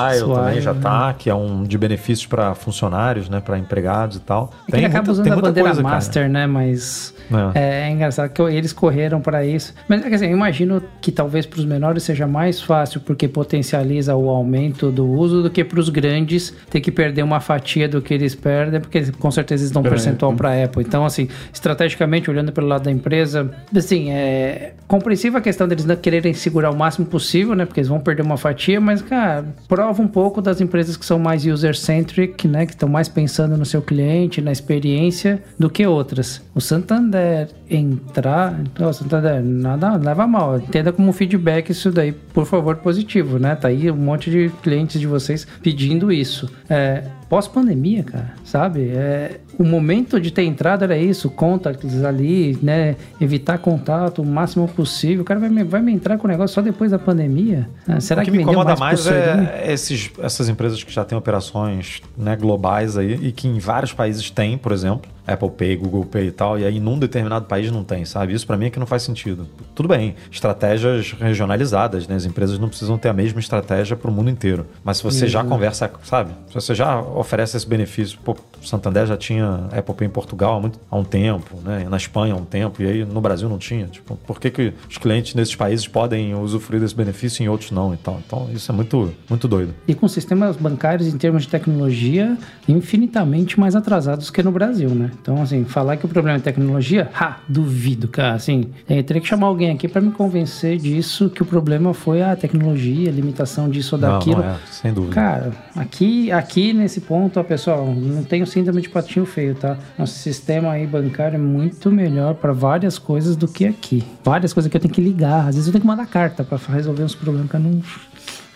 Swile, também já tá, né? que é um de benefícios para funcionários, né? Para empregados e tal. É tem, acaba usando tem a bandeira coisa, Master, cara. né? Mas é. é. é engraçado que eles correram para isso. Mas quer dizer, eu imagino que talvez para os menores seja mais fácil porque potencializa o aumento do uso do que para os grandes ter que perder uma fatia do que eles perdem, porque com certeza eles dão um percentual para a Apple. Então, assim, estrategicamente, olhando pelo lado da empresa, empresa. Assim, é compreensível a questão deles não quererem segurar o máximo possível, né? Porque eles vão perder uma fatia, mas, cara, prova um pouco das empresas que são mais user-centric, né? Que estão mais pensando no seu cliente, na experiência, do que outras. O Santander entrar. O Santander, nada, leva mal. Entenda como feedback isso daí, por favor, positivo, né? Tá aí um monte de clientes de vocês pedindo isso. É, pós-pandemia, cara, sabe? É, o momento de ter entrado era isso, contacts ali, né? Evitar contato o máximo possível. O cara vai me, vai me entrar com o negócio só depois da pandemia. Ah, será o que, que me incomoda mais, mais é esses, essas empresas que já têm operações né, globais aí e que em vários países têm, por exemplo. Apple Pay, Google Pay e tal, e aí num determinado país não tem, sabe? Isso para mim é que não faz sentido. Tudo bem, estratégias regionalizadas, né? As empresas não precisam ter a mesma estratégia para o mundo inteiro. Mas se você uhum. já conversa, sabe? Se você já oferece esse benefício, pô, Santander já tinha Apple Pay em Portugal há, muito, há um tempo, né? Na Espanha há um tempo, e aí no Brasil não tinha. Tipo, por que, que os clientes nesses países podem usufruir desse benefício e em outros não e tal? Então, isso é muito, muito doido. E com sistemas bancários em termos de tecnologia infinitamente mais atrasados que no Brasil, né? Então, assim, falar que o problema é tecnologia, ha, duvido, cara. Assim, eu teria que chamar alguém aqui para me convencer disso, que o problema foi a tecnologia, a limitação disso ou daquilo. Não, não é, sem dúvida. Cara, aqui, aqui nesse ponto, ó, pessoal, não tenho síndrome de patinho feio, tá? Nosso sistema aí bancário é muito melhor para várias coisas do que aqui. Várias coisas que eu tenho que ligar. Às vezes eu tenho que mandar carta para resolver uns problemas que eu não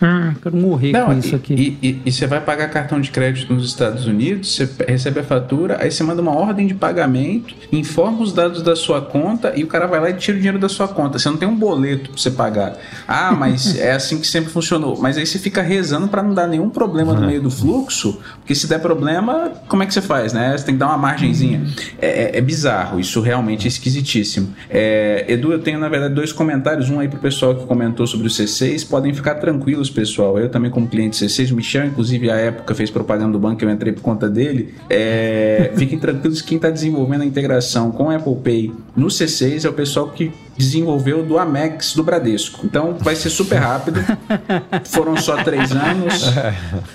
ah, quero morrer não, com e, isso aqui. E, e, e, você vai pagar cartão de crédito nos Estados Unidos, você recebe a fatura, aí você manda uma ordem de pagamento, informa os dados da sua conta e o cara vai lá e tira o dinheiro da sua conta. Você não tem um boleto pra você pagar. Ah, mas é assim que sempre funcionou. Mas aí você fica rezando para não dar nenhum problema no meio do fluxo, porque se der problema, como é que você faz, né? Você tem que dar uma margenzinha. É, é, é bizarro, isso realmente é esquisitíssimo. É, Edu, eu tenho na verdade dois comentários, um aí pro pessoal que comentou sobre o C6, podem ficar tranquilos pessoal. Eu também, como cliente C6, o Michel, inclusive, à época fez propaganda do banco, eu entrei por conta dele. É, fiquem tranquilos, quem está desenvolvendo a integração com Apple Pay no C6 é o pessoal que desenvolveu do Amex do Bradesco. Então vai ser super rápido. Foram só três anos. É.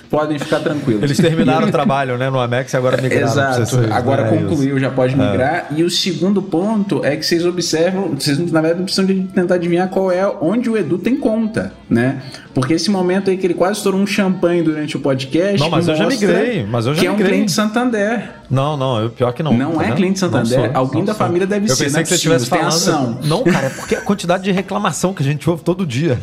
Podem ficar tranquilos. Eles terminaram o trabalho né, no Amex e agora migraram. Exato. agora né? concluiu, já pode é. migrar. É. E o segundo ponto é que vocês observam, vocês na verdade não precisam de tentar adivinhar qual é onde o Edu tem conta, né? Porque esse momento aí que ele quase estourou um champanhe durante o podcast. Não, mas eu já migrei. Mas eu já que migrei. é um cliente Santander. Não, não, eu, pior que não. Não tá é cliente Santander. Sou, Alguém da sou. família deve eu ser. Eu pensei né? que você estivesse falando. Ação. Não, cara, é porque a quantidade de reclamação que a gente ouve todo dia.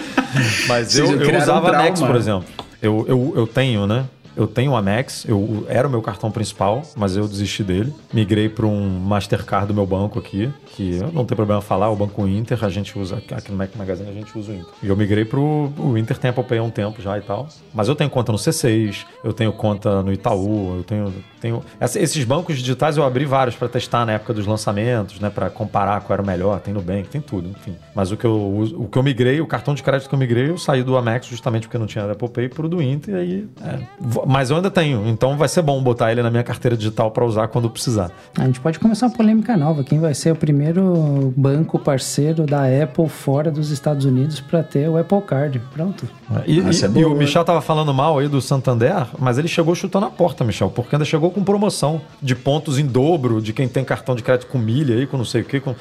mas eu, eu usava um Nex, por exemplo. Eu, eu, eu tenho, né? Eu tenho o Amex, eu, era o meu cartão principal, mas eu desisti dele. Migrei para um Mastercard do meu banco aqui, que não tem problema falar, o Banco Inter, a gente usa, aqui no Mac Magazine a gente usa o Inter. E eu migrei pro o Inter tem Apple Pay há um tempo já e tal. Mas eu tenho conta no C6, eu tenho conta no Itaú, eu tenho. Tenho esses bancos digitais eu abri vários para testar na época dos lançamentos, né? Para comparar qual era o melhor, tem Nubank, tem tudo, enfim. Mas o que eu uso, o que eu migrei, o cartão de crédito que eu migrei, eu saí do Amex justamente porque não tinha Apple Pay pro do Inter e aí. É, mas eu ainda tenho, então vai ser bom botar ele na minha carteira digital para usar quando precisar. A gente pode começar uma polêmica nova. Quem vai ser o primeiro banco parceiro da Apple fora dos Estados Unidos para ter o Apple Card? Pronto. E, e, e o Michel tava falando mal aí do Santander, mas ele chegou chutando a porta, Michel, porque ainda chegou com promoção de pontos em dobro de quem tem cartão de crédito com milha aí, com não sei o que. Com,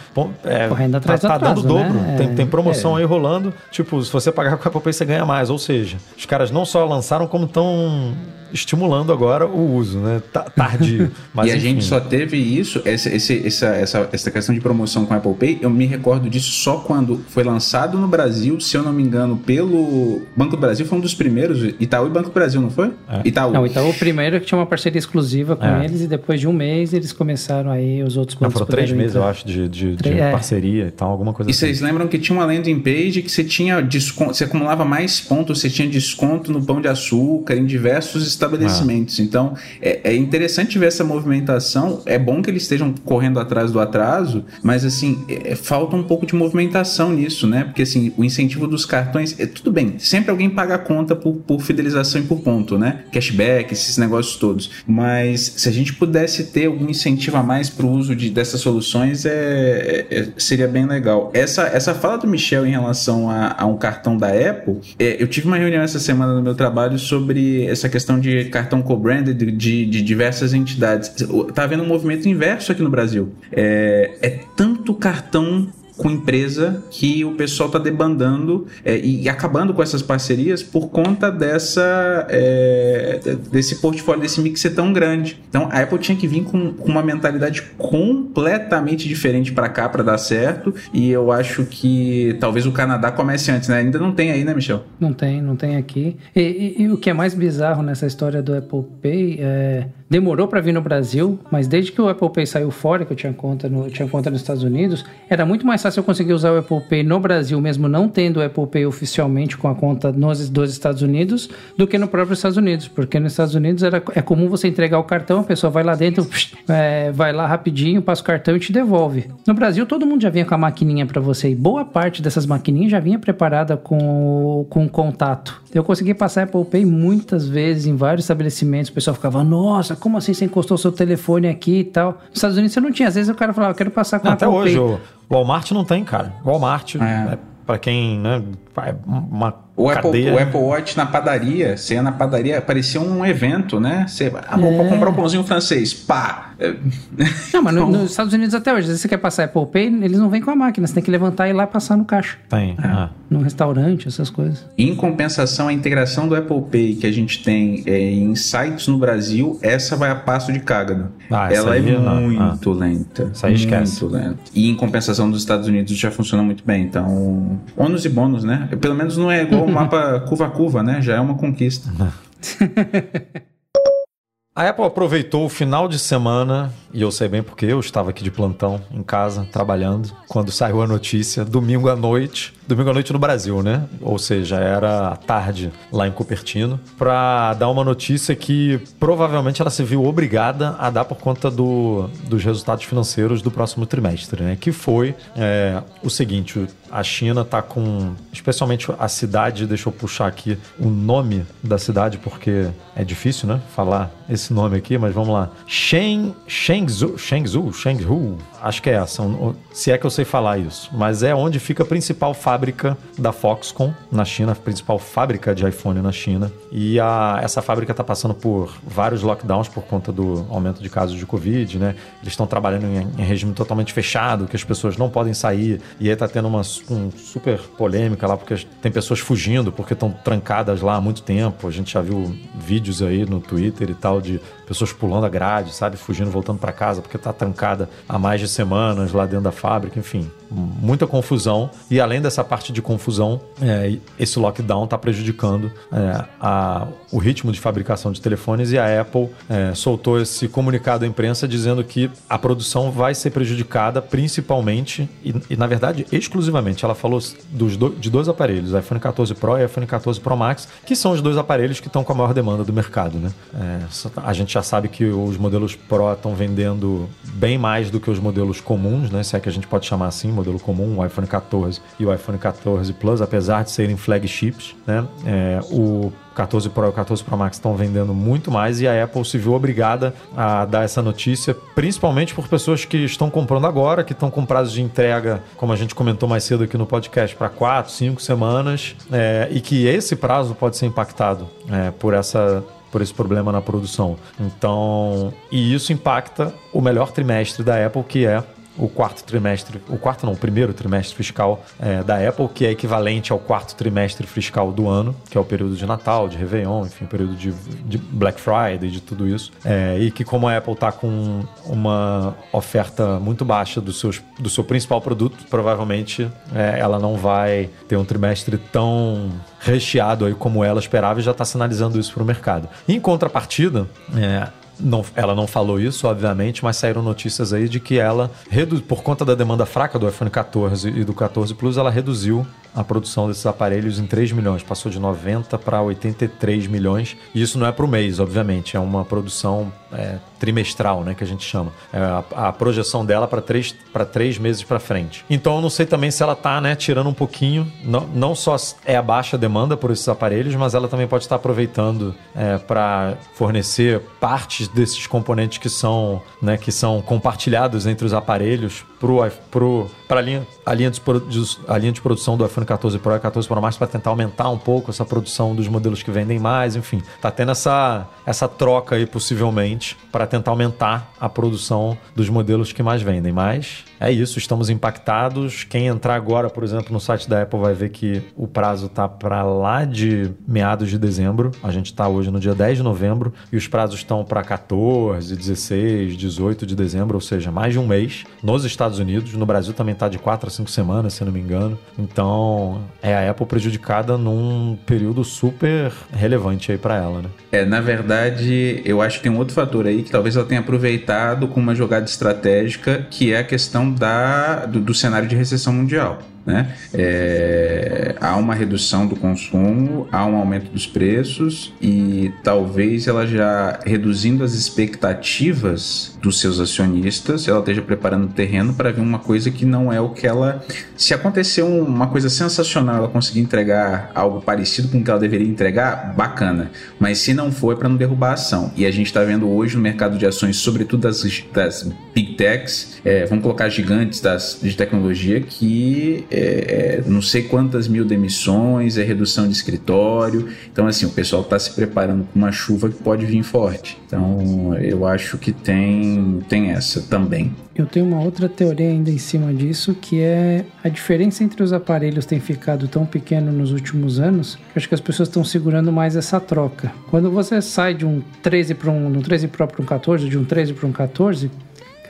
é, Correndo atrás tá, tá atraso, dando dobro. Né? Tem, tem promoção é. aí rolando. Tipo, se você pagar com a Apple Pay, você ganha mais. Ou seja, os caras não só lançaram, como estão estimulando agora o uso, né? Tardio. Mas, e a gente só teve isso, essa, essa, essa, essa questão de promoção com a Apple Pay, eu me recordo disso só quando foi lançado no Brasil, se eu não me engano, pelo Banco do Brasil, foi um dos primeiros, Itaú e Banco do Brasil, não foi? É. Itaú. Não, Itaú primeiro que tinha uma parceria exclusiva com é. eles e depois de um mês eles começaram aí os outros bancos. Não, foram três meses, entrar. eu acho, de, de, de é. parceria e tal, alguma coisa e assim. E vocês lembram que tinha uma landing page que você tinha desconto, você acumulava mais pontos, você tinha desconto no pão de açúcar, em diversos estabelecimentos. Então, é, é, interessante ver essa movimentação. É bom que eles estejam correndo atrás do atraso, mas assim, é, é, falta um pouco de movimentação nisso, né? Porque assim, o incentivo dos cartões, é tudo bem, sempre alguém paga a conta por, por fidelização e por ponto, né? Cashback, esses negócios todos. Mas se a gente pudesse ter algum incentivo a mais para o uso de, dessas soluções, é, é, seria bem legal. Essa, essa fala do Michel em relação a, a um cartão da Apple, é, eu tive uma reunião essa semana no meu trabalho sobre essa questão de cartão co-brand de, de, de, diversas entidades. Tá havendo um movimento inverso aqui no Brasil. É, é tanto cartão com empresa que o pessoal está debandando é, e acabando com essas parcerias por conta dessa é, desse portfólio, desse mix ser tão grande. Então a Apple tinha que vir com, com uma mentalidade completamente diferente para cá para dar certo e eu acho que talvez o Canadá comece antes, né? Ainda não tem aí, né, Michel? Não tem, não tem aqui. E, e, e o que é mais bizarro nessa história do Apple Pay é demorou para vir no Brasil, mas desde que o Apple Pay saiu fora, que eu tinha conta, no, tinha conta nos Estados Unidos, era muito mais fácil eu conseguir usar o Apple Pay no Brasil, mesmo não tendo o Apple Pay oficialmente com a conta nos dos Estados Unidos, do que no próprio Estados Unidos, porque nos Estados Unidos era, é comum você entregar o cartão, a pessoa vai lá dentro, é, vai lá rapidinho, passa o cartão e te devolve. No Brasil, todo mundo já vinha com a maquininha para você, e boa parte dessas maquininhas já vinha preparada com, com contato. Eu consegui passar Apple Pay muitas vezes em vários estabelecimentos, o pessoal ficava, nossa, como assim você encostou seu telefone aqui e tal? Nos Estados Unidos você não tinha. Às vezes o cara falava, eu quero passar com não, Até hoje, o Walmart não tem, cara. Walmart, é. é para quem, né, uma o Apple, o Apple Watch na padaria, você ia na padaria, parecia um evento, né? Você, ah, vou é. comprar um pãozinho francês, pá! Não, mas no, nos Estados Unidos até hoje, se você quer passar Apple Pay, eles não vêm com a máquina, você tem que levantar e ir lá passar no caixa. Tem. É. Ah. Num restaurante, essas coisas. Em compensação, a integração do Apple Pay que a gente tem é, em sites no Brasil, essa vai a passo de cágado. Ah, Ela é não. muito ah. lenta. Isso aí esquece. Muito lenta. E em compensação dos Estados Unidos já funciona muito bem. Então, ônus e bônus, né? Pelo menos não é igual o mapa curva a curva, né? Já é uma conquista. A Apple aproveitou o final de semana, e eu sei bem porque eu estava aqui de plantão em casa, trabalhando, quando saiu a notícia, domingo à noite, domingo à noite no Brasil, né? Ou seja, era tarde lá em Cupertino, para dar uma notícia que provavelmente ela se viu obrigada a dar por conta do, dos resultados financeiros do próximo trimestre, né? Que foi é, o seguinte: a China está com, especialmente a cidade, deixa eu puxar aqui o nome da cidade porque é difícil, né? Falar esse nome aqui, mas vamos lá. Sheng, Shengzhou, Shengzhou, Shengzhou, acho que é essa, se é que eu sei falar isso. Mas é onde fica a principal fábrica da Foxconn na China, a principal fábrica de iPhone na China. E a, essa fábrica está passando por vários lockdowns por conta do aumento de casos de Covid, né? Eles estão trabalhando em, em, regime totalmente fechado, que as pessoas não podem sair. E aí está tendo uma um super polêmica lá, porque tem pessoas fugindo, porque estão trancadas lá há muito tempo. A gente já viu vídeos aí no Twitter e tal de pessoas pulando a grade, sabe? Fugindo, voltando para casa, porque está trancada há mais de semanas lá dentro da fábrica, enfim. Muita confusão. E além dessa parte de confusão, é, esse lockdown está prejudicando é, a, o ritmo de fabricação de telefones e a Apple é, soltou esse comunicado à imprensa dizendo que a produção vai ser prejudicada principalmente e, e na verdade exclusivamente. Ela falou dos do, de dois aparelhos, iPhone 14 Pro e iPhone 14 Pro Max, que são os dois aparelhos que estão com a maior demanda do mercado. Né? É, a gente já sabe que os modelos Pro estão vendendo bem mais do que os modelos comuns, né? se é que a gente pode chamar assim, modelo comum, o iPhone 14 e o iPhone 14 Plus, apesar de serem flagships. Né? É, o 14 Pro e o 14 Pro Max estão vendendo muito mais e a Apple se viu obrigada a dar essa notícia, principalmente por pessoas que estão comprando agora, que estão com prazo de entrega, como a gente comentou mais cedo aqui no podcast, para 4, 5 semanas, é, e que esse prazo pode ser impactado é, por essa por esse problema na produção. Então, e isso impacta o melhor trimestre da Apple, que é o quarto trimestre, o quarto não, o primeiro trimestre fiscal é, da Apple, que é equivalente ao quarto trimestre fiscal do ano, que é o período de Natal, de Réveillon, enfim, período de, de Black Friday, de tudo isso. É, e que como a Apple está com uma oferta muito baixa do, seus, do seu principal produto, provavelmente é, ela não vai ter um trimestre tão recheado aí como ela esperava e já está sinalizando isso para o mercado. Em contrapartida, é, não, ela não falou isso, obviamente, mas saíram notícias aí de que ela, por conta da demanda fraca do iPhone 14 e do 14 Plus, ela reduziu a produção desses aparelhos em 3 milhões, passou de 90 para 83 milhões. E isso não é para o mês, obviamente, é uma produção é, trimestral, né, que a gente chama. É a, a, projeção dela para três, três meses para frente. Então eu não sei também se ela está né, tirando um pouquinho, não, não só é a baixa demanda por esses aparelhos, mas ela também pode estar aproveitando é, para fornecer partes desses componentes que são, né, que são compartilhados entre os aparelhos para a linha, a linha, de, a linha de produção do iPhone 14 Pro e 14 Pro Max para tentar aumentar um pouco essa produção dos modelos que vendem mais, enfim. Tá tendo essa, essa troca aí possivelmente para tentar aumentar a produção dos modelos que mais vendem, mas é isso, estamos impactados. Quem entrar agora, por exemplo, no site da Apple vai ver que o prazo tá para lá de meados de dezembro. A gente está hoje no dia 10 de novembro e os prazos estão para 14, 16, 18 de dezembro, ou seja, mais de um mês nos Estados Unidos. No Brasil também está de 4 a 5 semanas, se não me engano. Então, é a Apple prejudicada num período super relevante aí para ela, né? É, na verdade, eu acho que tem um outro fator aí que talvez ela tenha aproveitado com uma jogada estratégica, que é a questão da, do, do cenário de recessão mundial. Né? É, há uma redução do consumo, há um aumento dos preços e talvez ela já reduzindo as expectativas dos seus acionistas, ela esteja preparando o terreno para ver uma coisa que não é o que ela. Se acontecer uma coisa sensacional, ela conseguir entregar algo parecido com o que ela deveria entregar, bacana. Mas se não for, é para não derrubar a ação. E a gente está vendo hoje no mercado de ações, sobretudo das, das big techs, é, vamos colocar gigantes das, de tecnologia que é, é, não sei quantas mil demissões, é redução de escritório. Então, assim, o pessoal está se preparando para uma chuva que pode vir forte. Então, eu acho que tem, tem essa também. Eu tenho uma outra teoria ainda em cima disso, que é a diferença entre os aparelhos tem ficado tão pequeno nos últimos anos, que acho que as pessoas estão segurando mais essa troca. Quando você sai de um 13 para um, um 13 Pro para um 14, de um 13 para um 14,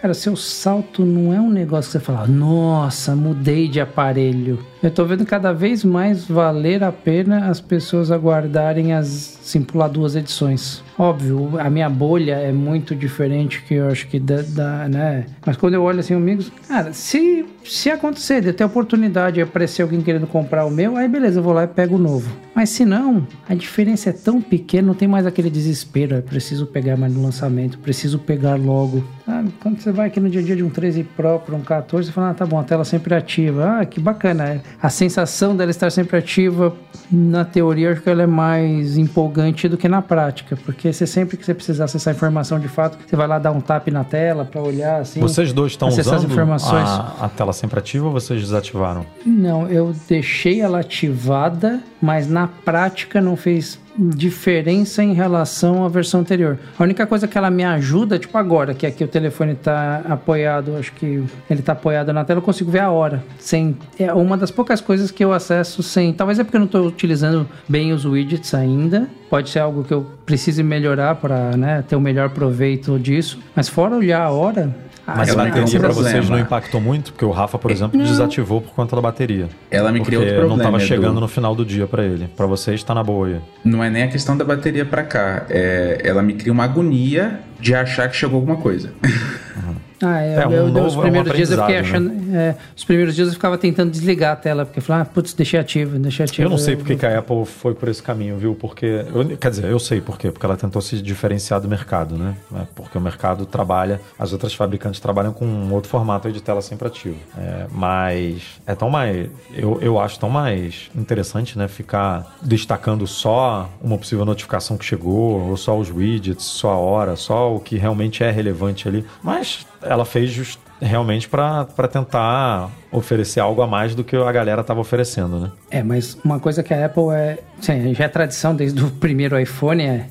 Cara, seu salto não é um negócio que você fala, nossa, mudei de aparelho. Eu tô vendo cada vez mais valer a pena as pessoas aguardarem as, assim, pular duas edições. Óbvio, a minha bolha é muito diferente que eu acho que da, da né? Mas quando eu olho assim, amigos, cara, se, se acontecer de ter oportunidade de aparecer alguém querendo comprar o meu, aí beleza, eu vou lá e pego o novo. Mas se não, a diferença é tão pequena, não tem mais aquele desespero, é preciso pegar mais no lançamento, preciso pegar logo. Sabe? Quando você vai aqui no dia a dia de um 13 Pro para um 14, você fala, ah, tá bom, a tela sempre ativa. Ah, que bacana. A sensação dela estar sempre ativa, na teoria, acho que ela é mais empolgante do que na prática, porque você sempre que você precisar acessar informação de fato, você vai lá dar um tap na tela para olhar assim. Vocês dois estão usando informações. a, a tela sempre ativa ou vocês desativaram? Não, eu deixei ela ativada, mas na prática não fez diferença em relação à versão anterior. A única coisa que ela me ajuda, tipo agora, que aqui o telefone tá apoiado, acho que ele tá apoiado na tela, eu consigo ver a hora. Sem, é uma das poucas coisas que eu acesso sem. Talvez é porque eu não estou utilizando bem os widgets ainda. Pode ser algo que eu precise melhorar para né, ter o melhor proveito disso. Mas fora olhar a hora, Mas Ah, a criou um bateria para vocês não impactou muito, porque o Rafa, por exemplo, desativou por conta da bateria. Ela me criou outro não problema. estava Edu. chegando no final do dia para ele. Para vocês está na boa aí. Não é nem a questão da bateria pra cá. É, ela me cria uma agonia de achar que chegou alguma coisa. Ah, é, É, um eu, novo- os é um primeiros dias eu fiquei aprendizado, achando. é, os primeiros dias eu ficava tentando desligar a tela, porque eu falava, ah, putz, deixei ativo, deixei ativo. Eu não sei porque que a Apple foi por esse caminho, viu? Porque. eu- quer dizer, eu sei por quê. Porque ela tentou se diferenciar do mercado, né? É, Porque o mercado trabalha, as outras fabricantes trabalham com um outro formato de tela sempre ativa. É, mas é tão mais. Eu, eu acho tão mais interessante, né? Ficar destacando só uma possível notificação que chegou, ou só os widgets, só a hora, só o que realmente é relevante ali. Mas ela fez just, realmente para tentar oferecer algo a mais do que a galera estava oferecendo, né? É, mas uma coisa que a Apple é. Sim, já é tradição desde o primeiro iPhone é.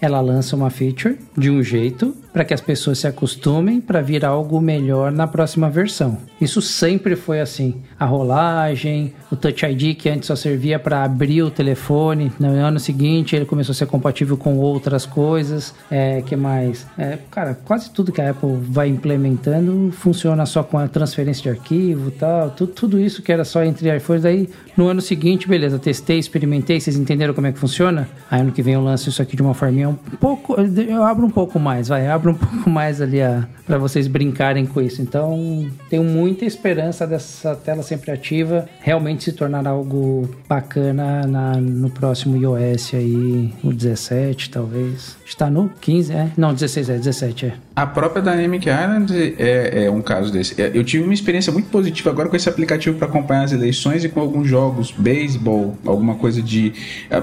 Ela lança uma feature de um jeito para que as pessoas se acostumem para vir algo melhor na próxima versão. Isso sempre foi assim. A rolagem, o Touch ID que antes só servia para abrir o telefone, no ano seguinte ele começou a ser compatível com outras coisas. É, que mais? É, cara, quase tudo que a Apple vai implementando funciona só com a transferência de arquivo, tal, tudo, tudo isso que era só entre iPhones. Aí no ano seguinte, beleza, testei, experimentei, vocês entenderam como é que funciona? Aí ano que vem eu lanço isso aqui de uma forminha um pouco, eu abro um pouco mais, vai, abro um pouco mais ali para vocês brincarem com isso. Então tenho muita esperança dessa tela sempre ativa realmente se tornar algo bacana na, no próximo iOS aí, o 17 talvez. Está no 15, é? Não, 16 é, 17 é. A própria Dynamic Island é, é um caso desse. É, Eu tive uma experiência muito positiva agora com esse aplicativo para acompanhar as eleições e com alguns jogos, beisebol, alguma coisa de. A,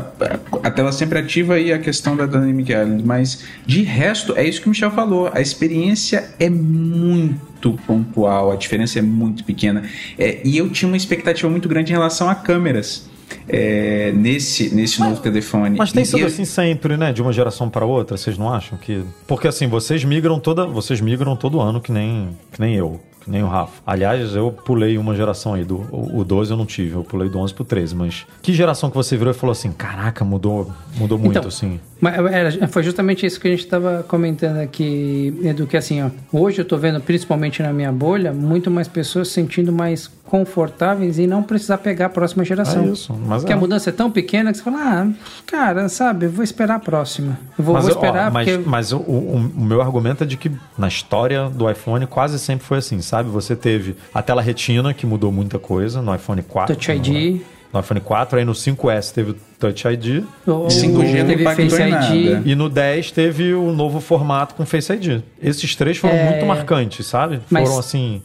a- tela sempre ativa e a questão da Dynamic Island. Mas de resto, é isso que o Michel falou. A experiência é muito pontual, a diferença é muito pequena. É, e eu tinha uma expectativa muito grande em relação a câmeras. É, nesse, nesse novo telefone. Mas tem E sido eu- assim sempre, né? De uma geração para outra, vocês não acham que. Porque assim, vocês migram toda. Vocês migram todo ano, que nem, que nem eu. Nem o Rafa. Aliás, eu pulei uma geração aí. Do, o o 12 eu não tive, eu pulei do 11 pro 13. Mas que geração que você virou e falou assim: caraca, mudou, mudou muito, Então, assim. Mas era- foi justamente isso que a gente estava comentando aqui, Edu, que assim, ó, hoje eu tô vendo, principalmente na minha bolha, muito mais pessoas se sentindo mais confortáveis em não precisar pegar a próxima geração. É isso, mas Porque é. a mudança é tão pequena que você fala, ah, cara, sabe, eu vou esperar a próxima. Eu vou, mas, vou ó, esperar mas, porque... mas o, o- o meu argumento é de que na história do iPhone quase sempre foi assim, sabe? Você teve a tela retina, que mudou muita coisa no iPhone 4. Touch ID. No iPhone 4, aí no 5S teve o Touch ID. o- 5G não teve Face ID. E no 10 teve o novo formato com Face ID. Esses três foram É. muito marcantes, sabe? Mas- Foram assim.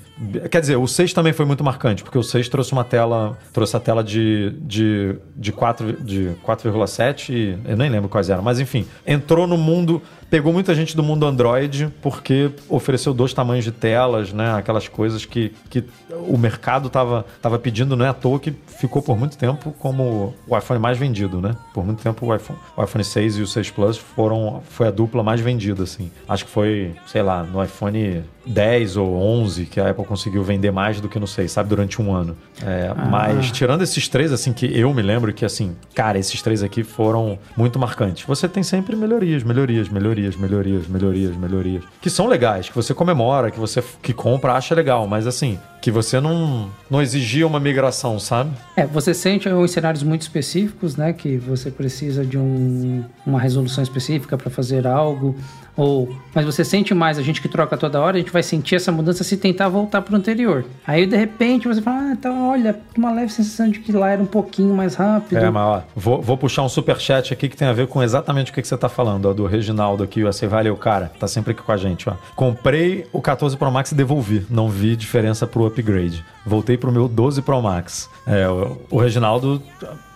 Quer dizer, o 6 também foi muito marcante, porque o 6 trouxe uma tela. Trouxe a tela de, de, de 4 de 4,7 e eu nem lembro quais eram, mas enfim, entrou no mundo. Pegou muita gente do mundo Android porque ofereceu dois tamanhos de telas, né? Aquelas coisas que, que o mercado tava, tava pedindo, não é à toa que ficou por muito tempo como o iPhone mais vendido, né? Por muito tempo o iPhone, o iPhone 6 e o 6 Plus foram foi a dupla mais vendida, assim. Acho que foi, sei lá, no iPhone 10 ou 11 que a Apple conseguiu vender mais do que no 6, sabe? Durante um ano. É, Mas tirando esses três, assim, que eu me lembro que, assim, cara, esses três aqui foram muito marcantes. Você tem sempre melhorias, melhorias, melhorias, melhorias, melhorias, melhorias. Que são legais, que você comemora, que você que compra, acha legal, mas assim, que você não, não exigia uma migração, sabe? É, você sente em cenários muito específicos, né, que você precisa de um- uma resolução específica para fazer algo, ou mas você sente mais a gente que troca toda hora, a gente vai sentir essa mudança se tentar voltar para o anterior. Aí de repente você fala, ah, então olha, uma leve sensação de que lá era um pouquinho mais rápido. É, mas ó, vou, vou puxar um superchat aqui que tem a ver com exatamente o que, que você tá falando, ó, do Reginaldo aqui, ó, você valeu, cara, tá sempre aqui com a gente, ó. Comprei o 14 Pro Max e devolvi, não vi diferença pro upgrade. Voltei pro meu 12 Pro Max. É, o, o Reginaldo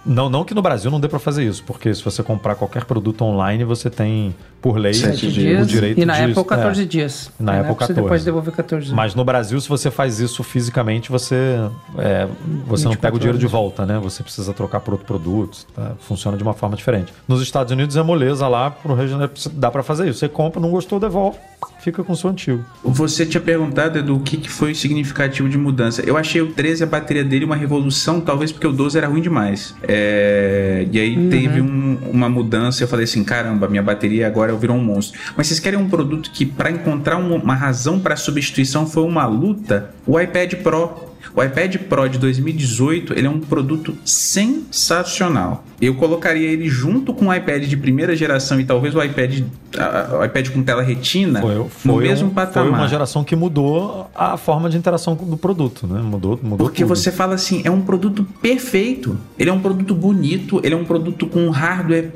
não, não que no Brasil não dê para fazer isso, porque se você comprar qualquer produto online, você tem, por lei, Sete o dias, direito e na de... Apple 14 é, dias. Na, Apple 14. Você depois devolver 14 dias. Mas no Brasil, se você faz isso fisicamente, você, é, você não pega o dinheiro de volta, né? Você precisa trocar por outro produto. Tá? Funciona de uma forma diferente. Nos Estados Unidos é moleza lá, pro Reginaldo dá para fazer isso. Você compra, não gostou, devolve fica com o seu antigo. Você tinha perguntado, Edu, o que, que foi significativo de mudança. Eu achei o 13, a bateria dele, uma revolução, talvez porque o 12 era ruim demais. É... E aí uhum. teve um, uma mudança, eu falei assim, caramba, minha bateria agora virou um monstro. Mas vocês querem um produto que, para encontrar uma razão para substituição, foi uma luta? O iPad Pro o iPad Pro de 2018 ele é um produto sensacional. Eu colocaria ele junto com o iPad de primeira geração e talvez o iPad, o iPad com tela retina foi, foi no mesmo um, patamar. Foi uma geração que mudou a forma de interação do produto, né? Mudou, mudou Porque tudo. você fala assim, é um produto perfeito. Ele é um produto bonito, ele é um produto com hardware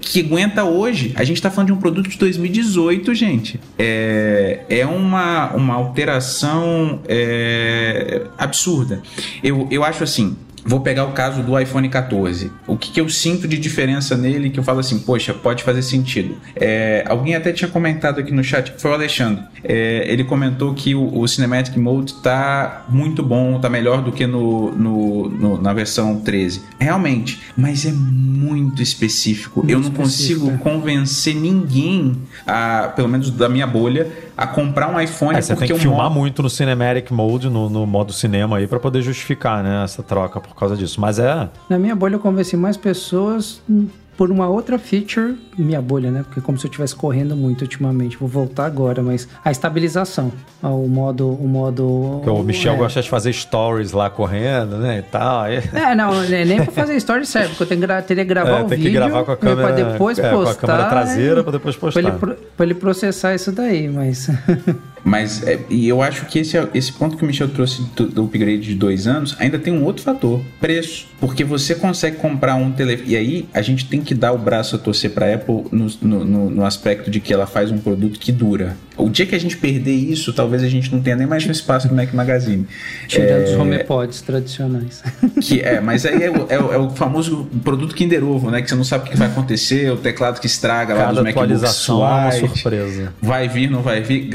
que aguenta hoje. A gente está falando de um produto de 2018, gente. É, é uma, uma alteração é, absurda. Eu, eu acho assim, Vou pegar o caso do iPhone 14. O que, que, eu sinto de diferença nele que eu falo assim, poxa, pode fazer sentido. É, alguém até tinha comentado aqui no chat, foi o Alexandre. É, ele comentou que o, o, Cinematic Mode tá muito bom, tá melhor do que no, no, no na versão 13. Realmente, mas é muito específico. Muito eu não específico. consigo convencer ninguém, a, pelo menos da minha bolha, a comprar um iPhone. É, você tem que filmar modo... muito no Cinematic Mode, no, no modo cinema aí, para poder justificar né, essa troca por causa disso. Mas é. Na minha bolha eu convenci mais pessoas por uma outra feature, minha bolha, né? Porque como se eu estivesse correndo muito ultimamente. Vou voltar agora, mas a estabilização, o modo, o modo. Porque o Michel é. gosta de fazer stories lá correndo, né? E tal. É, não, nem pra fazer stories serve, porque eu tenho que teria que gravar é, o tem vídeo. que gravar com a câmera, pra depois é, postar. Com a câmera traseira para depois postar. Pra ele, pra ele processar isso daí, mas. Mas é, e eu acho que esse, esse ponto que o Michel trouxe do, do, upgrade de dois anos ainda tem um outro fator: preço. Porque você consegue comprar um telefone. E aí a gente tem que dar o braço a torcer para Apple no, no, no, aspecto de que ela faz um produto que dura. O dia que a gente perder isso, talvez a gente não tenha nem mais um espaço no Mac Magazine. Tirando é, os HomePods tradicionais. Que é, mas aí é, é, é, o famoso produto Kinder Ovo, né? Que você não sabe o que vai acontecer, o teclado que estraga Cada lá dos MacBooks é uma surpresa. Vai vir, não vai vir.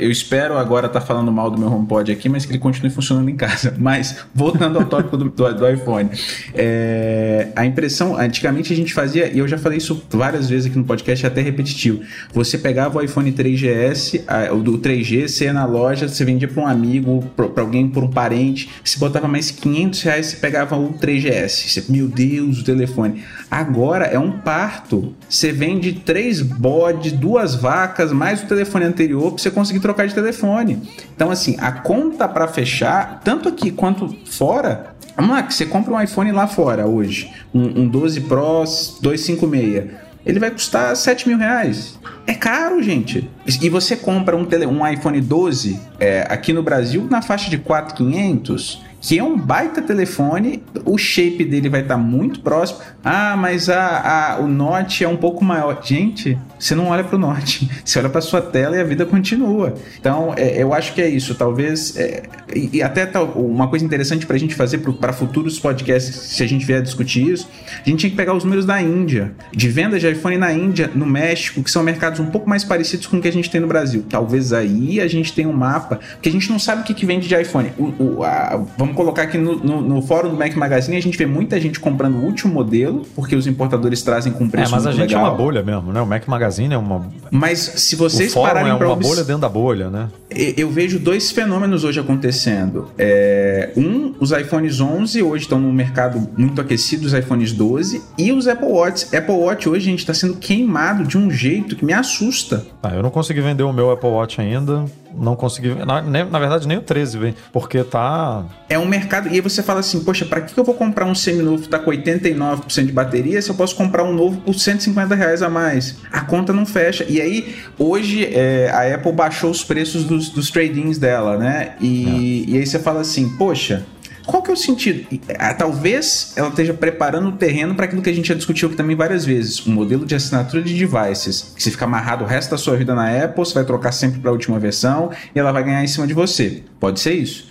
Eu espero agora estar tá falando mal do meu HomePod aqui, mas que ele continue funcionando em casa. Mas, voltando ao tópico do, do, do iPhone. É, a impressão, antigamente a gente fazia, e eu já falei isso várias vezes aqui no podcast, é até repetitivo. Você pegava o iPhone 3GS, a, o do 3G, você ia na loja, você vendia para um amigo, para alguém, por um parente, você botava mais 500 reais, você pegava o 3GS. Você, meu Deus, o telefone. Agora é um parto. Você vende três bodes, duas vacas, mais o telefone anterior para você conseguir trocar de telefone. Então, assim, a conta para fechar, tanto aqui quanto fora, Vamos lá, que você compra um iPhone lá fora hoje, um, um 12 Pro 256, ele vai custar 7 mil reais. É caro, gente. E você compra um, tele, um iPhone 12 é, aqui no Brasil na faixa de 4,500 que é um baita telefone, o shape dele vai estar tá muito próximo. Ah, mas a, a, o Note é um pouco maior. Gente, você não olha para o Note, você olha para sua tela e a vida continua. Então, é, eu acho que é isso. Talvez, é, e, e, até uma coisa interessante para a gente fazer para futuros podcasts, se a gente vier discutir isso, a gente tinha que pegar os números da Índia, de venda de iPhone na Índia, no México, que são mercados um pouco mais parecidos com o que a gente tem no Brasil. Talvez aí a gente tenha um mapa, porque a gente não sabe o que, que vende de iPhone. O, o, a, vamos colocar aqui no, no, no, fórum do Mac Magazine, a gente vê muita gente comprando o último modelo, porque os importadores trazem com preço É, mas a gente legal. é uma bolha mesmo, né? O Mac Magazine é uma... Mas se vocês o pararem é uma obs... bolha dentro da bolha, né? Eu vejo dois fenômenos hoje acontecendo. É, um, os iPhones 11 hoje estão no mercado muito aquecido, os iPhones 12, e os Apple Watch. Apple Watch hoje, a gente, está sendo queimado de um jeito que me assusta. Ah, eu não consegui vender o meu Apple Watch ainda não consegui. Na, na verdade, nem o 13 vem, porque tá. É um mercado. E aí você fala assim, poxa, para que eu vou comprar um seminovo que tá com 89% de bateria se eu posso comprar um novo por 150 reais a mais? A conta não fecha. E aí, hoje, é, a Apple baixou os preços dos, dos trade-ins dela, né? E, é. e aí você fala assim, poxa, qual que é o sentido? Ah, talvez ela esteja preparando o terreno para aquilo que a gente já discutiu aqui também várias vezes, um modelo de assinatura de devices, que você fica amarrado o resto da sua vida na Apple, você vai trocar sempre para a última versão e ela vai ganhar em cima de você. Pode ser isso?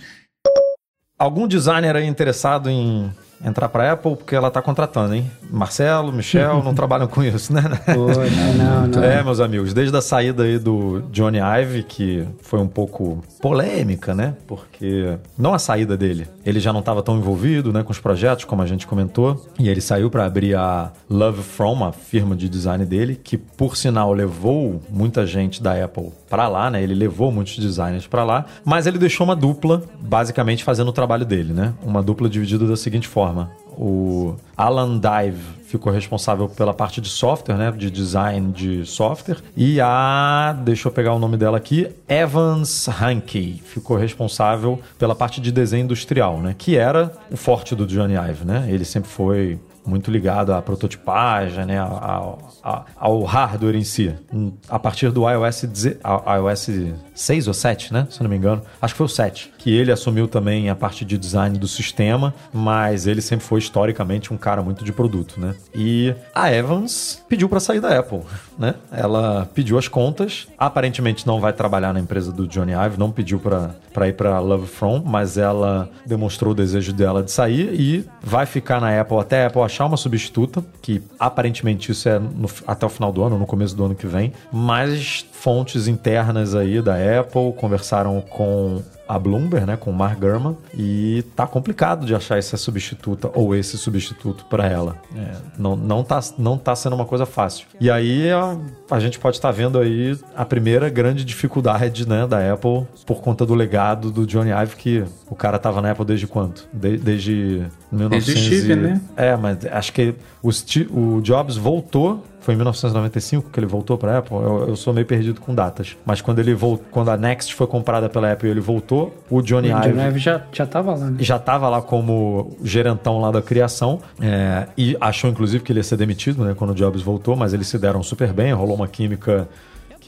algum designer aí interessado em entrar para Apple porque ela está contratando, hein? Marcelo, Michel não trabalham com isso, né? Poxa, não, não. É, meus amigos, desde a saída aí do Johnny Ive, que foi um pouco polêmica, né? Porque não a saída dele, ele já não estava tão envolvido, né, com os projetos como a gente comentou, e ele saiu para abrir a Love From, a firma de design dele, que por sinal levou muita gente da Apple para lá, né? Ele levou muitos designers para lá, mas ele deixou uma dupla basicamente fazendo o trabalho dele, né? Uma dupla dividida da seguinte forma: o Alan Dive ficou responsável pela parte de software, né, de design de software, e a, deixa eu pegar o nome dela aqui, Evans Hankey ficou responsável pela parte de desenho industrial, né, que era o forte do Johnny Ive, né? Ele sempre foi muito ligado à prototipagem, né, ao, ao, ao hardware em si. A partir do iOS, iOS 6 ou 7, né, se não me engano, acho que foi o 7, que ele assumiu também a parte de design do sistema, mas ele sempre foi historicamente um cara muito de produto, né? E a Evans pediu para sair da Apple, né? Ela pediu as contas, aparentemente não vai trabalhar na empresa do Johnny Ive, não pediu para ir para Love From, mas ela demonstrou o desejo dela de sair e vai ficar na Apple até a Apple achar uma substituta, que aparentemente isso é no, até o final do ano, no começo do ano que vem, mas fontes internas aí da Apple conversaram com a Bloomberg, né, com o Mark Gurman, e tá complicado de achar essa substituta ou esse substituto para ela. É, não, não, tá, não tá sendo uma coisa fácil. E aí a, a gente pode estar tá vendo aí a primeira grande dificuldade né, da Apple por conta do legado do Johnny Ive, que o cara tava na Apple desde quanto? De, desde 1900 Desde o Steve, né? É, mas acho que o, Steve, o Jobs voltou foi em 1995 que ele voltou para a Apple. Eu, eu, sou meio perdido com datas. Mas quando ele voltou, quando a Next foi comprada pela Apple, ele voltou. O Johnny o Ive, Johnny Ive já já estava lá. Né? Já estava lá como gerentão lá da criação é, e achou inclusive que ele ia ser demitido, né, quando o Jobs voltou. Mas eles se deram super bem. Rolou uma química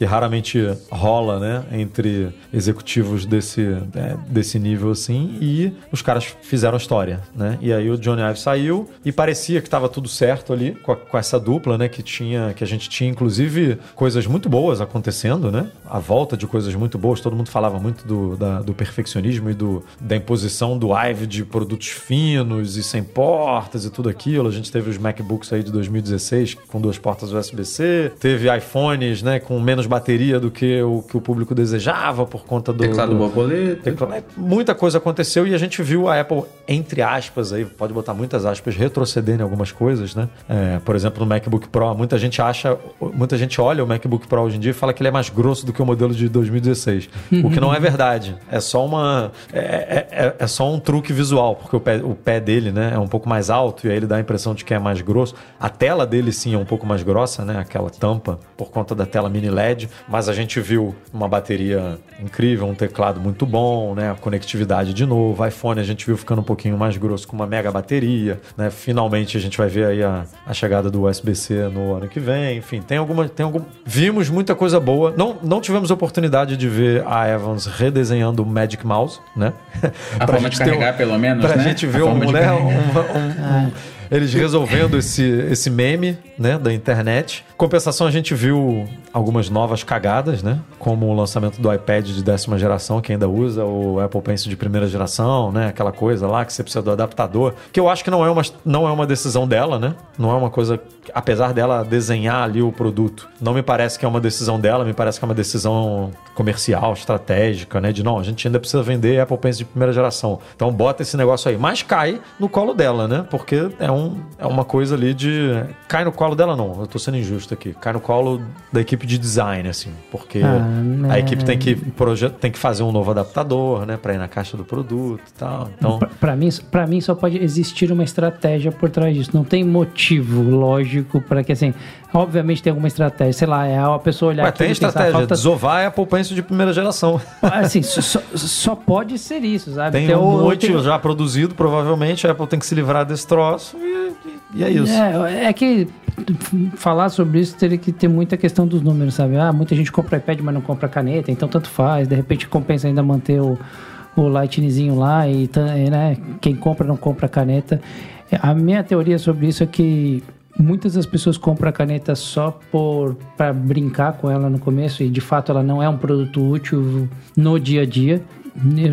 que raramente rola, né, entre executivos desse, é, desse nível assim, e os caras fizeram história, né? E aí o Johnny Ive saiu e parecia que estava tudo certo ali com, a, com, essa dupla, né, que tinha, que a gente tinha inclusive coisas muito boas acontecendo, né? A volta de coisas muito boas, todo mundo falava muito do, da, do perfeccionismo e do, da imposição do Ive de produtos finos e sem portas e tudo aquilo. A gente teve os MacBooks aí de 2016 com duas portas USB-C, teve iPhones, né, com menos bateria do que o que o público desejava por conta do. Teclado do, borboleta. Teclado, é, muita coisa aconteceu e a gente viu a Apple, entre aspas, aí, pode botar muitas aspas, retroceder em algumas coisas, né? É, por exemplo, no MacBook Pro, muita gente acha, muita gente olha o MacBook Pro hoje em dia e fala que ele é mais grosso do que o modelo de 2016. o que não é verdade. É só uma. É, é, é, é só um truque visual, porque o pé, o pé dele né, é um pouco mais alto e aí ele dá a impressão de que é mais grosso. A tela dele sim é um pouco mais grossa, né? Aquela tampa, por conta da tela mini LED mas a gente viu uma bateria incrível, um teclado muito bom, né? A conectividade de novo, iPhone a gente viu ficando um pouquinho mais grosso com uma mega bateria, né? Finalmente a gente vai ver aí a, a chegada do USB-C no ano que vem, enfim, tem alguma, tem algum, vimos muita coisa boa. Não, não tivemos oportunidade de ver a Evans redesenhando o Magic Mouse, né? A forma de carregar, um, pelo menos, pra né? gente ver um, né? um, um, um eles resolvendo esse, esse meme, né, da internet. Compensação, a gente viu algumas novas cagadas, né? Como o lançamento do iPad de décima geração, que ainda usa o Apple Pencil de primeira geração, né? Aquela coisa lá que você precisa do adaptador. Que eu acho que não é uma, não é uma decisão dela, né? Não é uma coisa. Apesar dela desenhar ali o produto, não me parece que é uma decisão dela, me parece que é uma decisão comercial, estratégica, né? De não, a gente ainda precisa vender Apple Pencil de primeira geração. Então bota esse negócio aí. Mas cai no colo dela, né? Porque é um um, é uma coisa ali de. Cai no colo dela, não. Eu tô sendo injusto aqui. Cai no colo da equipe de design, assim. Porque ah, a equipe tem que, tem que fazer um novo adaptador, né? Pra ir na caixa do produto e tal. Então... Pra, mim, pra mim, só pode existir uma estratégia por trás disso. Não tem motivo lógico para que, assim. Obviamente tem alguma estratégia, sei lá, é a pessoa olhar Mas tem estratégia, falta... desovar é a poupança de primeira geração. Assim, só, só pode ser isso, sabe? Tem, tem um monte tem... já produzido, provavelmente a Apple tem que se livrar desse troço e, e é isso. É, é que falar sobre isso teria que ter muita questão dos números, sabe? Ah, muita gente compra iPad, mas não compra caneta, então tanto faz. De repente compensa ainda manter o, o Lightningzinho lá e né, quem compra não compra caneta. A minha teoria sobre isso é que Muitas das pessoas compram a caneta só por para brincar com ela no começo e de fato ela não é um produto útil no dia a dia.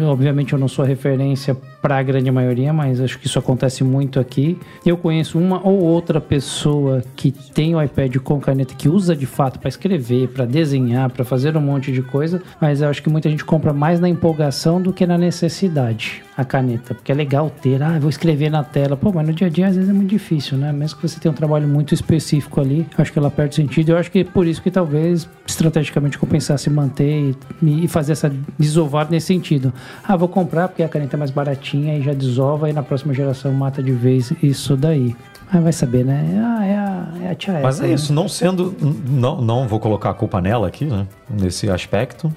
Obviamente eu não sou referência para a grande maioria, mas acho que isso acontece muito aqui. Eu conheço uma ou outra pessoa que tem o iPad com caneta que usa de fato para escrever, para desenhar, para fazer um monte de coisa, mas eu acho que muita gente compra mais na empolgação do que na necessidade a caneta, porque é legal ter, ah, vou escrever na tela. Pô, mas no dia a dia às vezes é muito difícil, né? Mesmo que você tenha um trabalho muito específico ali, acho que ela perde sentido. Eu acho que é por isso que talvez estrategicamente compensasse manter e, e fazer essa desovar nesse sentido. Ah, vou comprar porque a caneta é mais baratinha e já desova e na próxima geração mata de vez isso daí. Mas vai saber, né? Ah, é a, é a tia Mas essa, é né? isso, não sendo. Não, não vou colocar a culpa nela aqui, né? Nesse aspecto.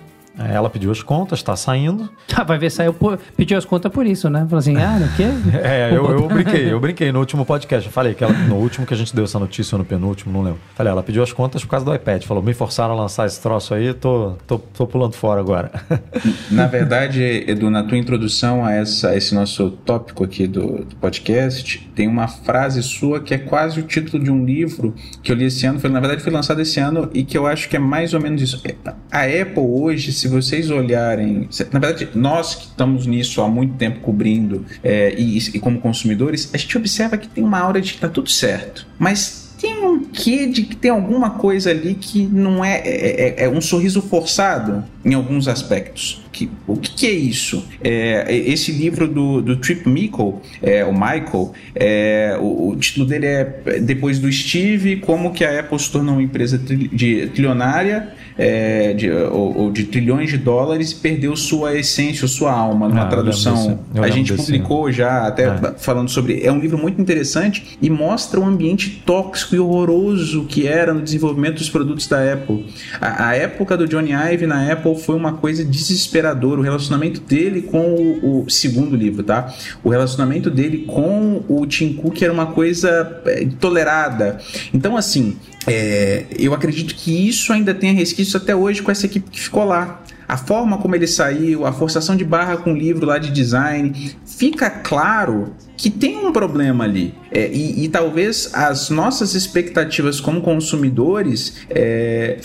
É, Ela pediu as contas, está saindo. Ah, vai ver, saiu, por, pediu as contas por isso, né? Falou assim, ah, não quer? É, eu, eu brinquei, eu brinquei no último podcast. Eu falei que ela, no último que a gente deu essa notícia, ou no penúltimo, não lembro. Falei, ela pediu as contas por causa do iPad. Falou, me forçaram a lançar esse troço aí, tô, tô, tô pulando fora agora. Na verdade, Edu, na tua introdução a, essa, a esse nosso tópico aqui do, do podcast, tem uma frase sua que é quase o título de um livro que eu li esse ano. Foi, na verdade, foi lançado esse ano e que eu acho que é mais ou menos isso. A Apple hoje, se vocês olharem. Na verdade, nós que estamos nisso há muito tempo cobrindo é, e, e como consumidores, a gente observa que tem uma aura de que tá tudo certo. Mas tem um quê de que tem alguma coisa ali que não é, é, é um sorriso forçado em alguns aspectos. Que, o que, que, é isso? É, esse livro do, do Trip Michael, é, o Michael, é, o, o, título dele é Depois do Steve, como que a Apple se tornou uma empresa tri, de, trilionária é, de, ou, ou, de trilhões de dólares e perdeu sua essência, sua alma numa Ah, tradução. A gente desse- publicou já até É. falando sobre. É um livro muito interessante e mostra o ambiente tóxico e horroroso que era no desenvolvimento dos produtos da Apple. A, a época do Johnny Ive na Apple foi uma coisa desesperadora. O relacionamento dele com o, o segundo livro, tá? O relacionamento dele com o Tim Cook era uma coisa é, tolerada. Então, assim, é, eu acredito que isso ainda tenha resquício até hoje com essa equipe que ficou lá. A forma como ele saiu, a forçação de barra com o livro lá de design, fica claro que tem um problema ali. É, e, e talvez as nossas expectativas como consumidores é,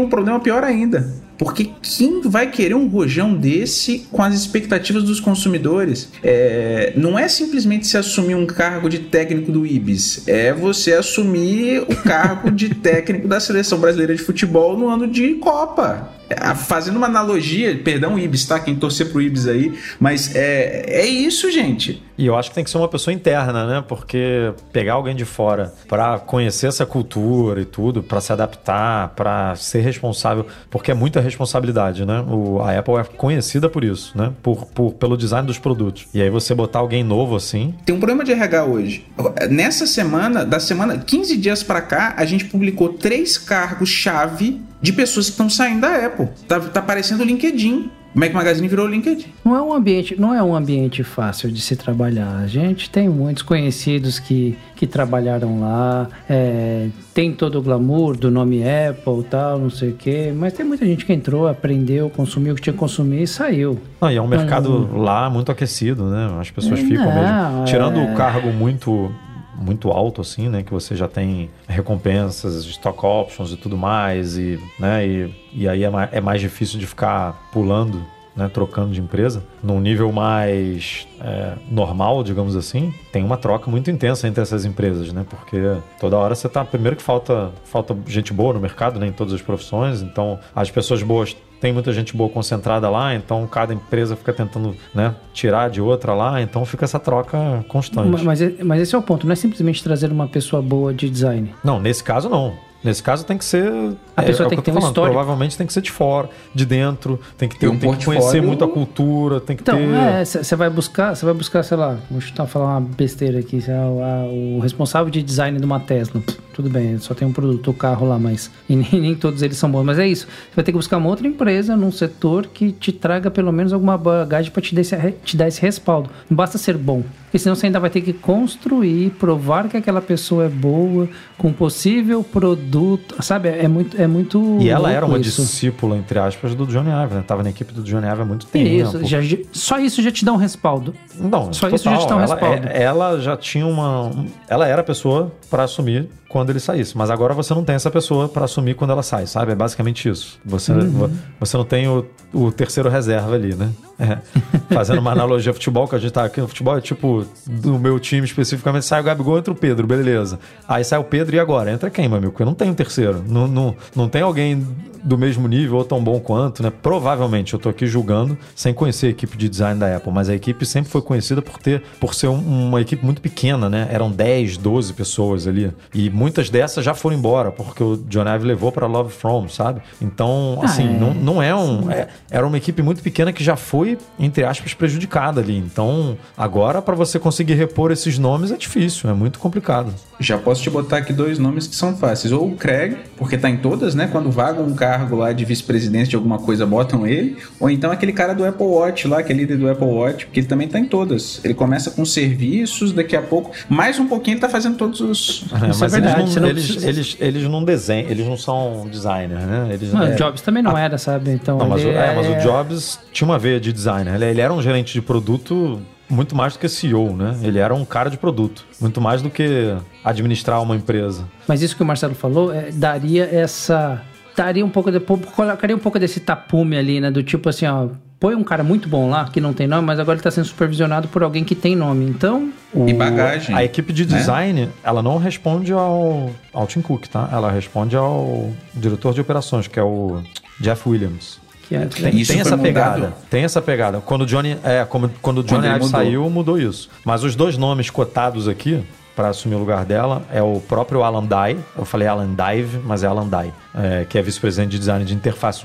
um problema pior ainda. Porque quem vai querer um rojão desse com as expectativas dos consumidores? É, não é simplesmente se assumir um cargo de técnico do IBS, é você assumir o cargo de técnico da seleção brasileira de futebol no ano de Copa. É, Fazendo uma analogia, perdão, Ibis, tá? Quem torcer pro Ibis aí, mas é, é isso, gente. E eu acho que tem que ser uma pessoa interna, né? Porque pegar alguém de fora para conhecer essa cultura e tudo, para se adaptar, para ser responsável, porque é muita responsabilidade, né? O, a Apple é conhecida por isso, né? Por, por, pelo design dos produtos. E aí você botar alguém novo assim, Tem um problema de RH hoje. Nessa semana, da semana, 15 dias pra cá, a gente publicou três cargos-chave de pessoas que estão saindo da Apple. Tá, tá parecendo o LinkedIn. O Mac Magazine virou o LinkedIn. Não é um ambiente, não é um ambiente fácil de se trabalhar. A gente tem muitos conhecidos que, que trabalharam lá, é, tem todo o glamour do nome Apple, tal, não sei o quê, mas tem muita gente que entrou, aprendeu, consumiu o que tinha que consumir e saiu. Não, e é um mercado lá muito aquecido, né? As pessoas ficam Não, mesmo. Tirando é. o cargo muito muito alto assim, né, que você já tem recompensas, stock options e tudo mais e, né, e, e aí é mais, é mais difícil de ficar pulando, né, trocando de empresa. Num nível mais é, normal, digamos assim, tem uma troca muito intensa entre essas empresas, né, porque toda hora você tá primeiro que falta falta gente boa no mercado, né, em todas as profissões, então as pessoas boas tem muita gente boa concentrada lá, então cada empresa fica tentando né, tirar de outra lá, então fica essa troca constante. Ma- Mas, mas esse é o ponto, não é simplesmente trazer uma pessoa boa de design. Não, nesse caso não. Nesse caso tem que ser. A pessoa é tem o que ter um falando, histórico. Provavelmente tem que ser de fora, de dentro, tem que ter E um tem que conhecer muito a cultura, tem que Então, ter. você vai buscar, você vai buscar, sei lá, vou chutar falar uma besteira aqui, sei lá, o, responsável de design de uma Tesla. Tudo bem, só tem um produto, o carro lá, mas e nem, nem todos eles são bons. Mas é isso. Você vai ter que buscar uma outra empresa num setor que te traga pelo menos alguma bagagem para te, dar esse- te dar esse respaldo. Não basta ser bom. Porque senão você ainda vai ter que construir, provar que aquela pessoa é boa, com possível produto. Sabe? É muito. É muito E ela era uma isso. discípula, entre aspas, do Johnny Ive, né? Tava na equipe do Johnny Ive há muito tempo. Isso, já- só isso já te dá um respaldo. Não, Só total. isso já te dá um ela, respaldo. é- ela já tinha uma. Ela era a pessoa para assumir quando ele saísse. Mas agora você não tem essa pessoa para assumir quando ela sai, sabe? É basicamente isso. Você, Uhum. você não tem o, o terceiro reserva ali, né? É, fazendo uma analogia ao futebol, que a gente tá aqui no futebol, é tipo, do meu time especificamente, sai o Gabigol, entra o Pedro, beleza. Aí sai o Pedro e agora? Entra quem, meu amigo? Porque não tem um terceiro. Não, não, não tem alguém do mesmo nível ou tão bom quanto, né? Provavelmente, eu tô aqui julgando sem conhecer a equipe de design da Apple, mas a equipe sempre foi conhecida por ter, por ser um, uma equipe muito pequena, né? Eram 10, 12 pessoas ali. E muitas dessas já foram embora, porque o John Ive levou para Love From, sabe? Então, assim, ah, é. não, não é um. É, era uma equipe muito pequena que já foi, entre aspas, prejudicada ali. Então, agora, para você conseguir repor esses nomes é difícil, é muito complicado. Já posso te botar aqui dois nomes que são fáceis. Ou o Craig, porque tá em todas, né? Quando vaga um cargo lá de vice-presidente de alguma coisa, botam ele. Ou então aquele cara do Apple Watch lá, que é líder do Apple Watch, porque ele também tá em todas. Ele começa com serviços, daqui a pouco, mais um pouquinho ele tá fazendo todos os. É, mas é verdade, eles, não, eles, eles, eles, não desenham, eles não são designers, né? Eles, não, é, Jobs também não era, sabe? Então. Não, mas, o, é, mas o Jobs tinha uma veia de designer. Ele era um gerente de produto muito mais do que CEO, né? Ele era um cara de produto, muito mais do que administrar uma empresa. Mas isso que o Marcelo falou é, daria essa daria um pouco de, colocaria um pouco desse tapume ali, né? Do tipo assim, ó, põe um cara muito bom lá que não tem nome, mas agora ele está sendo supervisionado por alguém que tem nome. Então. O, e bagagem. A equipe de né? design, né? ela não responde ao, ao Tim Cook, tá? Ela responde ao diretor de operações, que é o Jeff Williams. Que é, tem, isso tem essa mudado? pegada. Tem essa pegada. Quando o Johnny, é, como, quando o Johnny Ive saiu, mudou isso. Mas os dois nomes cotados aqui para assumir o lugar dela é o próprio Alan Dye. Eu falei Alan Dive, mas é Alan Dye, é, que é vice-presidente de design de interfaces,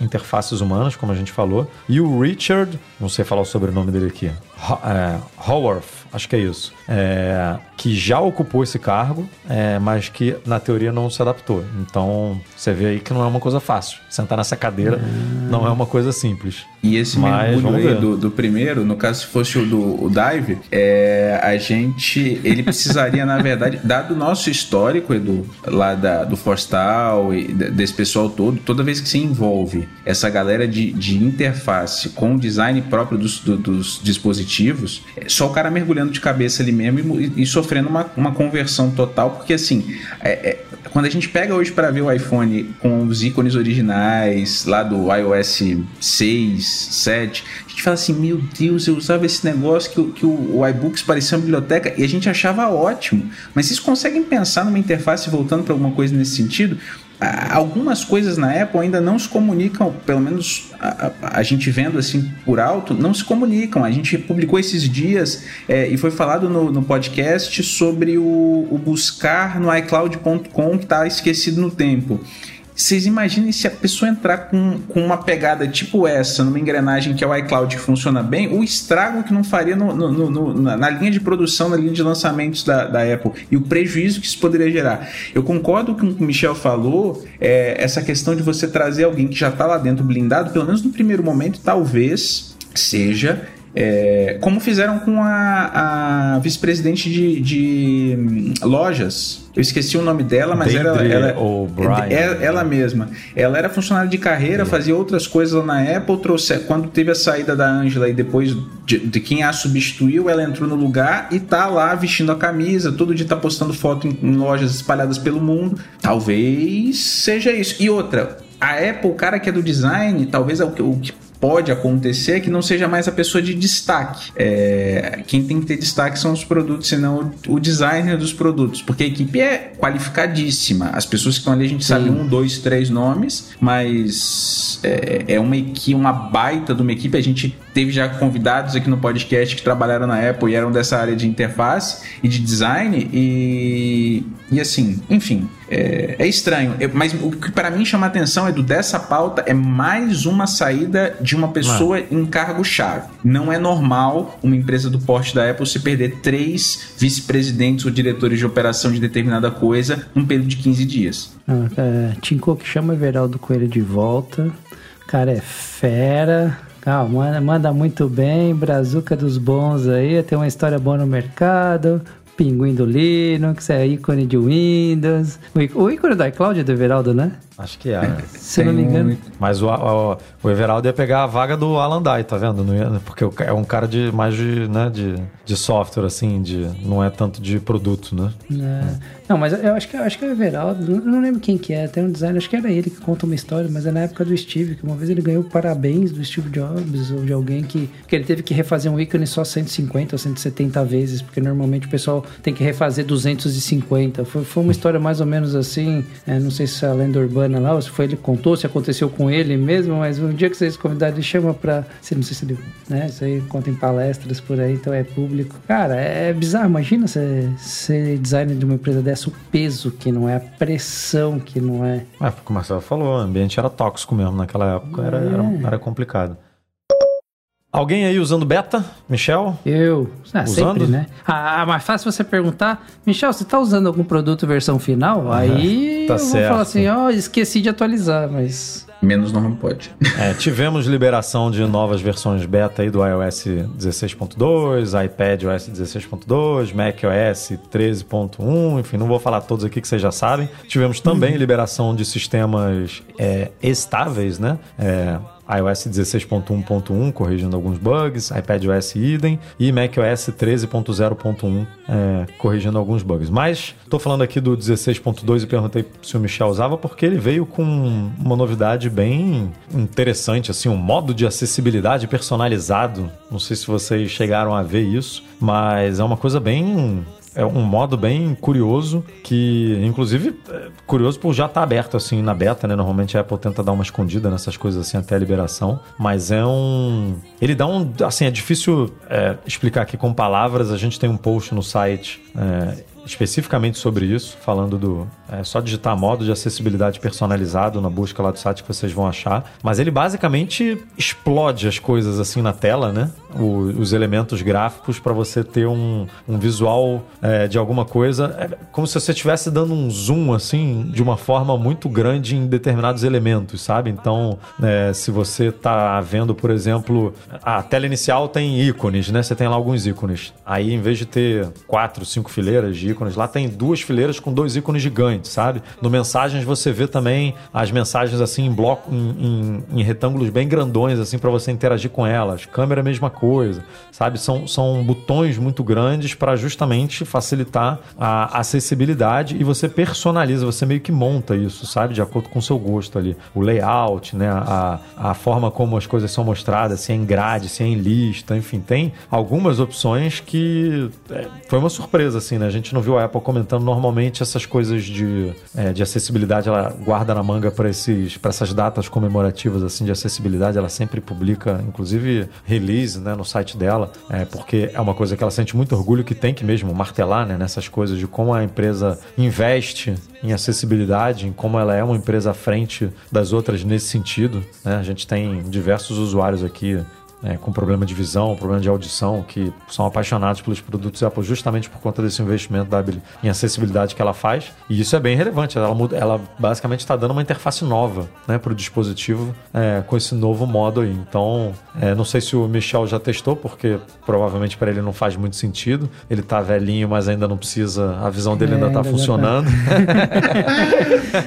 interfaces humanas, como a gente falou. E o Richard, não sei falar o sobrenome dele aqui, é, Howarth, acho que é isso, é, que já ocupou esse cargo, é, mas que na teoria não se adaptou. Então você vê aí que não é uma coisa fácil. Sentar nessa cadeira não é uma coisa simples. E esse mas, mergulho aí do, do, primeiro, no caso se fosse o do o Dive, é, a gente, ele precisaria na verdade, dado o nosso histórico, Edu, lá da, do Forstal e desse pessoal todo, toda vez que se envolve essa galera de, de interface com o design próprio dos, do, dos dispositivos dispositivos, é só o cara mergulhando de cabeça ali mesmo e, e sofrendo uma, uma conversão total, porque assim, é, é, quando a gente pega hoje para ver o iPhone com os ícones originais lá do iOS 6, 7, a gente fala assim: meu Deus, eu usava esse negócio que, que o, o iBooks parecia uma biblioteca e a gente achava ótimo. Mas vocês conseguem pensar numa interface voltando para alguma coisa nesse sentido? Algumas coisas na Apple ainda não se comunicam, pelo menos a, a, a, gente vendo assim por alto, não se comunicam. A gente publicou esses dias é, e foi falado no, no podcast sobre o, o buscar no iCloud.com que está esquecido no tempo. Vocês imaginem se a pessoa entrar com, com uma pegada tipo essa, numa engrenagem que é o iCloud que funciona bem, o estrago que não faria no, no, no, na, linha de produção, na linha de lançamentos da, da, Apple e o prejuízo que isso poderia gerar. Eu concordo com o que o Michel falou, é, essa questão de você trazer alguém que já está lá dentro blindado, pelo menos no primeiro momento, talvez seja é, como fizeram com a, a vice-presidente de, de hum, lojas. Eu esqueci o nome dela, mas era ela, é, é, ela mesma. Ela era funcionária de carreira, fazia outras coisas lá na Apple. Trouxe, quando teve a saída da Angela e depois de, de, quem a substituiu, ela entrou no lugar e tá lá vestindo a camisa. Todo dia tá postando foto em, em lojas espalhadas pelo mundo. Talvez seja isso. E outra, a Apple, o cara que é do design, talvez é o que pode acontecer que não seja mais a pessoa de destaque. É, quem tem que ter destaque são os produtos, senão o, o designer dos produtos, porque a equipe é qualificadíssima. As pessoas que estão ali, a gente Sim. sabe um, dois, três nomes, mas é, é uma equipe, uma baita de uma equipe. A gente teve já convidados aqui no podcast que trabalharam na Apple e eram dessa área de interface e de design e, e assim, enfim, é, é estranho. Eu, mas o que para mim chama atenção é do dessa pauta é mais uma saída de uma pessoa Mano. em cargo-chave. Não é normal uma empresa do porte da Apple se perder três vice-presidentes ou diretores de operação de determinada coisa num período de 15 dias. Ah, é, Tim Cook chama Everaldo Coelho de volta. O cara é fera. Calma, manda, manda muito bem, Brazuca dos bons aí, tem uma história boa no mercado, Pinguim do Linux, é ícone de Windows. O ícone do iCloud é do Everaldo, né? Acho que era. Se não me engano. Mas o, o, o, Everaldo ia pegar a vaga do Alan Dye, tá vendo? Não ia, porque é um cara de mais de, né, de, de software, assim, de, não é tanto de produto, né? É. Não, mas eu acho que, eu acho que é o Everaldo, não, não lembro quem que é, tem um designer, acho que era ele que conta uma história, mas é na época do Steve, que uma vez ele ganhou parabéns do Steve Jobs, ou de alguém que, que ele teve que refazer um ícone só 150 ou 170 vezes, porque normalmente o pessoal tem que refazer 250. Foi, foi uma história mais ou menos assim, é, não sei se é a lenda urbana lá, ou se foi ele contou, se aconteceu com ele mesmo, mas um dia que vocês convidaram, ele chama pra. Se não sei se ele. Né, isso aí conta em palestras por aí, então é público. Cara, é bizarro. Imagina ser, ser designer de uma empresa dessa o peso que não é, a pressão que não é. É, como o Marcelo falou, o ambiente era tóxico mesmo naquela época, era, é. era, era complicado. Alguém aí usando beta? Michel? Eu. Ah, usando? sempre, né? Ah, mais fácil você perguntar, Michel, você está usando algum produto versão final? Aí tá eu certo. vou falar assim, ó, oh, esqueci de atualizar, mas... Menos não pode. É, tivemos liberação de novas versões beta aí do iOS 16.2, iPad OS 16.2, Mac OS 13.1, enfim, não vou falar todos aqui que vocês já sabem. Tivemos também uhum. liberação de sistemas é, estáveis, né? É, iOS 16.1.1 corrigindo alguns bugs, iPadOS idem e macOS 13.0.1 é, corrigindo alguns bugs. Mas estou falando aqui do 16.2 e perguntei se o Michel usava porque ele veio com uma novidade bem interessante, assim, um modo de acessibilidade personalizado. Não sei se vocês chegaram a ver isso, mas é uma coisa bem é um modo bem curioso que, inclusive, é curioso por já estar tá aberto assim na beta, né? Normalmente a Apple tenta dar uma escondida nessas coisas assim até a liberação, mas é um, ele dá um, assim, é difícil é, explicar aqui com palavras. A gente tem um post no site é, especificamente sobre isso, falando do. É só digitar modo de acessibilidade personalizado na busca lá do site que vocês vão achar. Mas ele basicamente explode as coisas assim na tela, né? O, os elementos gráficos para você ter um, um visual é, de alguma coisa. É como se você estivesse dando um zoom assim de uma forma muito grande em determinados elementos, sabe? Então, é, se você tá vendo, por exemplo, a tela inicial tem ícones, né? Você tem lá alguns ícones. Aí, em vez de ter quatro, cinco fileiras de ícones. Lá tem duas fileiras com dois ícones gigantes, sabe? No Mensagens você vê também as mensagens assim em bloco, em, em, em retângulos bem grandões, assim, para você interagir com elas. Câmera, mesma coisa, sabe? São, são botões muito grandes para justamente facilitar a acessibilidade e você personaliza, você meio que monta isso, sabe? De acordo com o seu gosto ali. O layout, né? A, a forma como as coisas são mostradas, se é em grade, se é em lista, enfim, tem algumas opções que é, foi uma surpresa, assim, né? A gente não viu a Apple comentando normalmente essas coisas de, é, de acessibilidade, ela guarda na manga para essas datas comemorativas assim de acessibilidade, ela sempre publica, inclusive release né, no site dela, é, porque é uma coisa que ela sente muito orgulho que tem que mesmo martelar né, nessas coisas de como a empresa investe em acessibilidade, em como ela é uma empresa à frente das outras nesse sentido. Né? A gente tem diversos usuários aqui é, com problema de visão, problema de audição, que são apaixonados pelos produtos Apple justamente por conta desse investimento da em acessibilidade que ela faz. E isso é bem relevante. Ela, ela basicamente está dando uma interface nova né, para o dispositivo é, com esse novo modo aí. Então, é, não sei se o Michel já testou, porque provavelmente para ele não faz muito sentido. Ele está velhinho, mas ainda não precisa. A visão dele ainda está funcionando.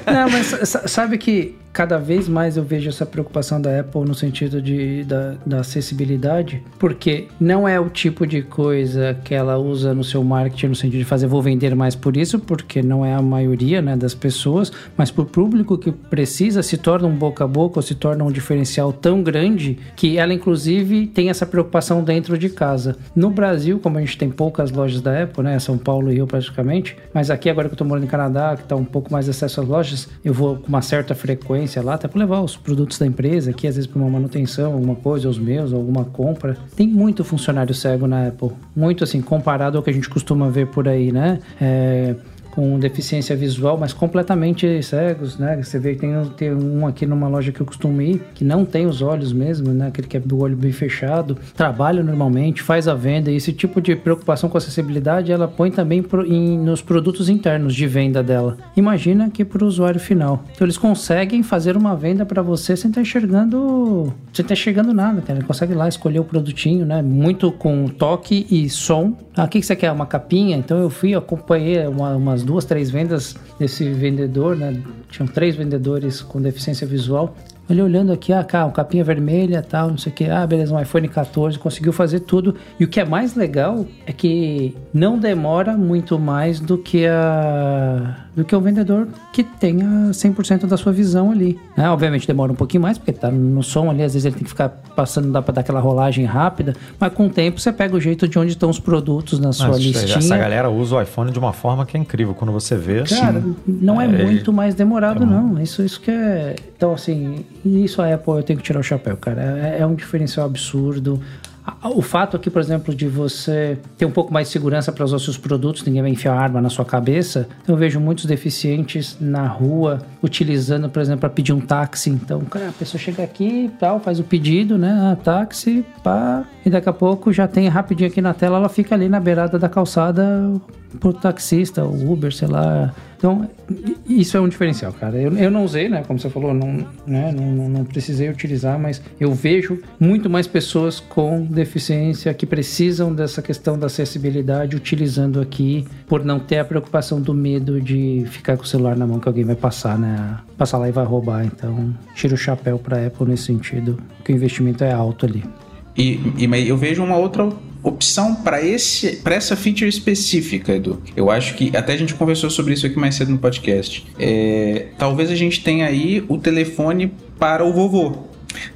Tá. não, mas sabe que cada vez mais eu vejo essa preocupação da Apple no sentido de, da, da acessibilidade, porque não é o tipo de coisa que ela usa no seu marketing no sentido de fazer vou vender mais por isso, porque não é a maioria né, das pessoas, mas para o público que precisa se torna um boca a boca ou se torna um diferencial tão grande que ela inclusive tem essa preocupação dentro de casa. No Brasil, como a gente tem poucas lojas da Apple, né, São Paulo e Rio praticamente, mas aqui agora que eu estou morando em Canadá, que está um pouco mais acesso às lojas, eu vou com uma certa frequência lá, até para levar os produtos da empresa aqui, às vezes para uma manutenção, alguma coisa, os meus, alguma compra. Tem muito funcionário cego na Apple, muito assim, comparado ao que a gente costuma ver por aí, né? É, com deficiência visual, mas completamente cegos, né? Você vê que tem, tem um aqui numa loja que eu costumo ir, que não tem os olhos mesmo, né? Aquele que é do olho bem fechado, trabalha normalmente, faz a venda, e esse tipo de preocupação com acessibilidade ela põe também pro, em, nos produtos internos de venda dela. Imagina que para o usuário final. Então eles conseguem fazer uma venda para você sem estar tá enxergando, sem estar tá enxergando nada. Ele consegue lá escolher o produtinho, né? Muito com toque e som. Ah, o que, que você quer? Uma capinha? Então eu fui, acompanhei uma, umas duas, três vendas desse vendedor, né? Tinham três vendedores com deficiência visual. Ele olhando aqui, ah, cá, um capinha vermelha, tal, não sei o que. Ah, beleza, um iPhone 14, conseguiu fazer tudo. E o que é mais legal é que não demora muito mais do que a do que o vendedor que tenha 100% da sua visão ali. É, obviamente demora um pouquinho mais, porque tá no som ali, às vezes ele tem que ficar passando, dá para dar aquela rolagem rápida, mas com o tempo você pega o jeito de onde estão os produtos na sua listinha. Essa galera usa o iPhone de uma forma que é incrível quando você vê. Cara, sim. não é, é muito mais demorado, é não. Isso, isso que é. Então, assim, isso a Apple eu tenho que tirar o chapéu, cara. É, é um diferencial absurdo. O fato aqui, por exemplo, de você ter um pouco mais de segurança para usar os seus produtos, ninguém vai enfiar arma na sua cabeça. Eu vejo muitos deficientes na rua utilizando, por exemplo, para pedir um táxi. Então, cara, a pessoa chega aqui tal, faz o pedido, né? Ah, táxi, pá. E daqui a pouco já tem rapidinho aqui na tela, ela fica ali na beirada da calçada pro taxista, o Uber, sei lá. Então, isso é um diferencial, cara. Eu, eu não usei, né? Como você falou, não, né, não, não precisei utilizar, mas eu vejo muito mais pessoas com deficiência que precisam dessa questão da acessibilidade utilizando aqui por não ter a preocupação do medo de ficar com o celular na mão que alguém vai passar, né? Passar lá e vai roubar. Então, tiro o chapéu para Apple nesse sentido, que o investimento é alto ali. E, e eu vejo uma outra opção para esse para essa feature específica, Edu. Eu acho que até a gente conversou sobre isso aqui mais cedo no podcast. É, talvez a gente tenha aí o telefone para o vovô.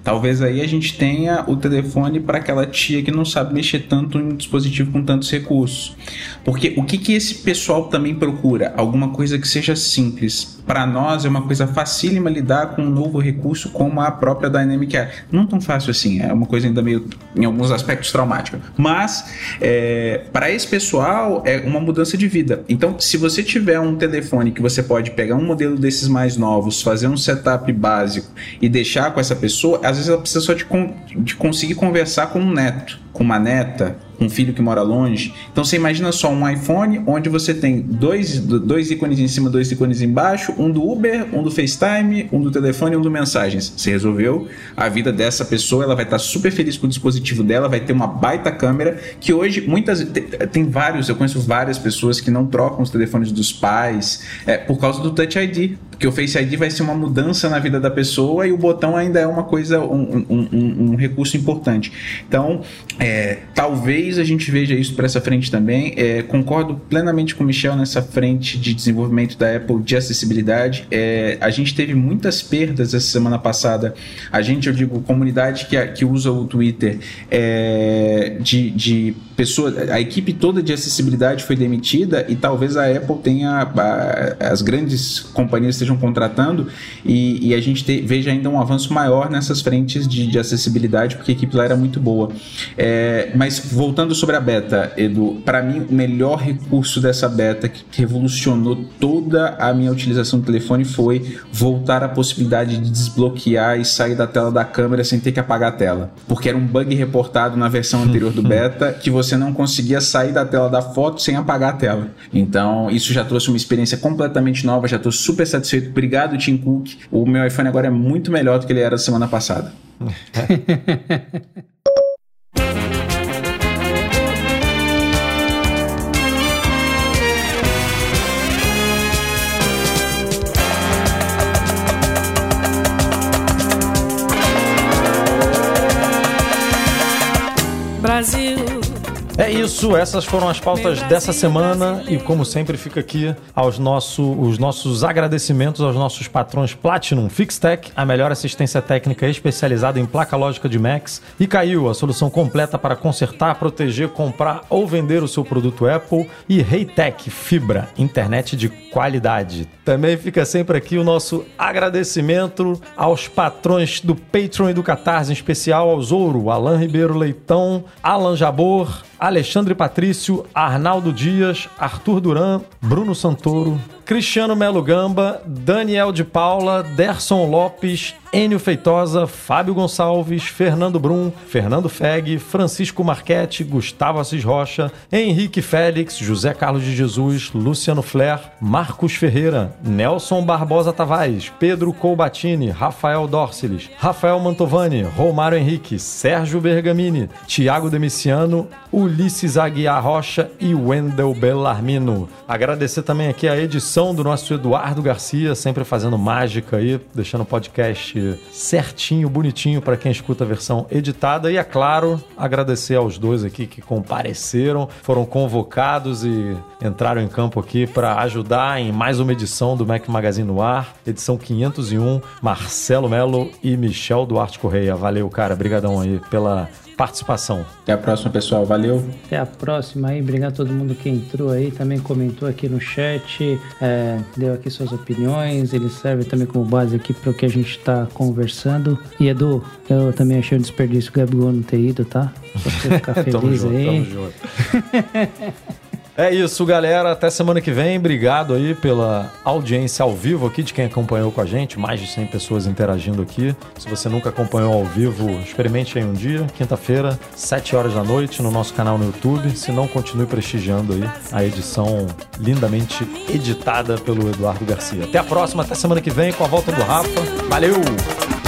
Talvez aí a gente tenha o telefone para aquela tia que não sabe mexer tanto em um dispositivo com tantos recursos. Porque o que, que esse pessoal também procura? Alguma coisa que seja simples. Para nós é uma coisa facílima lidar com um novo recurso como a própria Dynamic Air. Não tão fácil assim, é uma coisa ainda meio, em alguns aspectos, traumática. Mas, é, para esse pessoal, é uma mudança de vida. Então, se você tiver um telefone que você pode pegar um modelo desses mais novos, fazer um setup básico e deixar com essa pessoa, às vezes ela precisa só de, de conseguir conversar com um neto, com uma neta, um filho que mora longe. Então você imagina só um iPhone onde você tem dois, dois ícones em cima, dois ícones embaixo, um do Uber, um do FaceTime, um do telefone e um do mensagens. Você resolveu a vida dessa pessoa, ela vai estar super feliz com o dispositivo dela, vai ter uma baita câmera que hoje muitas tem vários, eu conheço várias pessoas que não trocam os telefones dos pais é, por causa do Touch ID, porque o Face ID vai ser uma mudança na vida da pessoa e o botão ainda é uma coisa, um, um, um, um recurso importante. Então, é, talvez a gente veja isso para essa frente também. É, concordo plenamente com o Michel nessa frente de desenvolvimento da Apple de acessibilidade. É, a gente teve muitas perdas essa semana passada. A gente, eu digo, comunidade que, que usa o Twitter é, de, de pessoas, a equipe toda de acessibilidade foi demitida e talvez a Apple tenha, as grandes companhias estejam contratando e, e a gente te, veja ainda um avanço maior nessas frentes de, de acessibilidade, porque a equipe lá era muito boa. É, mas voltando sobre a beta, Edu, para mim o melhor recurso dessa beta que revolucionou toda a minha utilização do telefone foi voltar a possibilidade de desbloquear e sair da tela da câmera sem ter que apagar a tela. Porque era um bug reportado na versão anterior do beta que você não conseguia sair da tela da foto sem apagar a tela. Então, isso já trouxe uma experiência completamente nova, já estou super satisfeito. Obrigado, Tim Cook. O meu iPhone agora é muito melhor do que ele era semana passada. É isso, essas foram as pautas dessa semana e como sempre fica aqui aos nosso, os nossos agradecimentos aos nossos patrões Platinum Fixtech, a melhor assistência técnica especializada em placa lógica de Macs, e Caiu, a solução completa para consertar, proteger, comprar ou vender o seu produto Apple, e Reitec Fibra, internet de qualidade. Também fica sempre aqui o nosso agradecimento aos patrões do Patreon e do Catarse, em especial aos Ouro, Alan Ribeiro Leitão, Alan Jabor, Alexandre Patrício, Arnaldo Dias, Arthur Duran, Bruno Santoro, Cristiano Melo Gamba, Daniel de Paula, Derson Lopes, Enio Feitosa, Fábio Gonçalves, Fernando Brum, Fernando Feg, Francisco Marchetti, Gustavo Assis Rocha, Henrique Félix, José Carlos de Jesus, Luciano Flair, Marcos Ferreira, Nelson Barbosa Tavares, Pedro Colbatini, Rafael Dorciles, Rafael Mantovani, Romário Henrique, Sérgio Bergamini, Tiago Demiciano, Ulisses Aguiar Rocha e Wendel Bellarmino. Agradecer também aqui a edição do nosso Eduardo Garcia, sempre fazendo mágica aí, deixando o podcast certinho, bonitinho para quem escuta a versão editada. E é claro, agradecer aos dois aqui que compareceram, foram convocados e entraram em campo aqui para ajudar em mais uma edição do Mac Magazine no ar, edição 501, Marcelo Melo e Michel Duarte Correia. Valeu, cara, brigadão aí pela participação. Até a próxima, pessoal. Valeu. Até a próxima aí. Obrigado a todo mundo que entrou aí, também comentou aqui no chat, é, deu aqui suas opiniões. Ele serve também como base aqui para o que a gente está conversando. E Edu, eu também achei um desperdício o Gabigol não ter ido, tá? Só pra você ficar feliz junto, aí. tamo junto. É isso, galera. Até semana que vem. Obrigado aí pela audiência ao vivo aqui de quem acompanhou com a gente. Mais de 100 pessoas interagindo aqui. Se você nunca acompanhou ao vivo, experimente aí um dia, quinta-feira, 7 horas da noite, no nosso canal no YouTube. Se não, continue prestigiando aí a edição lindamente editada pelo Eduardo Garcia. Até a próxima, até semana que vem com a volta do Rafa. Valeu!